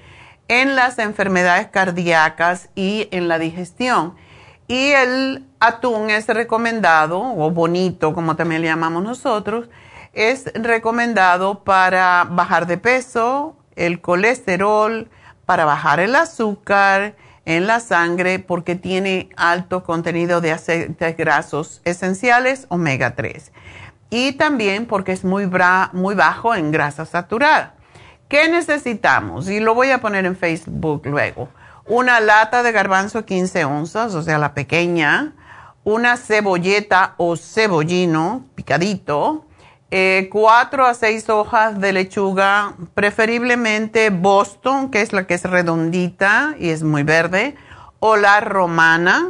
en las enfermedades cardíacas y en la digestión. Y el atún es recomendado, o bonito como también le llamamos nosotros, es recomendado para bajar de peso, el colesterol, para bajar el azúcar en la sangre porque tiene alto contenido de aceites grasos esenciales omega 3 y también porque es muy, muy bajo en grasa saturada. ¿Qué necesitamos? Y lo voy a poner en Facebook luego. Una lata de garbanzo 15 onzas, o sea, la pequeña, una cebolleta o cebollino picadito, eh, cuatro a seis hojas de lechuga, preferiblemente Boston, que es la que es redondita y es muy verde, o la romana,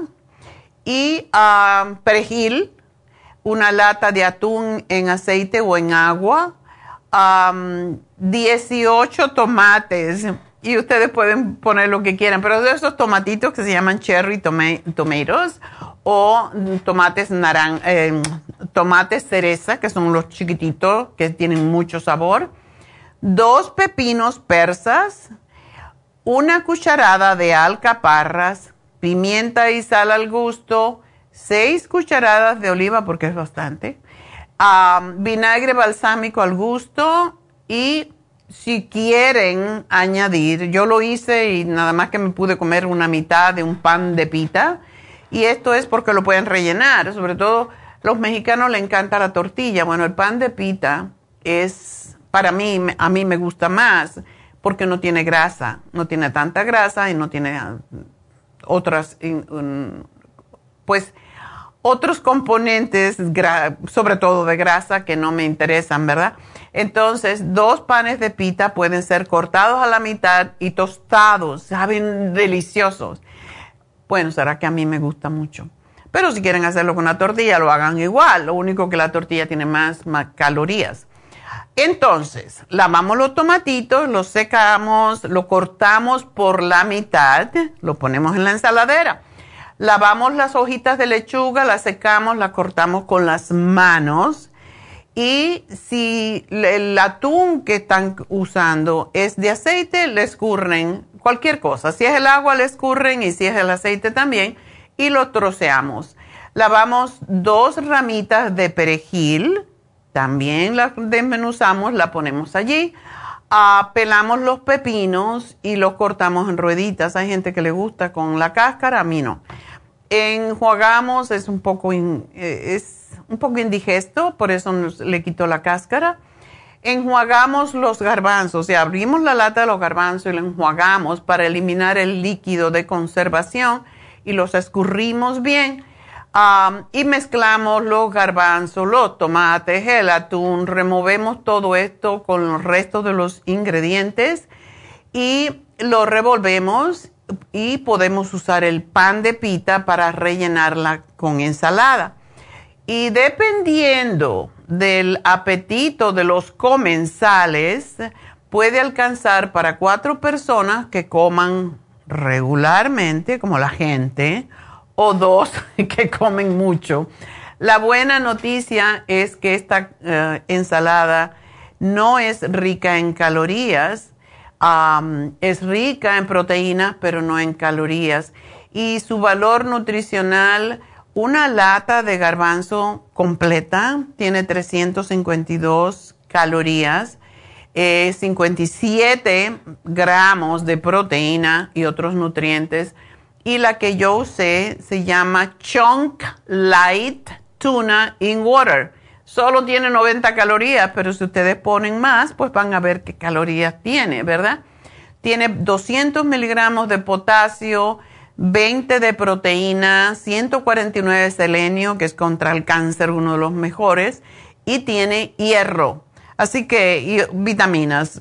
y ah, perejil, una lata de atún en aceite o en agua, 18 tomates, y ustedes pueden poner lo que quieran, pero de esos tomatitos que se llaman cherry tomatoes o tomates naran eh, tomates cereza, que son los chiquititos que tienen mucho sabor, dos pepinos persas, una cucharada de alcaparras, pimienta y sal al gusto, seis cucharadas de oliva porque es bastante, vinagre balsámico al gusto y si quieren añadir, yo lo hice y nada más que me pude comer una mitad de un pan de pita y esto es porque lo pueden rellenar, sobre todo los mexicanos le encanta la tortilla. Bueno, el pan de pita es, para mí, a mí me gusta más porque no tiene grasa, no tiene tanta grasa y no tiene ah, otras, pues, otros componentes, sobre todo de grasa, que no me interesan, ¿verdad? Entonces, dos panes de pita pueden ser cortados a la mitad y tostados, saben deliciosos. Bueno, será que a mí me gusta mucho. Pero si quieren hacerlo con una tortilla, lo hagan igual. Lo único que la tortilla tiene más, más calorías. Entonces, lavamos los tomatitos, los secamos, lo cortamos por la mitad, lo ponemos en la ensaladera. Lavamos las hojitas de lechuga, las secamos, las cortamos con las manos. Y si el atún que están usando es de aceite, le escurren cualquier cosa. Si es el agua, le escurren y si es el aceite también. Y lo troceamos. Lavamos dos ramitas de perejil. También la desmenuzamos, la ponemos allí. Ah, pelamos los pepinos y los cortamos en rueditas. Hay gente que le gusta con la cáscara, a mí no. Enjuagamos, es un poco, eh, es un poco indigesto, por eso le quito la cáscara enjuagamos los garbanzos, o sea, abrimos la lata de los garbanzos y lo enjuagamos para eliminar el líquido de conservación y los escurrimos bien. y mezclamos los garbanzos, los tomates, el atún, removemos todo esto con los restos de los ingredientes y lo revolvemos y podemos usar el pan de pita para rellenarla con ensalada. Y dependiendo del apetito de los comensales puede alcanzar para cuatro personas que coman regularmente, como la gente, o dos *laughs* que comen mucho. La buena noticia es que esta eh, ensalada no es rica en calorías, es rica en proteínas, pero no en calorías. Y su valor nutricional una lata de garbanzo completa tiene 352 calorías, 57 eh, gramos de proteína y otros nutrientes. Y la que yo usé se llama Chunk Light Tuna in Water. Solo tiene 90 calorías, pero si ustedes ponen más, pues van a ver qué calorías tiene, ¿verdad? Tiene 200 miligramos de potasio, 20 de proteína, 149 de selenio, que es contra el cáncer uno de los mejores, y tiene hierro. Así que vitaminas.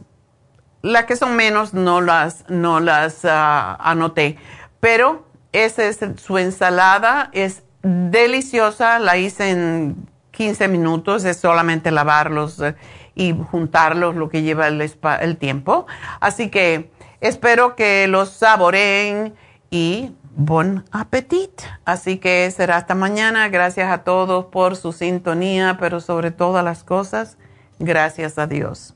Las que son menos no las, no las ah, anoté, pero esa es su ensalada, es deliciosa, la hice en 15 minutos, es solamente lavarlos eh, y juntarlos, lo que lleva el, tiempo. Así que espero que los saboreen y bon appetit. Así que será hasta mañana. Gracias a todos por su sintonía, pero sobre todas las cosas, gracias a Dios.